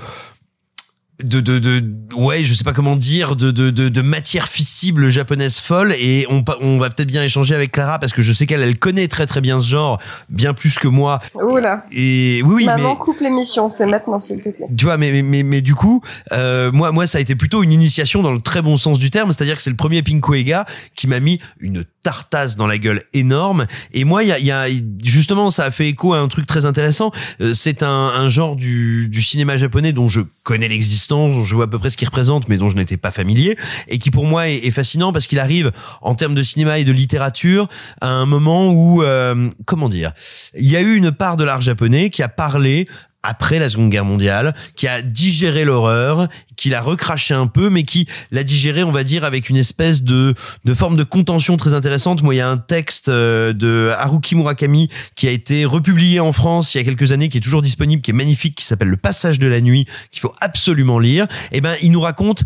de, de, de, ouais, je sais pas comment dire, de, de, de, de matière fissible japonaise folle. Et on, on va peut-être bien échanger avec Clara parce que je sais qu'elle, elle connaît très très bien ce genre, bien plus que moi. Oula. Et oui, oui, Maman mais coupe l'émission, c'est maintenant s'il te plaît. tu vois, mais, mais, mais, mais du coup, euh, moi, moi, ça a été plutôt une initiation dans le très bon sens du terme, c'est-à-dire que c'est le premier Pinkwega qui m'a mis une tartasse dans la gueule énorme. Et moi, il y a, y a, justement, ça a fait écho à un truc très intéressant. Euh, c'est un, un genre du, du cinéma japonais dont je connais l'existence, dont je vois à peu près ce qu'il représente, mais dont je n'étais pas familier, et qui pour moi est, fascinant parce qu'il arrive en termes de cinéma et de littérature à un moment où, euh, comment dire, il y a eu une part de l'art japonais qui a parlé après la Seconde Guerre mondiale, qui a digéré l'horreur, qui l'a recraché un peu, mais qui l'a digéré, on va dire, avec une espèce de, de forme de contention très intéressante. Moi, il y a un texte euh, de Haruki Murakami qui a été republié en France il y a quelques années, qui est toujours disponible, qui est magnifique, qui s'appelle Le Passage de la nuit, qu'il faut absolument lire. Et ben, il nous raconte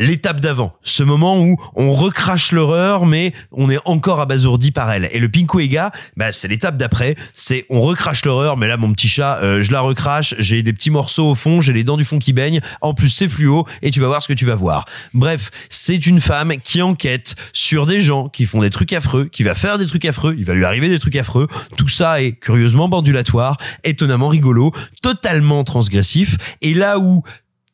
l'étape d'avant, ce moment où on recrache l'horreur, mais on est encore abasourdi par elle. Et le Pinkwega, bah, c'est l'étape d'après, c'est on recrache l'horreur, mais là, mon petit chat, euh, je la recrache, j'ai des petits morceaux au fond, j'ai les dents du fond qui baignent, en plus c'est fluo, et tu vas voir ce que tu vas voir. Bref, c'est une femme qui enquête sur des gens qui font des trucs affreux, qui va faire des trucs affreux, il va lui arriver des trucs affreux, tout ça est curieusement bordulatoire, étonnamment rigolo, totalement transgressif, et là où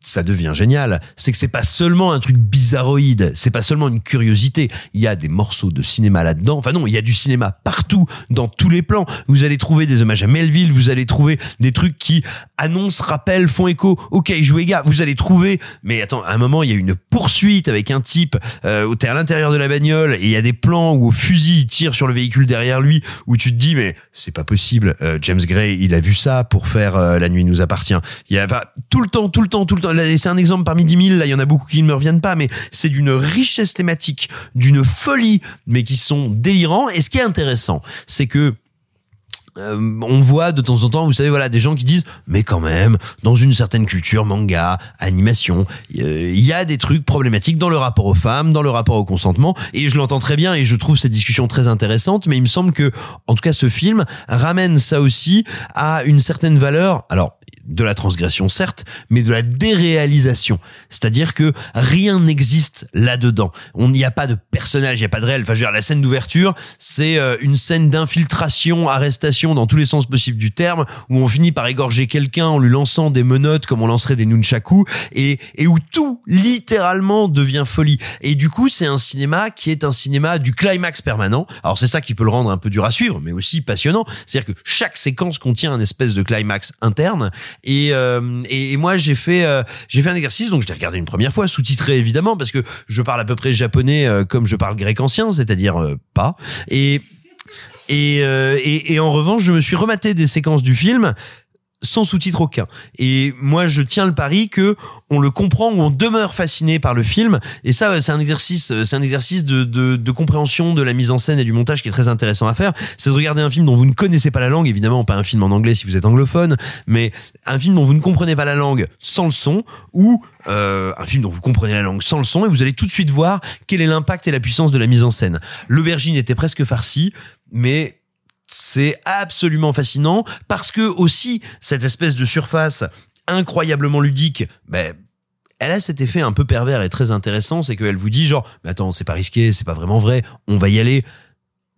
ça devient génial, c'est que c'est pas seulement un truc bizarroïde, c'est pas seulement une curiosité, il y a des morceaux de cinéma là-dedans. Enfin non, il y a du cinéma partout, dans tous les plans. Vous allez trouver des hommages à Melville, vous allez trouver des trucs qui annoncent, rappellent, font écho. OK, jouez gars, vous allez trouver mais attends, à un moment, il y a une poursuite avec un type euh, t'es à l'intérieur de la bagnole et il y a des plans où au fusil il tire sur le véhicule derrière lui où tu te dis mais c'est pas possible. Euh, James Gray, il a vu ça pour faire euh, La nuit nous appartient. Il y a tout le temps, tout le temps, tout le temps. C'est un exemple parmi 10 000. Là, il y en a beaucoup qui ne me reviennent pas, mais c'est d'une richesse thématique, d'une folie, mais qui sont délirants. Et ce qui est intéressant, c'est que euh, on voit de temps en temps, vous savez, voilà, des gens qui disent, mais quand même, dans une certaine culture, manga, animation, euh, il y a des trucs problématiques dans le rapport aux femmes, dans le rapport au consentement, et je l'entends très bien, et je trouve cette discussion très intéressante, mais il me semble que, en tout cas, ce film ramène ça aussi à une certaine valeur. Alors, de la transgression certes, mais de la déréalisation. C'est-à-dire que rien n'existe là-dedans. On n'y a pas de personnage, il n'y a pas de réel. Enfin, je veux dire, la scène d'ouverture, c'est euh, une scène d'infiltration, arrestation dans tous les sens possibles du terme, où on finit par égorger quelqu'un en lui lançant des menottes comme on lancerait des nunchaku, et, et où tout littéralement devient folie. Et du coup, c'est un cinéma qui est un cinéma du climax permanent. Alors c'est ça qui peut le rendre un peu dur à suivre, mais aussi passionnant. C'est-à-dire que chaque séquence contient un espèce de climax interne. Et, euh, et, moi, j'ai fait, euh, j'ai fait un exercice, donc je l'ai regardé une première fois, sous-titré évidemment, parce que je parle à peu près japonais euh, comme je parle grec ancien, c'est-à-dire pas. Et et, et, et en revanche, je me suis rematé des séquences du film sans sous-titre aucun. Et moi, je tiens le pari que on le comprend ou on demeure fasciné par le film. Et ça, c'est un exercice, c'est un exercice de, de, de, compréhension de la mise en scène et du montage qui est très intéressant à faire. C'est de regarder un film dont vous ne connaissez pas la langue, évidemment pas un film en anglais si vous êtes anglophone, mais un film dont vous ne comprenez pas la langue sans le son, ou euh, un film dont vous comprenez la langue sans le son, et vous allez tout de suite voir quel est l'impact et la puissance de la mise en scène. L'aubergine était presque farcie, mais c'est absolument fascinant parce que aussi cette espèce de surface incroyablement ludique, ben elle a cet effet un peu pervers et très intéressant, c'est qu'elle vous dit genre, mais attends, c'est pas risqué, c'est pas vraiment vrai, on va y aller.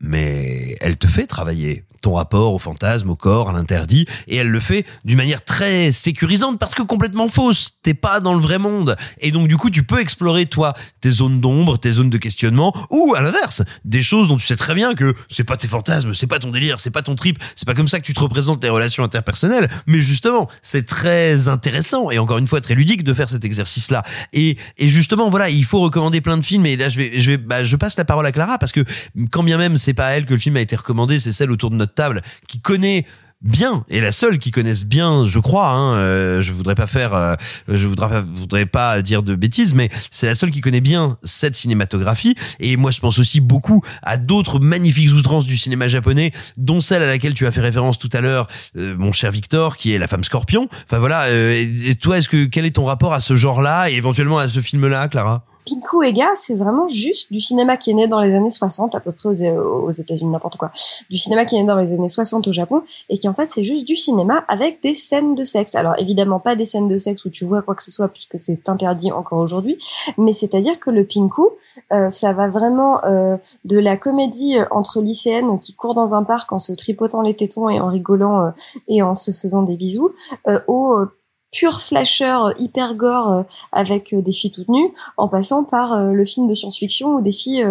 Mais elle te fait travailler ton rapport au fantasme, au corps, à l'interdit, et elle le fait d'une manière très sécurisante parce que complètement fausse. T'es pas dans le vrai monde, et donc du coup tu peux explorer toi tes zones d'ombre, tes zones de questionnement, ou à l'inverse des choses dont tu sais très bien que c'est pas tes fantasmes, c'est pas ton délire, c'est pas ton trip, c'est pas comme ça que tu te représentes les relations interpersonnelles, mais justement c'est très intéressant et encore une fois très ludique de faire cet exercice-là. Et, justement voilà, il faut recommander plein de films. Et là je vais je vais bah, je passe la parole à Clara parce que quand bien même c'est pas elle que le film a été recommandé, c'est celle autour de notre table qui connaît bien et la seule qui connaisse bien je crois hein, euh, je voudrais pas faire euh, je voudrais pas, voudrais pas dire de bêtises mais c'est la seule qui connaît bien cette cinématographie. Et moi je pense aussi beaucoup à d'autres magnifiques outrances du cinéma japonais dont celle à laquelle tu as fait référence tout à l'heure euh, mon cher Victor qui est la femme scorpion. Enfin voilà et toi est-ce que quel est ton rapport à ce genre là et éventuellement à ce film là Clara? Pinku Ega, c'est vraiment juste du cinéma qui est né dans les années 60, à peu près aux, aux États-Unis, n'importe quoi. Du cinéma qui est né dans les années 60 au Japon, et qui en fait c'est juste du cinéma avec des scènes de sexe. Alors évidemment pas des scènes de sexe où tu vois quoi que ce soit, puisque c'est interdit encore aujourd'hui, mais c'est-à-dire que le Pinku, euh, ça va vraiment euh, de la comédie euh, entre lycéennes qui courent dans un parc en se tripotant les tétons et en rigolant euh, et en se faisant des bisous, au pur slasher euh, hyper gore euh, avec euh, des filles toutes nues, en passant par le film de science-fiction où des filles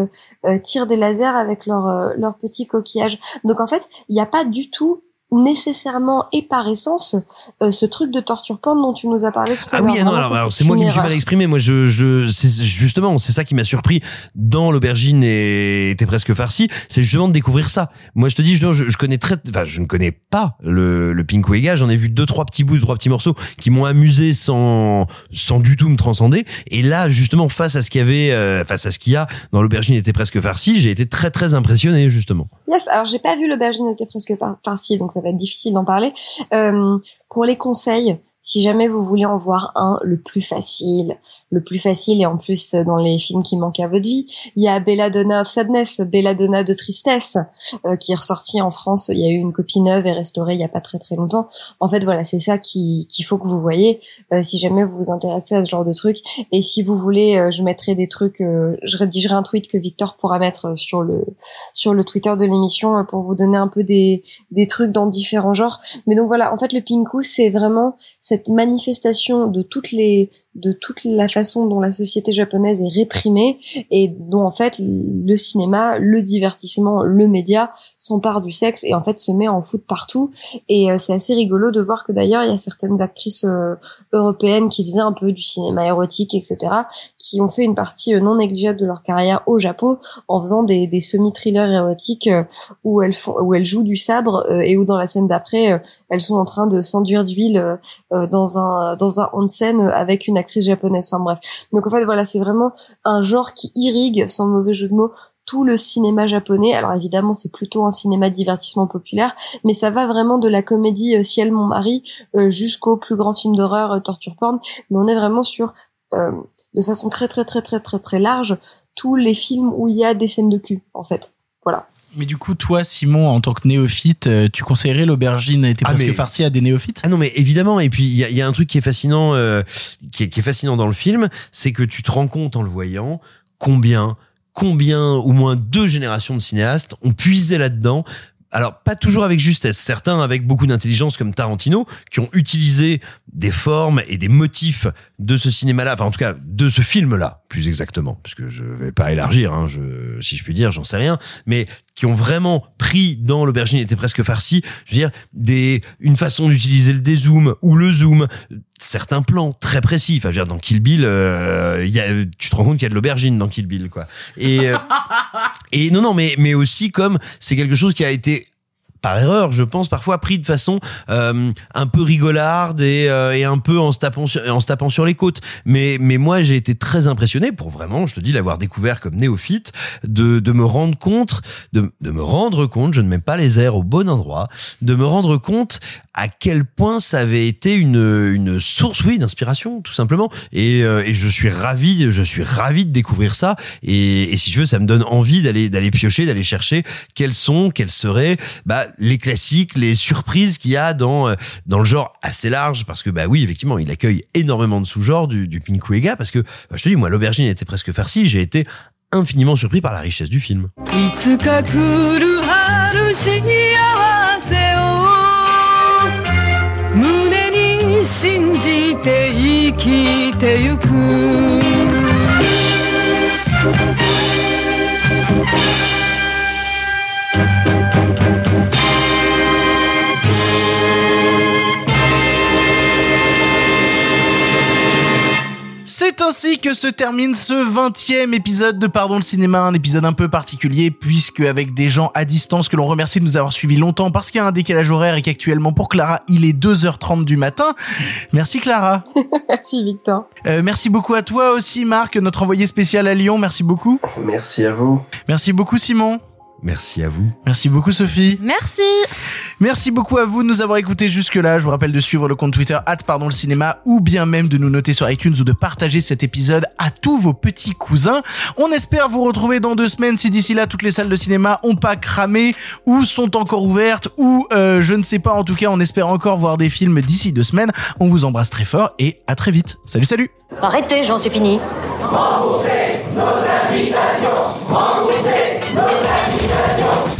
tirent des lasers avec leur leur petit coquillage. Donc en fait, il n'y a pas du tout nécessairement et par essence euh, ce truc de torture porn dont tu nous as parlé tout à ah l'heure. Ah oui, non, alors, alors c'est moi qui me suis mal exprimé. Moi, je, je c'est justement, c'est ça qui m'a surpris dans l'aubergine et était presque farci. C'est justement de découvrir ça. Moi, je te dis, je, je connais très, enfin, je ne connais pas le, le Pink Wega. J'en ai vu deux, trois petits bouts, trois petits morceaux qui m'ont amusé sans, sans du tout me transcender. Et là, justement, face à ce qu'il y avait, euh, face à ce qu'il y a dans l'aubergine était presque farci, j'ai été très, très impressionné, justement. Yes. Alors, j'ai pas vu l'aubergine était presque farci, donc ça va être difficile d'en parler. Euh, pour les conseils, si jamais vous voulez en voir un, le plus facile, le plus facile et en plus dans les films qui manquent à votre vie, il y a Belladonna of Sadness, Belladonna de tristesse, euh, qui est ressorti en France. Il y a eu une copie neuve et restaurée il y a pas très très longtemps. En fait, voilà, c'est ça qu'il faut que vous voyez euh, si jamais vous vous intéressez à ce genre de trucs. Et si vous voulez, euh, je mettrai des trucs, je rédigerai un tweet que Victor pourra mettre sur le sur le Twitter de l'émission pour vous donner un peu des des trucs dans différents genres. Mais donc voilà, en fait, le Pinku, c'est vraiment cette manifestation de toutes les de toute la façon dont la société japonaise est réprimée et dont en fait le cinéma, le divertissement, le média s'empare du sexe et en fait se met en foot partout et euh, c'est assez rigolo de voir que d'ailleurs il y a certaines actrices euh, européennes qui faisaient un peu du cinéma érotique etc qui ont fait une partie euh, non négligeable de leur carrière au Japon en faisant des, semi-thrillers érotiques où elles font où elles jouent du sabre et où dans la scène d'après elles sont en train de s'enduire d'huile dans un dans un onsen avec une actrice japonaise. Enfin bref. Donc en fait voilà, c'est vraiment un genre qui irrigue, sans mauvais jeu de mots, tout le cinéma japonais. Alors évidemment, c'est plutôt un cinéma de divertissement populaire, mais ça va vraiment de la comédie euh, Ciel mon mari euh, jusqu'au plus grand film d'horreur euh, torture porn. Mais on est vraiment sur, de façon très très très très très très large, tous les films où il y a des scènes de cul, en fait. Voilà. Mais du coup, toi, Simon, en tant que néophyte, tu conseillerais l'aubergine était Ah, presque mais- farcie à des néophytes? Ah non mais évidemment et puis il y a, il y a un truc qui est fascinant euh, qui, est, qui est fascinant dans le film c'est que tu te rends compte en le voyant combien combien au moins deux générations de cinéastes ont puisé là-dedans. Alors pas toujours avec justesse, certains avec beaucoup d'intelligence comme Tarantino, qui ont utilisé des formes et des motifs de ce cinéma-là, enfin en tout cas de ce film-là, plus exactement, parce que je vais pas élargir, hein, je, si je puis dire, j'en sais rien, mais qui ont vraiment pris dans l'aubergine était presque farci, je veux dire, des, une façon d'utiliser le dézoom ou le zoom, certains plans très précis. Enfin, je veux dire, dans Kill Bill, euh, y a, tu te rends compte qu'il y a de l'aubergine dans Kill Bill, quoi. Et, euh, et non, non, mais, mais aussi comme c'est quelque chose qui a été par erreur, je pense, parfois pris de façon euh, un peu rigolarde et, euh, et un peu en se tapant sur, en se tapant sur les côtes. Mais mais moi j'ai été très impressionné pour vraiment, je te dis, l'avoir découvert comme néophyte, de de me rendre compte, de de me rendre compte, je ne mets pas les airs au bon endroit, de me rendre compte à quel point ça avait été une une source, oui, d'inspiration, tout simplement. Et euh, et je suis ravi, je suis ravi de découvrir ça. Et, et si tu veux, ça me donne envie d'aller d'aller piocher, d'aller chercher quels sont, quels seraient, bah les classiques, les surprises qu'il y a dans euh, dans le genre assez large, parce que bah oui, effectivement, il accueille énormément de sous-genres du, du Pinkuega, parce que bah, je te dis, moi, l'aubergine était presque farcie, j'ai été infiniment surpris par la richesse du film. 信じて生きてゆく「C'est ainsi que se termine ce 20e épisode de Pardon le cinéma, un épisode un peu particulier puisque avec des gens à distance que l'on remercie de nous avoir suivis longtemps parce qu'il y a un décalage horaire et qu'actuellement pour Clara, il est 2h30 du matin. Merci Clara. Merci Victor. Euh, merci beaucoup à toi aussi Marc, notre envoyé spécial à Lyon, merci beaucoup. Merci à vous. Merci beaucoup Simon. Merci à vous. Merci beaucoup Sophie. Merci. Merci beaucoup à vous de nous avoir écoutés jusque-là. Je vous rappelle de suivre le compte Twitter pardon le cinéma ou bien même de nous noter sur iTunes ou de partager cet épisode à tous vos petits cousins. On espère vous retrouver dans deux semaines si d'ici là toutes les salles de cinéma ont pas cramé ou sont encore ouvertes ou euh, je ne sais pas. En tout cas, on espère encore voir des films d'ici deux semaines. On vous embrasse très fort et à très vite. Salut, salut. Arrêtez, j'en suis fini.